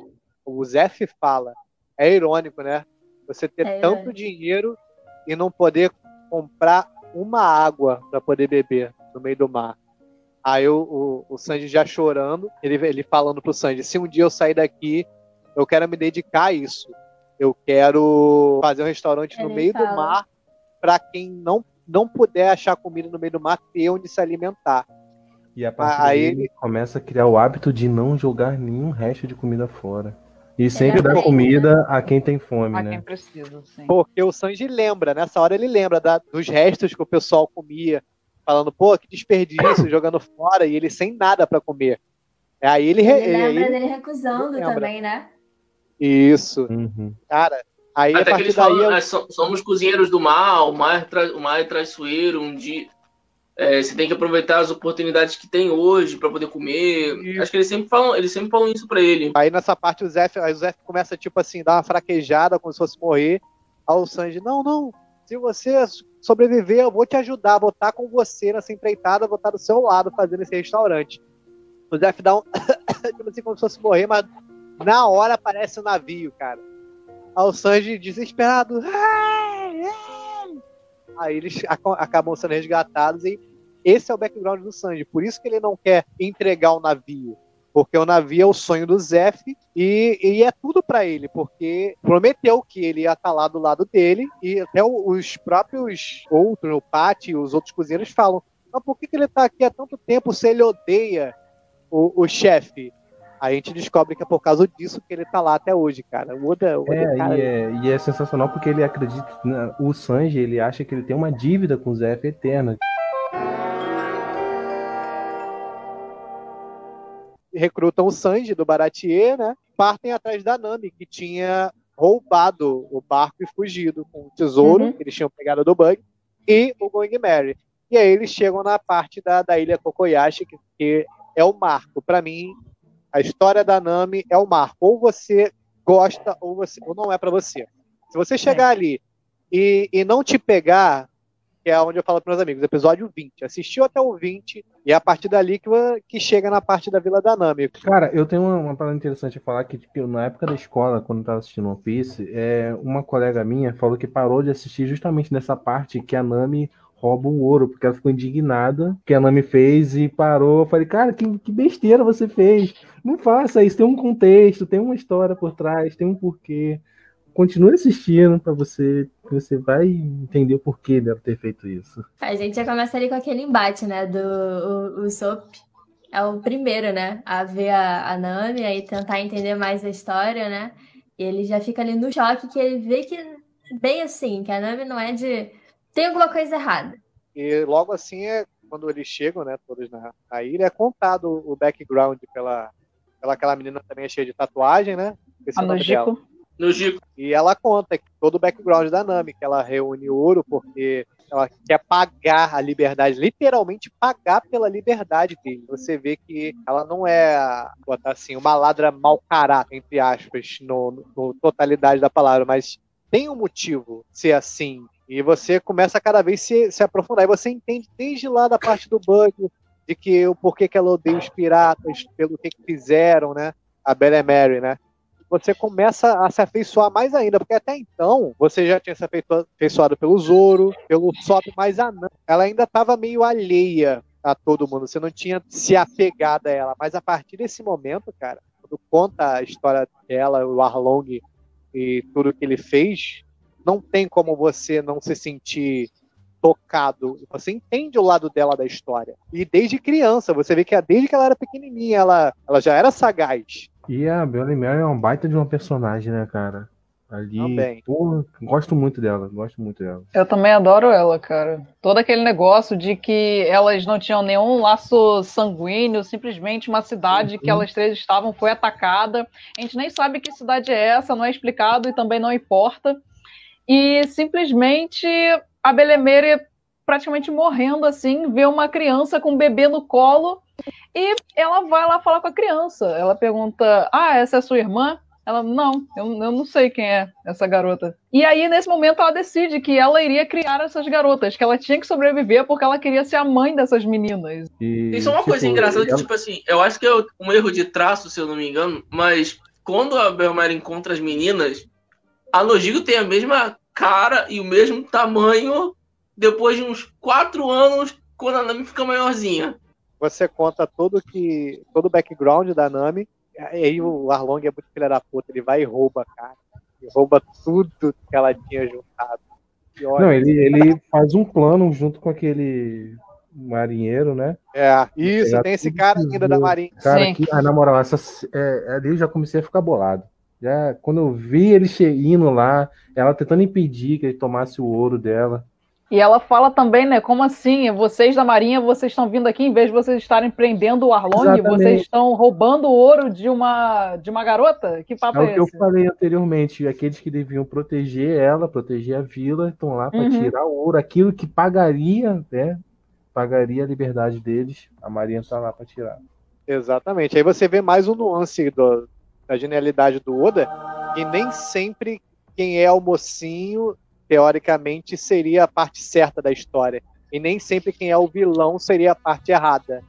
O Zef fala. É irônico, né? Você ter É tanto dinheiro e não poder comprar uma água para poder beber no meio do mar. Aí o, o, o Sanji já chorando, ele, ele falando pro Sanji, se um dia eu sair daqui, eu quero me dedicar a isso. Eu quero fazer um restaurante no Ele meio do fala. mar para quem não, não puder achar comida no meio do mar ter onde se alimentar. E a partir Aí daí ele- ele começa a criar o hábito de não jogar nenhum resto de comida fora. E sempre dar verdade, comida a quem tem fome, A né? quem precisa, sim. Porque o Sanji lembra, nessa hora ele lembra da- dos restos que o pessoal comia, falando, pô, que desperdício, [COUGHS] jogando fora, e ele sem nada pra comer. Aí ele. Ele aí lembra ele- dele recusando lembra. também, né? Isso. Uhum. Cara, aí a Até que partir eles daí. falam, eu- "Ah, so- somos cozinheiros do mal, o mar, é tra- o mar é traiçoeiro, um dia. É, você tem que aproveitar as oportunidades que tem hoje pra poder comer. Acho que eles sempre falam, eles sempre falam isso pra ele. Aí nessa parte o aí o Zef começa, tipo assim, dar uma fraquejada, como se fosse morrer. Aí o Sanji, não, não, se você sobreviver, eu vou te ajudar, vou estar com você nessa empreitada, vou estar do seu lado fazendo esse restaurante. O Zef dá um, [COUGHS] tipo assim, como se fosse morrer, mas na hora aparece o navio, cara. Aí o Sanji, desesperado, "Ai, ai", Aí eles [LAUGHS] ac- acabam sendo resgatados e esse é o background do Sanji. Por isso que ele não quer entregar o navio. Porque o navio é o sonho do Zef e, e é tudo pra ele, porque prometeu que ele ia estar lá do lado dele e até os próprios outros, o Pat e os outros cozinheiros falam: mas por que, que ele tá aqui há tanto tempo se ele odeia o, o chefe? A gente descobre que é por causa disso que ele tá lá até hoje, cara. O Oda, o Oda, É, cara, e é, e é sensacional porque ele acredita. na- O Sanji, ele acha que ele tem uma dívida com o Zef eterna. recrutam o Sanji do Baratier, né? Partem atrás da Nami, que tinha roubado o barco e fugido com o tesouro Uhum. que eles tinham pegado do Bug e o Going Merry. E aí eles chegam na parte da, da ilha Kokoyashi, que, que é o marco. Pra mim, a história da Nami é o marco. Ou você gosta ou, você, ou não é pra você. Se você chegar ali e, e não te pegar, que é onde eu falo para meus amigos, episódio 20. Assistiu até o 20 e é a partir dali que, que chega na parte da Vila da Nami. Cara, eu tenho uma, uma parada interessante a falar que, tipo, na época da escola, quando eu tava assistindo One Piece, é, uma colega minha falou que parou de assistir justamente nessa parte que a Nami rouba o ouro, porque ela ficou indignada que a Nami fez e parou. Eu falei, cara, que, que besteira você fez. Não faça isso, tem um contexto, tem uma história por trás, tem um porquê. Continue assistindo pra você, você vai entender o porquê dela ter feito isso. A gente já começa ali com aquele embate, né? Do o, o Sop é o primeiro, né? A ver a, a Nami e tentar entender mais a história, né? E ele já fica ali no choque que ele vê que, bem assim, que a Nami não é de. Tem alguma coisa errada. E logo assim, é, quando eles chegam, né, todos na, na ilha, é contado o background pela, pela aquela menina também é cheia de tatuagem, né? Esqueci A o nome Nojiko. E ela conta que todo o background da Nami, que ela reúne ouro porque ela quer pagar a liberdade, literalmente pagar pela liberdade dele. Você vê que ela não é, botar assim, uma ladra mau caráter, entre aspas, no, no- no totalidade da palavra, mas tem um motivo ser assim. E você começa a cada vez se, se aprofundar. E você entende desde lá da parte do Bug, de que o porquê que ela odeia os piratas, pelo que, que fizeram, né? A Bella Mary, né? Você começa a se afeiçoar mais ainda, porque até então você já tinha se afeiçoa- afeiçoado pelo Zoro, pelo Sop, mas a Nami, ela ainda estava meio alheia a todo mundo. Você não tinha se apegado a ela. Mas a partir desse momento, cara, quando conta a história dela, o Arlong e tudo que ele fez, não tem como você não se sentir tocado. Você entende o lado dela da história. E desde criança, você vê que desde que ela era pequenininha, ela, ela já era sagaz. E a Bella Mary é uma baita de uma personagem, né, cara? Ali, Também. pô, gosto muito dela, gosto muito dela. Eu também adoro ela, cara. Todo aquele negócio de que elas não tinham nenhum laço sanguíneo, simplesmente uma cidade que elas três estavam foi atacada. A gente nem sabe que cidade é essa, não é explicado e também não importa. E simplesmente a Belemeire praticamente morrendo assim, vê uma criança com um bebê no colo e ela vai lá falar com a criança. Ela pergunta: Ah, essa é sua irmã? Ela, não, eu, eu não sei quem é essa garota. E aí, nesse momento, ela decide que ela iria criar essas garotas, que ela tinha que sobreviver porque ela queria ser a mãe dessas meninas. E, Isso é uma coisa tipo, engraçada que, ela- tipo assim, eu acho que é um erro de traço, se eu não me engano, mas quando a Belmar encontra as meninas, a Nojiko tem a mesma cara e o mesmo tamanho depois de uns quatro anos, quando a Nami fica maiorzinha. Você conta todo que todo o background da Nami. E aí o Arlong é muito filha da puta, ele vai e rouba, cara. Ele rouba tudo que ela tinha juntado. E olha, Não, ele, ele faz um plano junto com aquele marinheiro, né? É, isso, tem esse cara ainda da. Marinha. Cara, que, ah, na moral, essa, é, ali eu já comecei a ficar bolado. Já, quando eu vi ele indo lá, ela tentando impedir que ele tomasse o ouro dela. E ela fala também, né? Como assim? Vocês da Marinha, vocês estão vindo aqui, em vez de vocês estarem prendendo o Arlong, Exatamente. vocês estão roubando o ouro de uma, de uma garota? Que É papo o é que eu esse? falei anteriormente, aqueles que deviam proteger ela, proteger a vila, estão lá para Uhum. tirar o ouro, aquilo que pagaria, né? Pagaria a liberdade deles, a Marinha tá lá para tirar. Exatamente. Aí você vê mais um nuance do- da genialidade do Oda, que nem sempre quem é o mocinho, teoricamente, seria a parte certa da história. E nem sempre quem é o vilão seria a parte errada.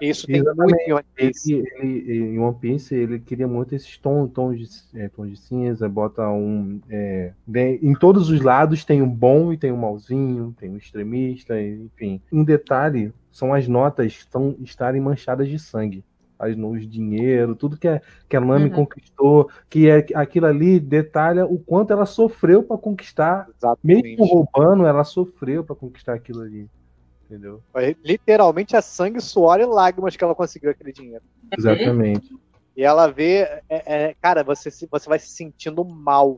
Isso tem muito em One Ele, Piece. ele- em One Piece, ele queria muito esses tons, tons, de, é, tons de cinza, bota um. é, bem- em todos os lados tem um bom e tem um malzinho, tem um extremista, enfim. Em detalhe, são as notas estão, estarem manchadas de sangue. As, os dinheiro, tudo que a, que a Nami Uhum. conquistou, que é aquilo ali detalha o quanto ela sofreu para conquistar. Mesmo roubando, ela sofreu para conquistar aquilo ali. Entendeu? Literalmente é sangue, suor e lágrimas que ela conseguiu aquele dinheiro. Exatamente. E ela vê, é- é, cara, você, se- você vai se sentindo mal.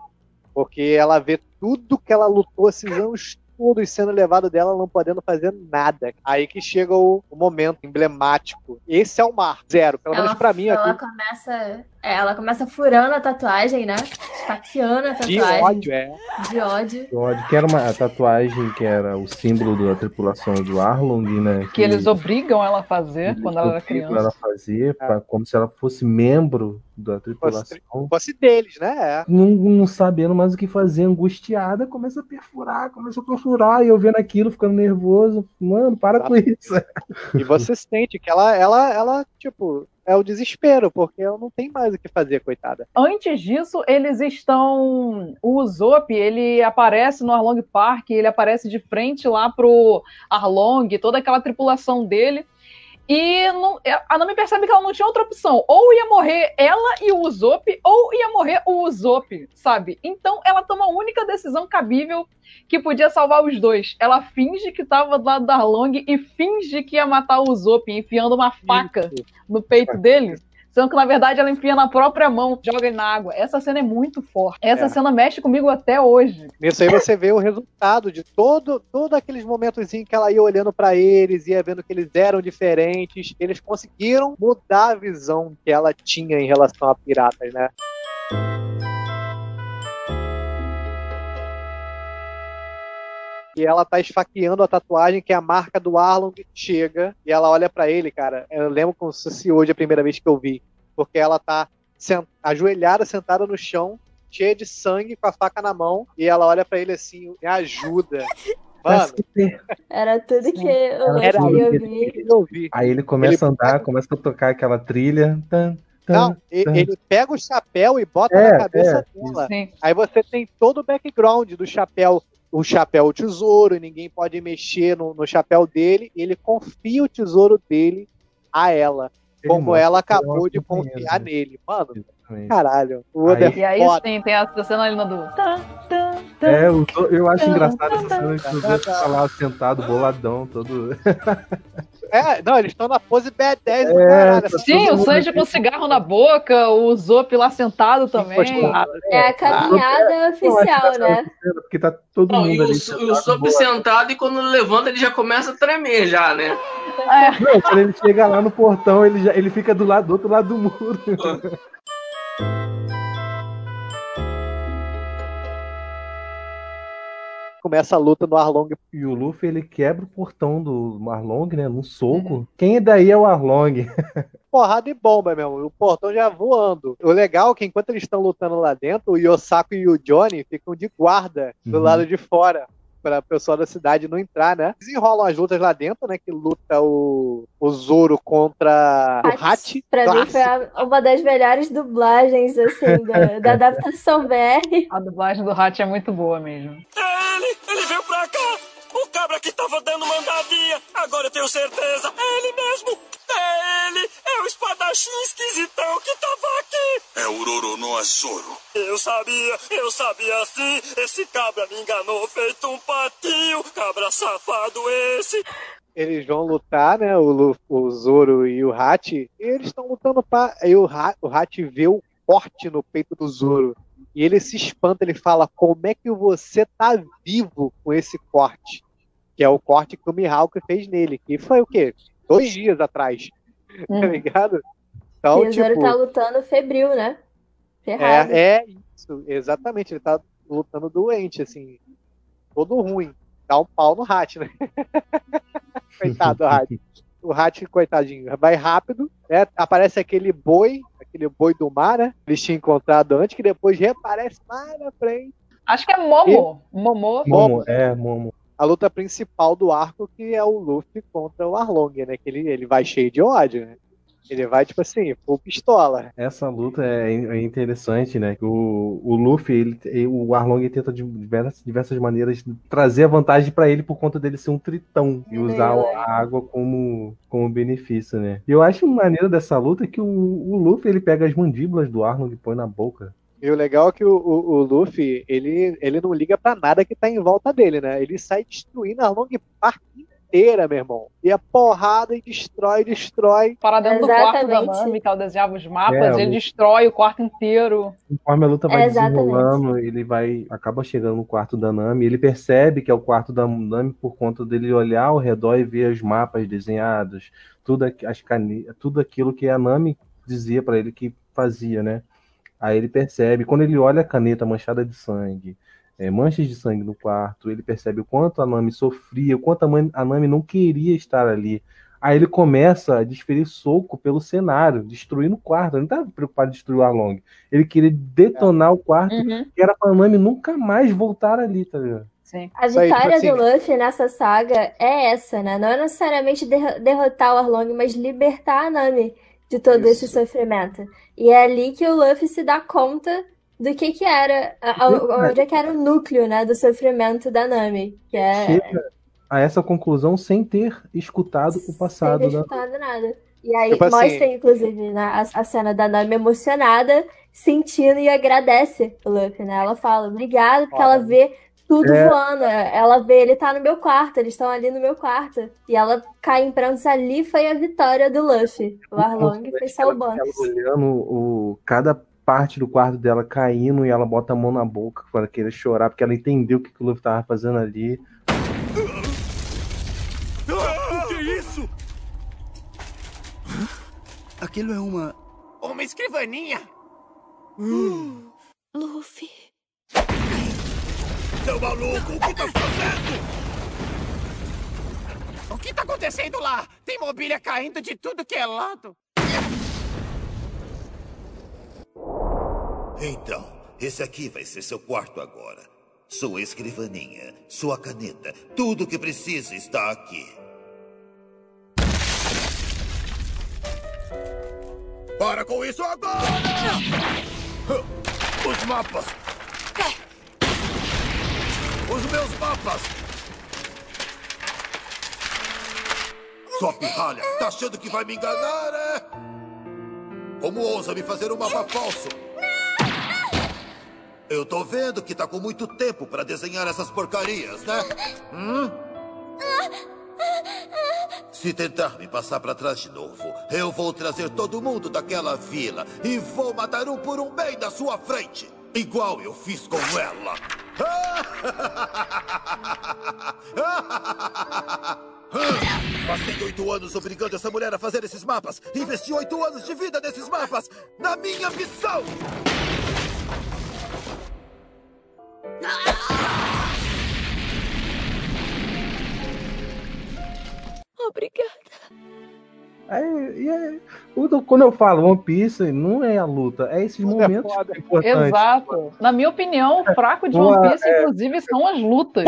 Porque ela vê tudo que ela lutou esses anos todos sendo levado dela, não podendo fazer nada. Aí que chega o, o momento emblemático. Esse é o mar. Zero. Pelo menos Ela, pra mim ela aqui. começa. É, ela começa furando a tatuagem, né? Esfaqueando a De tatuagem. ódio, é. De ódio. Ódio, que era uma tatuagem que era o símbolo da tripulação do Arlong, né? Que eles obrigam ela a fazer quando ela era obrigam criança. ela a fazer, pra- como se ela fosse membro da tripulação. Fosse deles, né? É. Não, não sabendo mais o que fazer, angustiada, começa a perfurar, começa a perfurar, e eu vendo aquilo, ficando nervoso. Mano, para com isso. E você sente que ela, ela, ela, tipo, é o desespero, porque ela não tem mais o que fazer, coitada. Antes disso, eles estão. O Usopp, ele aparece no Arlong Park, ele aparece de frente lá pro Arlong, toda aquela tripulação dele. E não- a Nami percebe que ela não tinha outra opção. Ou ia morrer ela e o Usopp, ou ia morrer o Usopp, sabe? Então ela toma a única decisão cabível que podia salvar os dois. Ela finge que tava do lado da Arlong e finge que ia matar o Usopp, enfiando uma faca no peito dele. Sendo que, na verdade, ela enfia na própria mão, joga ele na água. Essa cena é muito forte. Essa É. cena mexe comigo até hoje. Nisso aí você vê o resultado de todo, todo aqueles momentos em que ela ia olhando pra eles, ia vendo que eles eram diferentes. Eles conseguiram mudar a visão que ela tinha em relação a piratas, né? E ela tá esfaqueando a tatuagem, que é a marca do Arlong, chega, e ela olha pra ele, cara. Eu lembro como se fosse hoje a primeira vez que eu vi. Porque ela tá sen- ajoelhada, sentada no chão, cheia de sangue, com a faca na mão, e ela olha pra ele assim, me ajuda. [LAUGHS] Mano, Era tudo que eu Era queria ouvir. Aí ele começa a andar, começa a tocar aquela trilha. Tan, tan, Não, e- tan. ele pega o chapéu e bota É, na cabeça é, dela. Sim. Aí você tem todo o background do chapéu. O chapéu o tesouro, ninguém pode mexer no, no chapéu dele. E ele confia o tesouro dele a ela. Ele como mostra ela acabou de confiar né? nele. Mano, Exatamente. caralho. O Aí- E é aí foda. tem, tem essa cena ali do. É, eu, tô- eu acho engraçado essa cena tá lá sentado, boladão, todo. [LAUGHS] É, não, eles estão na pose B10 do É, caralho. tá Sim, o Sanji com cigarro na boca, o Zop lá sentado também. É a caminhada oficial, né? Porque tá todo Não, e mundo o, ali. e o sentado, Sop boladão. sentado e quando levanta ele já começa a tremer já, né? Não, quando ele chega lá no portão, ele, já, ele fica do, lado, do outro lado do muro. Começa a luta no Arlong. E o Luffy, ele quebra o portão do Arlong, né? Num soco. Quem daí é o Arlong? [LAUGHS] Porrada e bomba mesmo. O portão já voando. O legal é que enquanto eles estão lutando lá dentro, o Yosaku e o Johnny ficam de guarda do Uhum. lado de fora. Pra pessoal da cidade não entrar, né? Desenrolam as lutas lá dentro, né? Que luta o, o Zoro contra o Hachi. Pra mim Clássico. foi a- uma das melhores dublagens, assim, da, da [LAUGHS] adaptação BR. A dublagem do Hat é muito boa mesmo. É ele! Ele veio pra cá! O cabra que tava dando mandadinha! Agora eu tenho certeza! É ele mesmo! É ele! É o espadachim esquisitão que tava aqui! É o Roronoa Zoro. Eu sabia, eu sabia sim! Esse cabra me enganou feito um patinho! Cabra safado esse! Eles vão lutar, né? O, o Zoro e o Hachi. E eles estão lutando pra. Aí o, Ha- o Hachi vê o corte no peito do Zoro. E ele se espanta, ele fala: Como é que você tá vivo com esse corte? Que é o corte que o Mihawk fez nele. Que foi o quê? Dois dias atrás. Tá ligado? Então, e o Zoro tipo. tá lutando febril, né? Ferrado. É, é isso, exatamente. Ele tá lutando doente, assim. Todo ruim. Dá um pau no Hat, né? [LAUGHS] Coitado do Hat. O Hat, coitadinho, vai rápido, né? Aparece aquele boi, aquele boi do mar, né? Eles tinham encontrado antes, que depois reaparece mais na frente. Acho que é Momo. Momo. Momo, é, Momo. A luta principal do arco, que é o Luffy contra o Arlong, né? Que ele, ele vai cheio de ódio, né? Ele vai, tipo assim, full pistola. Essa luta é, é interessante, né? O, o Luffy, ele, o Arlong tenta de diversas, diversas maneiras trazer a vantagem pra ele por conta dele ser um tritão e usar a água como, como benefício, né? E eu acho maneiro dessa luta que o, o Luffy ele pega as mandíbulas do Arlong e põe na boca. E o legal é que o, o, o Luffy, ele, ele não liga pra nada que tá em volta dele, né? Ele sai destruindo a Long Park inteira, meu irmão. E a porrada e destrói, destrói. Para dentro do quarto da Exatamente. Nami, que ela desenhava os mapas, É, ele o- destrói o quarto inteiro. Conforme a luta vai Exatamente. desenrolando, ele vai acaba chegando no quarto da Nami. Ele percebe que é o quarto da Nami por conta dele olhar ao redor e ver os mapas desenhados, tudo, as cane... tudo aquilo que a Nami dizia pra ele que fazia, né? Aí ele percebe, quando ele olha a caneta manchada de sangue, é, manchas de sangue no quarto, ele percebe o quanto a Nami sofria, o quanto a, mãe- a Nami não queria estar ali. Aí ele começa a desferir soco pelo cenário, destruindo o quarto. Ele não estava preocupado em destruir o Arlong. Ele queria detonar o quarto, Uhum. que era pra Nami nunca mais voltar ali, tá ligado? Sim. A tipo vitória assim- do Luffy nessa saga é essa, né? Não é necessariamente derro- derrotar o Arlong, mas libertar a Nami de todo esse sofrimento. E é ali que o Luffy se dá conta do que que era, a- a- Verdade. onde é que era o núcleo, né, do sofrimento da Nami, que é Chega a essa conclusão sem ter escutado o sem passado ter da escutado nada. E aí Tipo assim- mostra, inclusive, né, a, a cena da Nami emocionada, sentindo e agradece o Luffy, né? Ela fala, obrigado, porque ela vê tudo É. voando. Ela vê, ele tá no meu quarto, eles estão ali no meu quarto. E ela cai em prantos ali, foi a vitória do Luffy. O Arlong foi só o bônus. Ela olhando o, cada parte do quarto dela caindo e ela bota a mão na boca para querer chorar, porque ela entendeu o que que o Luffy tava fazendo ali. O que é isso? Aquilo é uma. Uma escrivaninha! Luffy. Seu maluco, o que tá fazendo? O que tá acontecendo lá? Tem mobília caindo de tudo que é lado. Então, esse aqui vai ser seu quarto agora. Sua escrivaninha, sua caneta, tudo o que precisa está aqui. Para com isso agora! Os mapas! Os meus mapas! Sua pirralha, tá achando que vai me enganar, é? Como ousa me fazer um mapa falso? Eu tô vendo que tá com muito tempo pra desenhar essas porcarias, né? Hum? Se tentar me passar pra trás de novo, eu vou trazer todo mundo daquela vila e vou matar um por um bem da sua frente, igual eu fiz com ela. [LAUGHS] Passei oito anos obrigando essa mulher a fazer esses mapas. Investi oito anos de vida nesses mapas. Na minha missão! Obrigada. Aí, e aí, o- quando eu falo One Piece, não é a luta, é esses momentos importantes. Exato. Na minha opinião, o fraco de One Piece, é. inclusive, são as lutas.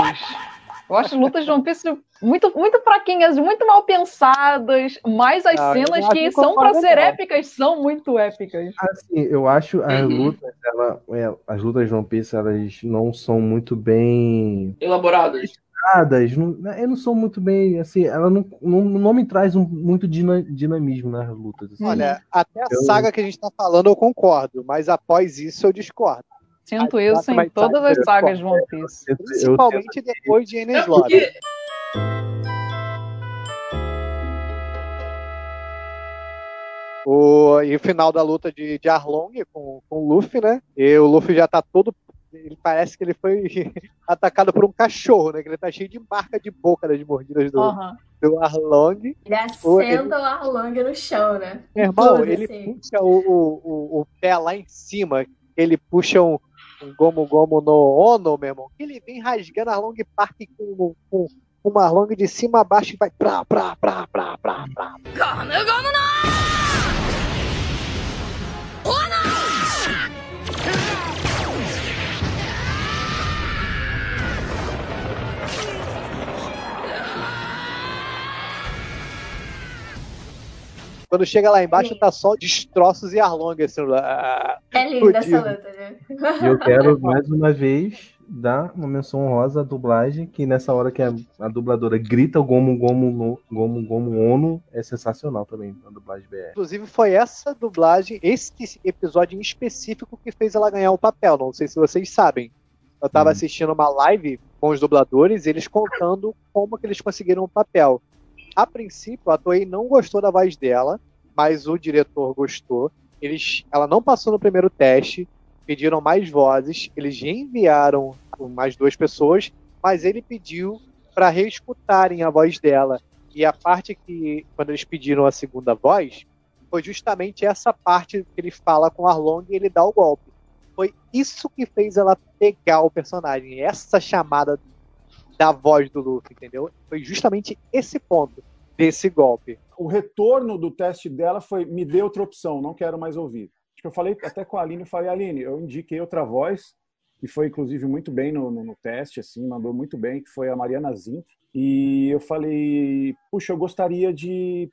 Eu acho as lutas de One Piece muito, muito fraquinhas, muito mal pensadas, mas as Ah, cenas que são pra concordo, ser épicas são muito épicas. Assim, eu acho as Uhum. lutas, ela, é, as lutas de One Piece, elas não são muito bem Elaboradas. Dadas, não, eu não sou muito bem, assim, ela não, não, não me traz um- muito dina- dinamismo nas lutas. assim. Olha, até a Eu- saga que a gente tá falando eu concordo, mas após isso eu discordo. Sinto As isso em mais todas sagas as eu sagas de. One Piece. Eu- Principalmente depois de Enes É porque- O, e o final da luta de, de Arlong com, com o Luffy, né? E o Luffy já tá todo. Ele parece que ele foi [LAUGHS] atacado por um cachorro, né? Que ele tá cheio de marca de boca das mordidas do, Aham. do Arlong. Ele assenta o Arlong no chão, né? Meu irmão, Tudo, ele assim. puxa o, o, o, o pé lá em cima, ele puxa um, um Gomu Gomu no Ono, meu irmão, que ele vem rasgando a Long Park com, com uma Long de cima a baixo e vai pra, pra, pra, pra, pra, pra. Quando chega lá embaixo, tá só destroços e Arlong, assim, lá. É linda essa luta, né? E eu quero, [LAUGHS] mais uma vez, dar uma menção honrosa à dublagem, que nessa hora que a, a dubladora grita o Gomu Gomu no, Gomu Gomu Ono, é sensacional também, a dublagem BR. Inclusive, foi essa dublagem, esse episódio em específico, que fez ela ganhar o papel. Não sei se vocês sabem. Eu tava assistindo uma live com os dubladores, eles contando como que eles conseguiram o papel. A princípio, a Toei não gostou da voz dela, mas o diretor gostou. Eles, ela não passou no primeiro teste, pediram mais vozes, eles reenviaram mais duas pessoas, mas ele pediu para reescutarem a voz dela. E a parte que, quando eles pediram a segunda voz, foi justamente essa parte que ele fala com Arlong e ele dá o golpe. Foi isso que fez ela pegar o personagem, essa chamada da voz do Luffy, entendeu? Foi justamente esse ponto desse golpe. O retorno do teste dela foi: me dê outra opção, não quero mais ouvir. Acho que eu falei até com a Aline, eu falei, Aline, eu indiquei outra voz, que foi inclusive muito bem no, no, no teste, assim, mandou muito bem, que foi a Mariana Zink. E eu falei, puxa, eu gostaria de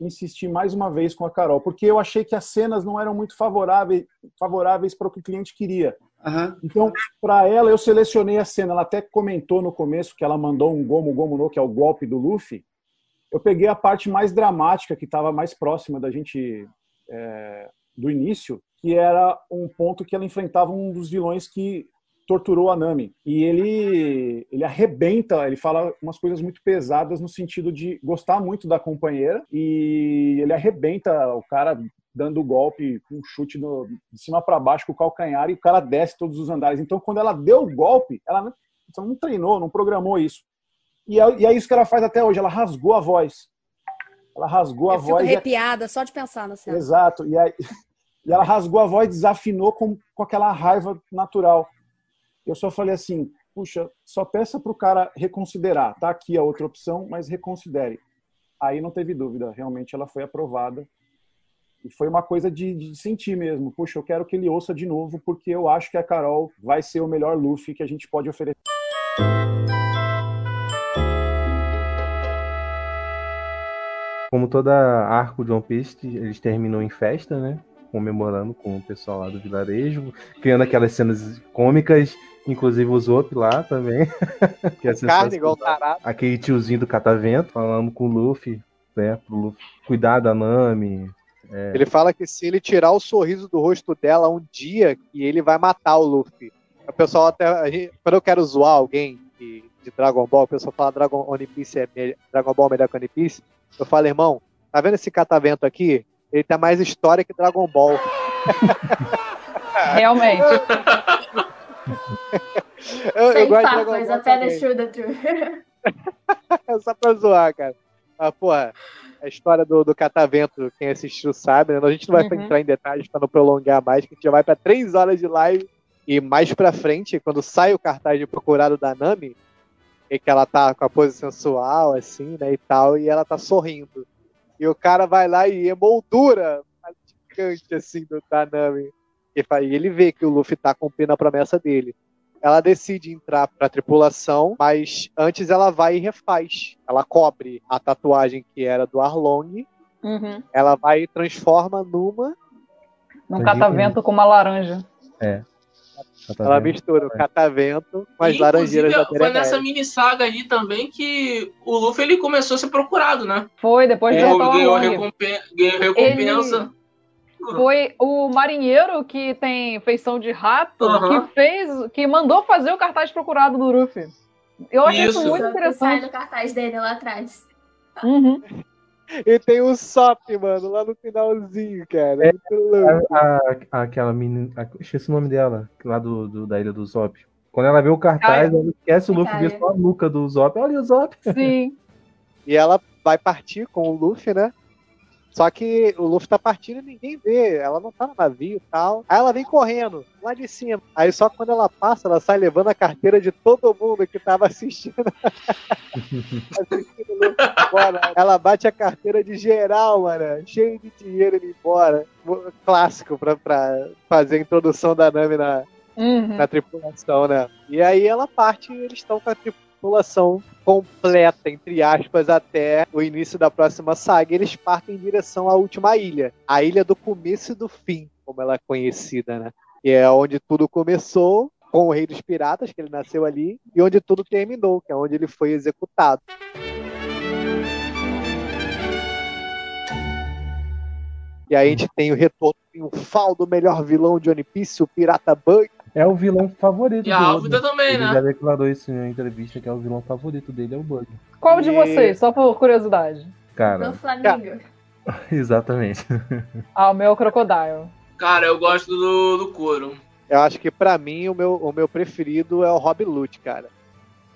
insistir mais uma vez com a Carol, porque eu achei que as cenas não eram muito favoráveis, favoráveis para o que o cliente queria. Então, para ela, eu selecionei a cena. Ela até comentou no começo que ela mandou um Gomu Gomu no, que é o golpe do Luffy. Eu peguei a parte mais dramática, que estava mais próxima da gente é, do início, que era um ponto que ela enfrentava um dos vilões que torturou a Nami. E ele, ele arrebenta, ele fala umas coisas muito pesadas no sentido de gostar muito da companheira e ele arrebenta o cara dando o golpe, um chute no, de cima para baixo com o calcanhar e o cara desce todos os andares. Então, quando ela deu o golpe, ela não, ela não treinou, não programou isso. E é, e é, isso que ela faz até hoje, ela rasgou a voz. Ela rasgou a Eu fico voz. e- arrepiada só de pensar na cena. Exato. E, aí, [LAUGHS] e ela rasgou a voz e desafinou com, com aquela raiva natural. Eu só falei assim, puxa, só peça para o cara reconsiderar. Tá aqui a outra opção, mas reconsidere. Aí não teve dúvida, realmente ela foi aprovada. E foi uma coisa de, de sentir mesmo. Puxa, eu quero que ele ouça de novo, porque eu acho que a Carol vai ser o melhor Luffy que a gente pode oferecer. Como toda arco de One Piece, eles terminam em festa, né? Comemorando com o pessoal lá do vilarejo, criando aquelas cenas cômicas, inclusive o Zop lá também. [LAUGHS] que é Carne igual tarado. Aquele tiozinho do catavento falando com o Luffy, né? Pro Luffy cuidar da Nami. É, Ele fala que se ele tirar o sorriso do rosto dela um dia, que ele vai matar o Luffy. O pessoal até. gente- Quando eu quero zoar alguém de, de Dragon Ball, o pessoal fala Dragon, One Piece é me- Dragon Ball é melhor que One Piece. Eu falo, irmão, tá vendo esse catavento aqui? Ele tem mais história que Dragon Ball. [LAUGHS] Realmente. Eu, eu Sem papas, Ball apenas também. true the true. [LAUGHS] É só pra zoar, cara. Ah, porra, a história do, do catavento, quem assistiu sabe, né? A gente não vai Uhum. entrar em detalhes pra não prolongar mais, que a gente já vai pra três horas de live. E mais pra frente, quando sai o cartaz de procurado da Nami, e que ela tá com a pose sensual, assim, né, e tal, e ela tá sorrindo. E o cara vai lá e emoldura a gigante, assim, do, da Nami. E e ele vê que o Luffy tá cumprindo a promessa dele. Ela decide entrar pra tripulação, mas antes ela vai e refaz. Ela cobre a tatuagem que era do Arlong, Uhum. ela vai e transforma numa. Num catavento com uma laranja. É. Ela mistura o catavento com as E, laranjeiras da inclusive, foi nessa mini saga ali também que o Luffy ele começou a ser procurado, né? Foi, depois de o ganhou, ganhou recompensa. Foi o marinheiro que tem feição de rato Aham. que fez, que mandou fazer o cartaz procurado do Luffy. Eu achei isso, Só muito que Sai interessante. no cartaz dele lá atrás. Uhum. E tem o Sop, mano, lá no finalzinho, cara. É. A- a- aquela menina. a- Esqueci o nome dela, lá do, do- da ilha do Zop. Quando ela vê o cartaz, ela esquece o Luffy, vê Caio. só a nuca do Zop. Olha o Zop. Sim. E ela vai partir com o Luffy, né? Só que o Luffy tá partindo e ninguém vê. Ela não tá no navio e tal. Aí ela vem correndo, lá de cima. Aí só quando ela passa, ela sai levando a carteira de todo mundo que tava assistindo. [LAUGHS] assistindo o Luffy embora. Ela bate a carteira de geral, mano. Cheio de dinheiro indo embora. Clássico pra, pra fazer a introdução da Nami na, Uhum. na tripulação, né? E aí ela parte e eles estão com a, tri- tripulação completa, entre aspas, até o início da próxima saga. Eles partem em direção à última ilha, a ilha do começo e do fim, como ela é conhecida, né? Que é onde tudo começou, com o Rei dos Piratas, que ele nasceu ali, e onde tudo terminou, que é onde ele foi executado. E aí a gente tem o retorno triunfal do melhor vilão de One Piece, o Pirata Bug. É o vilão favorito E a do Álvida também, Ele né? já declarou isso em uma entrevista que é o vilão favorito dele, é o Bug. Qual de vocês? Só por curiosidade. Cara, Do Flamengo. [LAUGHS] exatamente. Ah, o meu é o Crocodile. Cara, eu gosto do, do couro. Eu acho que pra mim o meu, o meu preferido é o Rob Lute, cara.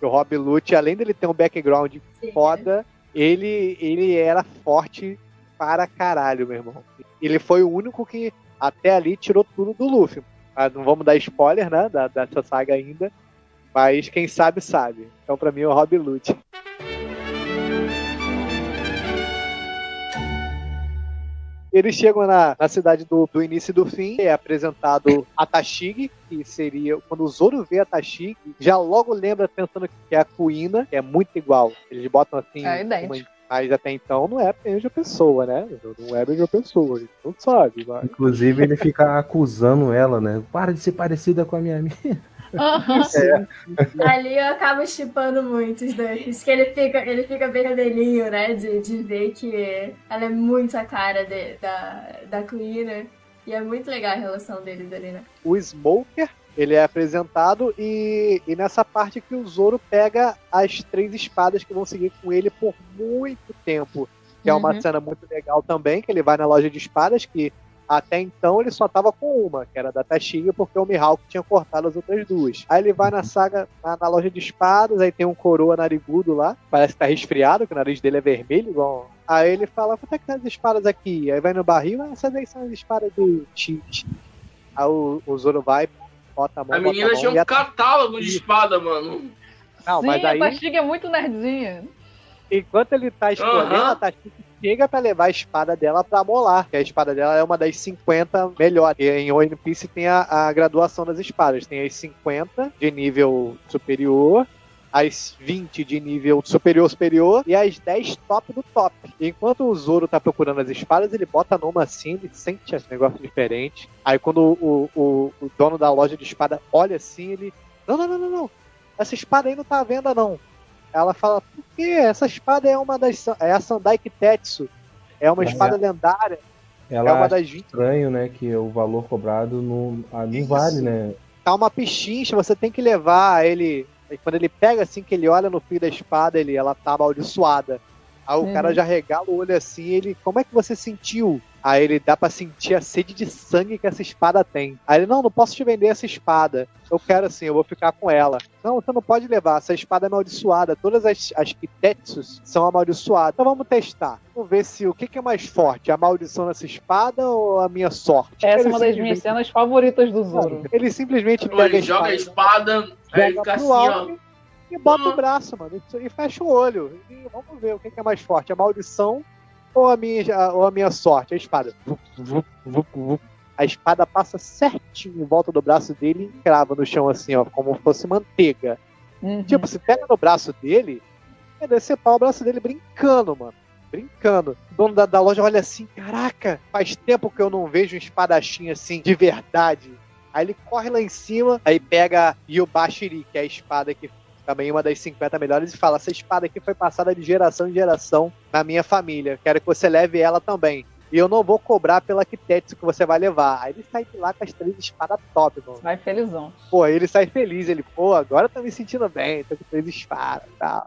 O Rob Lute, além dele ter um background foda, ele, ele era forte para caralho, meu irmão. Ele foi o único que até ali tirou tudo do Luffy. Ah, não vamos dar spoiler, né, da, dessa saga ainda. Mas quem sabe, sabe. Então pra mim é o Rob Lute. Eles chegam na, na cidade do, do início e do fim, é apresentado a Tashigi, que seria. Quando o Zoro vê a Tashigi, já logo lembra pensando que é a Kuina, que é muito igual. Eles botam assim. É uma- mas até então não é a mesma pessoa, né? Não é a mesma pessoa, a gente não sabe. Mas... Inclusive, ele fica acusando ela, né? Para de ser parecida com a minha amiga. [LAUGHS] É. Ali eu acabo chipando muito os dois. Que ele fica, ele fica bem vermelhinho, né? De, de ver que ela é muito a cara de- da, da Queen, né? E é muito legal a relação deles ali, né? o Smoker, ele é apresentado e, e nessa parte que o Zoro pega as três espadas que vão seguir com ele por muito tempo. Que é uma Uhum. cena muito legal também, que ele vai na loja de espadas, que até então ele só tava com uma, que era da Tashiga, porque o Mihawk tinha cortado as outras duas. Aí ele vai na saga, na, na loja de espadas, aí tem um coroa narigudo lá, parece que tá resfriado, que o nariz dele é vermelho, igual. Aí ele fala, quanto é que tá as espadas aqui? Aí vai no barril, ah, essas aí são as espadas do X. Aí o, o Zoro vai, bota a mão, A bota menina mão, tinha e um a- catálogo de espada, mano. Não, Sim, mas aí, a Tashiga é muito nerdzinha. enquanto ele tá escolhendo, Aham. a Tashiki chega pra levar a espada dela pra molar. Que a espada dela é uma das 50 melhores. E em One Piece tem a, a graduação das espadas. Tem as 50 de nível superior, as 20 de nível superior superior e as 10 top do top. E enquanto o Zoro tá procurando as espadas, ele bota numa assim, ele sente esse negócio diferente. Aí quando o, o, o dono da loja de espada olha assim, ele. Não, não, não, não, não. Essa espada aí não tá à venda, não. Ela fala, por quê? Essa espada é uma das. É a Sandai Kitetsu. É uma Ah, espada é. lendária. Ela É uma das 20 estranho, né? Que o valor cobrado não, não vale, né? tá uma pichincha, você tem que levar ele. Aí quando ele pega assim, que ele olha no fio da espada, ele, ela tá amaldiçoada. Aí o Uhum. cara já regala o olho assim, ele, como é que você sentiu? Aí ele dá pra sentir a sede de sangue que essa espada tem. Aí ele, não, não posso te vender essa espada. Eu quero assim, eu vou ficar com ela. Não, você não pode levar, essa espada é amaldiçoada. Todas as, as Kitetsus são amaldiçoadas. Então vamos testar. Vamos ver se o que, que é mais forte, a maldição dessa espada ou a minha sorte? Essa é uma das minhas cenas favoritas do Zoro. Ele simplesmente ele joga a espada espada, aí fica assim, pro ó. alto e bota o braço, mano. E fecha o olho. E vamos ver o que é mais forte, a maldição ou a minha, ou a minha sorte? A espada. A espada passa certinho em volta do braço dele e crava no chão assim, ó, como fosse manteiga. Uhum. Tipo, se pega no braço dele, é decepar o braço dele brincando, mano. Brincando. O dono da, da loja olha assim, caraca, faz tempo que eu não vejo um espadachim assim, de verdade. Aí ele corre lá em cima, aí pega Yubashiri, que é a espada que também é uma das 50 melhores, e fala: essa espada aqui foi passada de geração em geração na minha família. Quero que você leve ela também. E eu não vou cobrar pela Kitetsu que você vai levar. Aí ele sai de lá com as três espadas top, mano. Vai felizão. Pô, ele sai feliz, ele, pô, agora eu tô me sentindo bem, tô com três espadas e tal.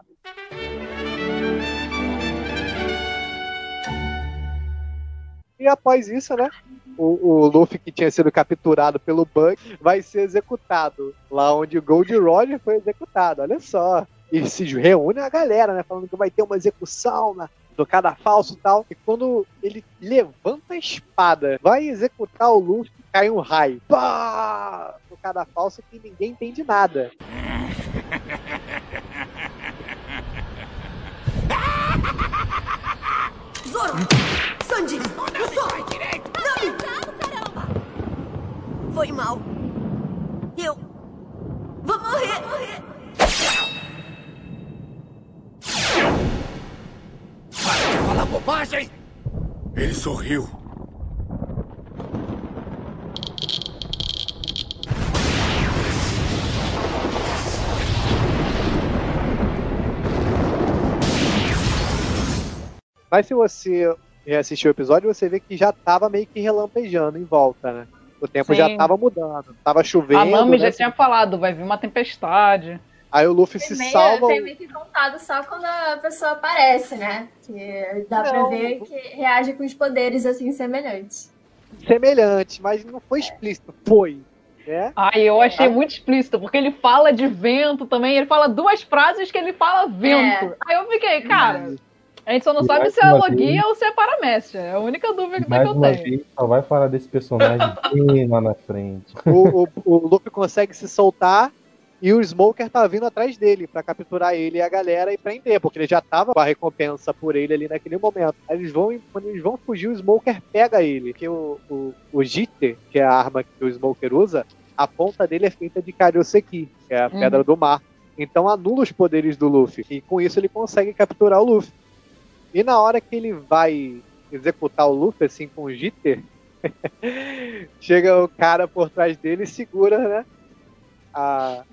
E após isso, né? O, o Luffy, que tinha sido capturado pelo Bug, vai ser executado. Lá onde o Gold Roger foi executado, olha só. E se reúne a galera, né? Falando que vai ter uma execução na, do cadafalso e tal. E quando ele levanta a espada, vai executar o Luffy, cai um raio. Pá! No cadafalso que ninguém entende nada. Zoro! Sandy! Usopp! Nami! foi mal. Eu. Vou morrer! Vou morrer. Para de falar bobagem! Ele sorriu. Mas se você assistiu o episódio, você vê que já tava meio que relampejando em volta, né? O tempo Sim. já tava mudando. Tava chovendo. A Nami né? já tinha falado, vai vir uma tempestade. Aí o Luffy se Foi meio, salva. foi meio que contado só quando a pessoa aparece, né? Que dá pra Não. ver que reage com os poderes assim semelhantes. Semelhante, mas não foi explícito. Foi. Né? Ai, eu achei muito explícito, porque ele fala de vento também, ele fala duas frases que ele fala vento. É. Aí eu fiquei, cara, a gente só não E sabe se é logia vez- ou se é paramécia. É a única dúvida que, Mais que eu uma tenho. vez, só vai falar desse personagem bem lá na frente. [LAUGHS] O, o, o Luffy consegue se soltar e o Smoker tá vindo atrás dele pra capturar ele e a galera e prender, porque ele já tava com a recompensa por ele ali naquele momento. Aí eles vão, quando eles vão fugir, o Smoker pega ele. Porque o, o, o Jitter, que é a arma que o Smoker usa, a ponta dele é feita de Karyoseki, que é a Uhum. pedra do mar. Então anula os poderes do Luffy. E com isso ele consegue capturar o Luffy. E na hora que ele vai executar o Luffy, assim, com o Jitter, [LAUGHS] chega o cara por trás dele e segura, né? A,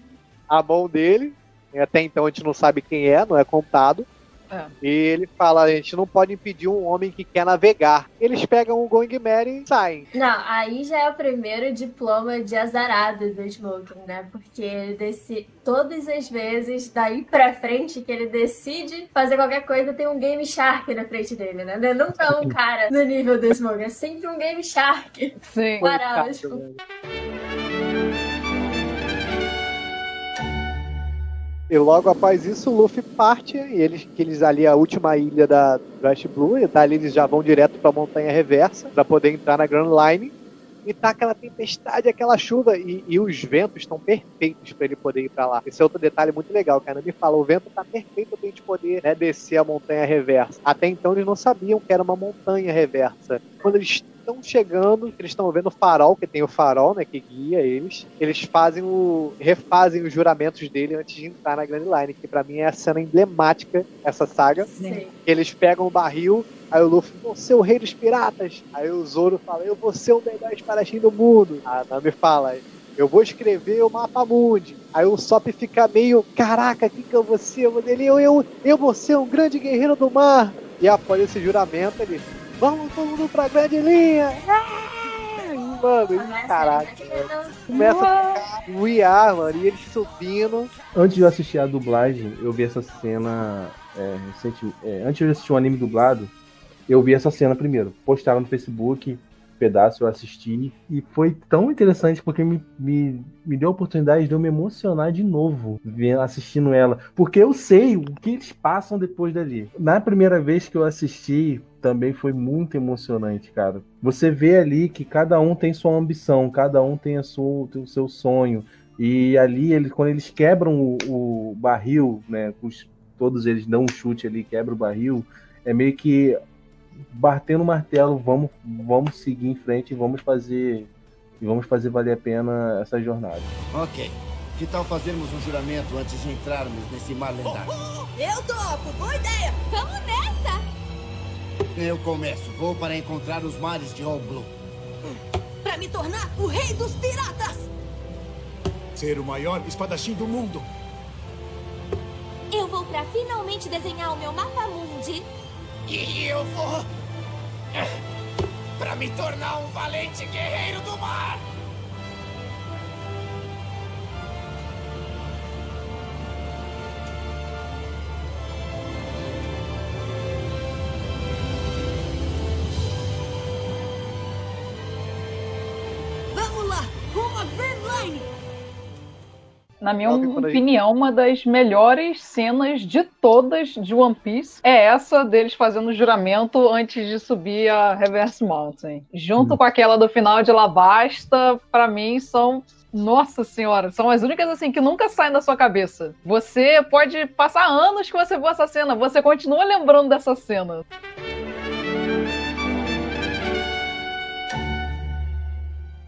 a mão dele. E Até então a gente não sabe quem é, não é contado. É. E ele fala: a gente não pode impedir um homem que quer navegar. Eles pegam o Going Merry e saem. Não, aí já é o primeiro diploma de azarado do Smoking, né? Porque ele desse, todas as vezes, daí pra frente, que ele decide fazer qualquer coisa, tem um Game Shark na frente dele, né? Nunca é um [LAUGHS] cara no nível do Smoking, é sempre um Game Shark. Sim. Parar, Coitado, tipo, E logo após isso, o Luffy parte e eles, que eles ali, a última ilha da West Blue, e dali eles já vão direto pra montanha reversa pra poder entrar na Grand Line. E tá aquela tempestade, aquela chuva, e, e os ventos estão perfeitos pra ele poder ir pra lá. Esse é outro detalhe muito legal, cara. Me fala, o vento tá perfeito pra gente poder né, descer a montanha reversa. Até então eles não sabiam que era uma montanha reversa. Quando eles estão chegando, eles estão vendo o farol, que tem o farol, né, que guia eles. Eles fazem o refazem os juramentos dele antes de entrar na Grand Line, que pra mim é a cena emblemática essa saga. Sim. Eles pegam o barril, aí o Luffy, vou ser o rei dos piratas. Aí o Zoro fala, eu vou ser o melhor espadachim do mundo. A Nami fala, eu vou escrever o mapa mundi. Aí o Sop fica meio, caraca, o que, que eu vou ser? Ele, eu, eu, eu vou ser um grande guerreiro do mar. E após esse juramento, ele, vamos todo mundo pra grande linha. Mano, e, caraca, mano. começa a voar, mano, e eles subindo. Antes de eu assistir a dublagem, eu vi essa cena. é, recente, é, antes de eu assistir o anime dublado, eu vi essa cena primeiro. Postaram no Facebook, um pedaço eu assisti. E foi tão interessante porque me, me, me deu a oportunidade de eu me emocionar de novo vendo, assistindo ela. Porque eu sei o que eles passam depois dali. Na primeira vez que eu assisti, também foi muito emocionante, cara. Você vê ali que cada um tem sua ambição, cada um tem, a sua, tem o seu sonho. E ali, eles, quando eles quebram o, o barril, né? os- todos eles dão um chute ali, quebra o barril, é meio que batendo o martelo, vamos, vamos seguir em frente e vamos fazer. E vamos fazer valer a pena essa jornada. Ok. Que tal fazermos um juramento antes de entrarmos nesse mar lendário? Eu topo, boa ideia! Vamos nessa! Eu começo. Vou para encontrar os mares de All Blue. Pra me tornar o rei dos piratas! Ser o maior espadachim do mundo. Eu vou pra finalmente desenhar o meu mapa mundi. E eu vou. Para me tornar um valente guerreiro do mar! Na minha opinião, uma das melhores cenas de todas de One Piece é essa deles fazendo o juramento antes de subir a Reverse Mountain. Junto com aquela do final de Lavasta, pra mim são. Nossa senhora, são as únicas assim que nunca saem da sua cabeça. Você pode passar anos que você viu essa cena, você continua lembrando dessa cena.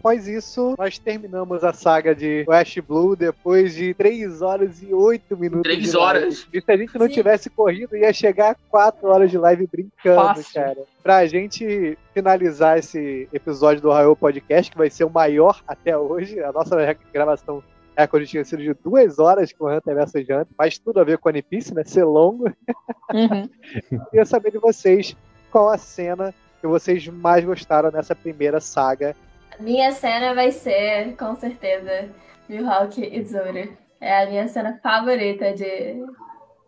Após isso, nós terminamos a saga de West Blue depois de 3 horas e 8 minutos. Três de live. horas. E se a gente não Sim. tivesse corrido, ia chegar a 4 horas de live brincando, Fácil. cara. Pra gente finalizar esse episódio do Raio Podcast, que vai ser o maior até hoje, a nossa gravação recorde tinha sido de duas horas com Hunter vs Hunter, mas tudo a ver com One Piece, né? Ser longo. Uhum. [LAUGHS] Queria saber de vocês qual a cena que vocês mais gostaram nessa primeira saga. Minha cena vai ser, com certeza, Mihawk e Zoro. É a minha cena favorita de,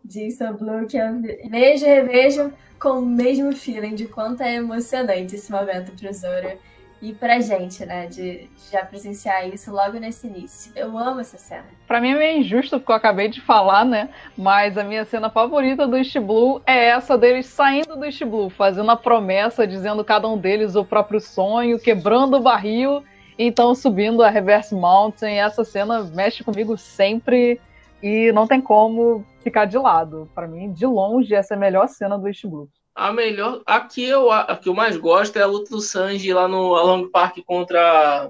de Instant Blue, que eu vejo e revejo com o mesmo feeling de quanto é emocionante esse momento pro Zoro. E pra gente, né, de já presenciar isso logo nesse início. Eu amo essa cena. Pra mim é meio injusto porque eu acabei de falar, né? Mas a minha cena favorita do East Blue é essa deles saindo do East Blue, fazendo a promessa, dizendo cada um deles o próprio sonho, quebrando o barril, então subindo a Reverse Mountain. Essa cena mexe comigo sempre e não tem como ficar de lado. Pra mim, de longe, essa é a melhor cena do East Blue. A melhor. A que eu, a que eu mais gosto é a luta do Sanji lá no Along Park contra.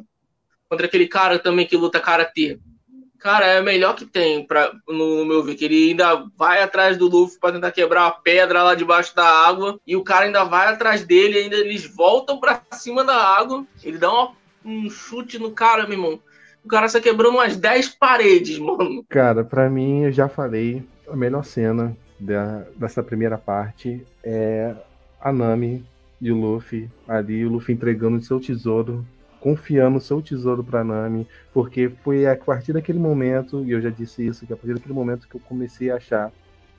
Contra aquele cara também que luta karatê. Cara, é a melhor que tem, pra, no, no meu ver. Que ele ainda vai atrás do Luffy pra tentar quebrar a pedra lá debaixo da água. E o cara ainda vai atrás dele, ainda eles voltam pra cima da água. Ele dá uma- um chute no cara, meu irmão. O cara está quebrando umas 10 paredes, [LAUGHS] mano. Cara, pra mim, eu já falei, a melhor cena da- dessa primeira parte é a Nami e o Luffy ali, o Luffy entregando o seu tesouro, confiando o seu tesouro pra Nami, porque foi a partir daquele momento, e eu já disse isso, que a partir daquele momento que eu comecei a achar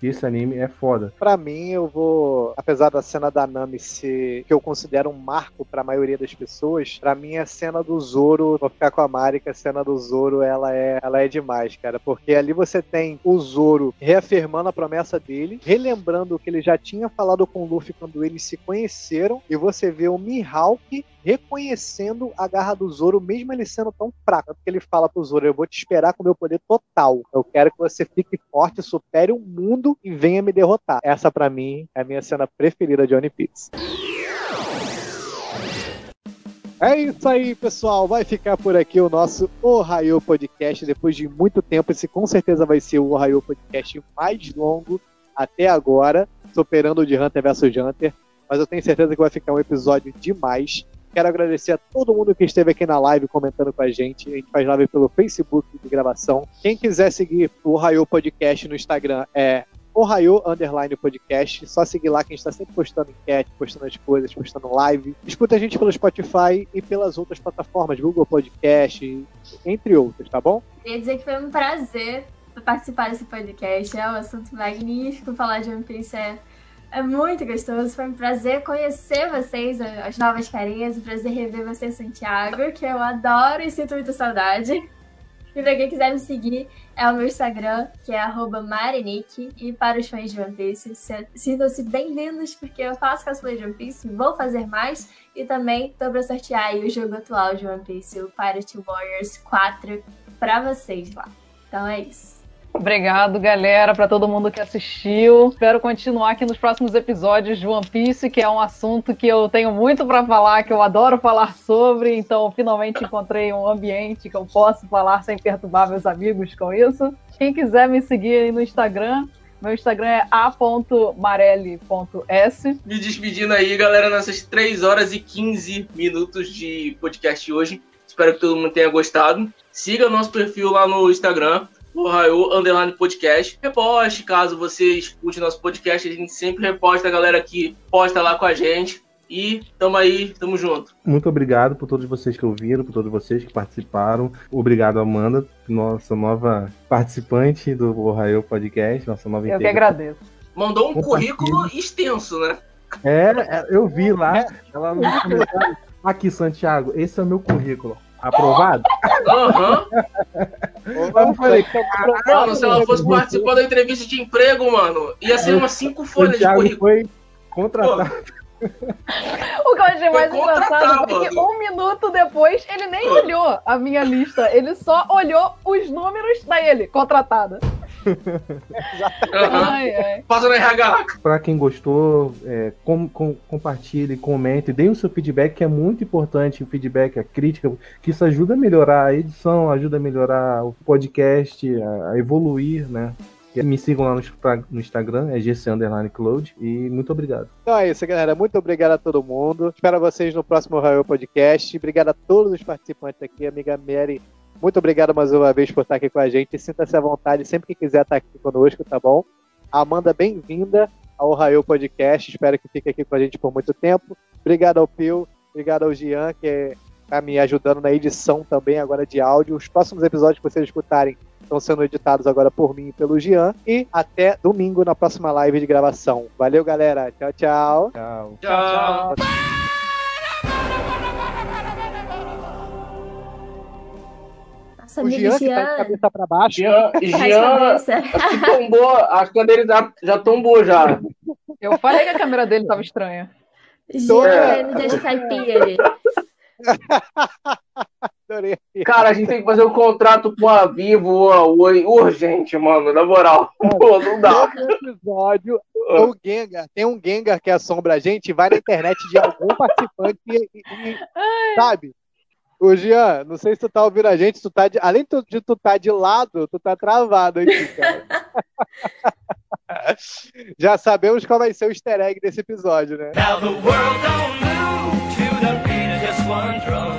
esse anime é foda. Pra mim, eu vou, apesar da cena da Nami ser que eu considero um marco pra maioria das pessoas, pra mim a cena do Zoro, vou ficar com a Mari, que a cena do Zoro, ela é, ela é demais, cara, porque ali você tem o Zoro reafirmando a promessa dele, relembrando o que ele já tinha falado com o Luffy quando eles se conheceram, e você vê o Mihawk reconhecendo a garra do Zoro, mesmo ele sendo tão fraco, porque ele fala pro Zoro, eu vou te esperar com meu poder total. Eu quero que você fique forte, supere o mundo e venha me derrotar. Essa pra mim é a minha cena preferida de One Piece. É isso aí, pessoal. Vai ficar por aqui o nosso Ohio Podcast. Depois de muito tempo, esse com certeza vai ser o Ohio Podcast mais longo até agora, superando o de Hunter vs Hunter. Mas eu tenho certeza que vai ficar um episódio demais. Quero agradecer a todo mundo que esteve aqui na live comentando com a gente. A gente faz live pelo Facebook de gravação. Quem quiser seguir o Ohio Podcast no Instagram é Ohio Underline Podcast. Só seguir lá que a gente está sempre postando enquete, postando as coisas, postando live. Escuta a gente pelo Spotify e pelas outras plataformas, Google Podcast, entre outras, tá bom? Queria dizer que foi um prazer participar desse podcast. É um assunto magnífico. Falar de One Piece é, é muito gostoso. Foi um prazer conhecer vocês, as novas carinhas. Um prazer rever você, Santiago, que eu adoro e sinto muita saudade. E pra quem quiser me seguir, é o meu Instagram, que é Marinique. E para os fãs de One Piece, se- sintam-se bem-vindos, porque eu faço cosplay de One Piece, vou fazer mais. E também tô pra sortear o jogo atual de One Piece, o Pirate Warriors 4, pra vocês lá. Então é isso. Obrigado, galera, pra todo mundo que assistiu. Espero continuar aqui nos próximos episódios de One Piece, que é um assunto que eu tenho muito pra falar, que eu adoro falar sobre. Então, finalmente encontrei um ambiente que eu posso falar sem perturbar meus amigos com isso. Quem quiser me seguir aí no Instagram, meu Instagram é a.marelli.s. Me despedindo aí, galera, nessas 3 horas e 15 minutos de podcast hoje. Espero que todo mundo tenha gostado. Siga nosso perfil lá no Instagram, o Raio Underline Podcast. Reposte, caso você escute nosso podcast, a gente sempre reposta a galera que posta lá com a gente. E tamo aí, tamo junto. Muito obrigado por todos vocês que ouviram, por todos vocês que participaram. Obrigado, Amanda, nossa nova participante do Ohio Podcast, nossa nova Eu que integrante. agradeço. Mandou um currículo extenso, né? É, é, eu vi lá, ela. [LAUGHS] Aqui, Santiago, esse é o meu currículo. Aprovado? Aham. Eu falei, Mano, se ela fosse participar da entrevista de emprego, mano, ia ser umas cinco folhas de currículo. foi contratado. [LAUGHS] O que eu achei mais engraçado foi que mano. um minuto depois ele nem olhou a minha lista, ele só olhou os números da ele, contratada. Ai, ai. Passa no RH. Pra quem gostou, é, com, com- compartilhe, comente, dê o seu feedback, que é muito importante o feedback, a crítica, que isso ajuda a melhorar a edição, ajuda a melhorar o podcast, a, a evoluir, né? Me sigam lá no Instagram, é GC Underline Cloud, e muito obrigado. Então é isso, galera. Muito obrigado a todo mundo. Espero vocês no próximo Raio Podcast. Obrigado a todos os participantes aqui, amiga Mary. Muito obrigado mais uma vez por estar aqui com a gente. Sinta-se à vontade sempre que quiser estar aqui conosco, tá bom? Amanda, bem-vinda ao Raio Podcast. Espero que fique aqui com a gente por muito tempo. Obrigado ao Pio, obrigado ao Gian, que está me ajudando na edição também agora de áudio. Os próximos episódios que vocês escutarem estão sendo editados agora por mim e pelo Gian. E até domingo na próxima live de gravação. Valeu, galera. Tchau, tchau. Tchau. Tchau. Nossa, O amigo Gian, que tá de Jean. cabeça pra baixo. Jean, [LAUGHS] Jean cabeça. acho que tombou, acho que a dele já, já tombou já. Eu falei que a câmera dele tava estranha. Jean É. de Skype ali. Adorei. Cara, a gente tem que fazer um contrato com a Vivo ó, oi, urgente, mano, na moral. [LAUGHS] Pô, não dá. Todo episódio, o Gengar, tem um Gengar que assombra a gente, vai na internet de algum participante e, e- e- sabe? Ô, Jean, não sei se tu tá ouvindo a gente, tu tá de, além de tu tá de lado, tu tá travado aqui, cara. [LAUGHS] Já sabemos qual vai ser o easter egg desse episódio, né? Now the world don't move to the beat of just one drum.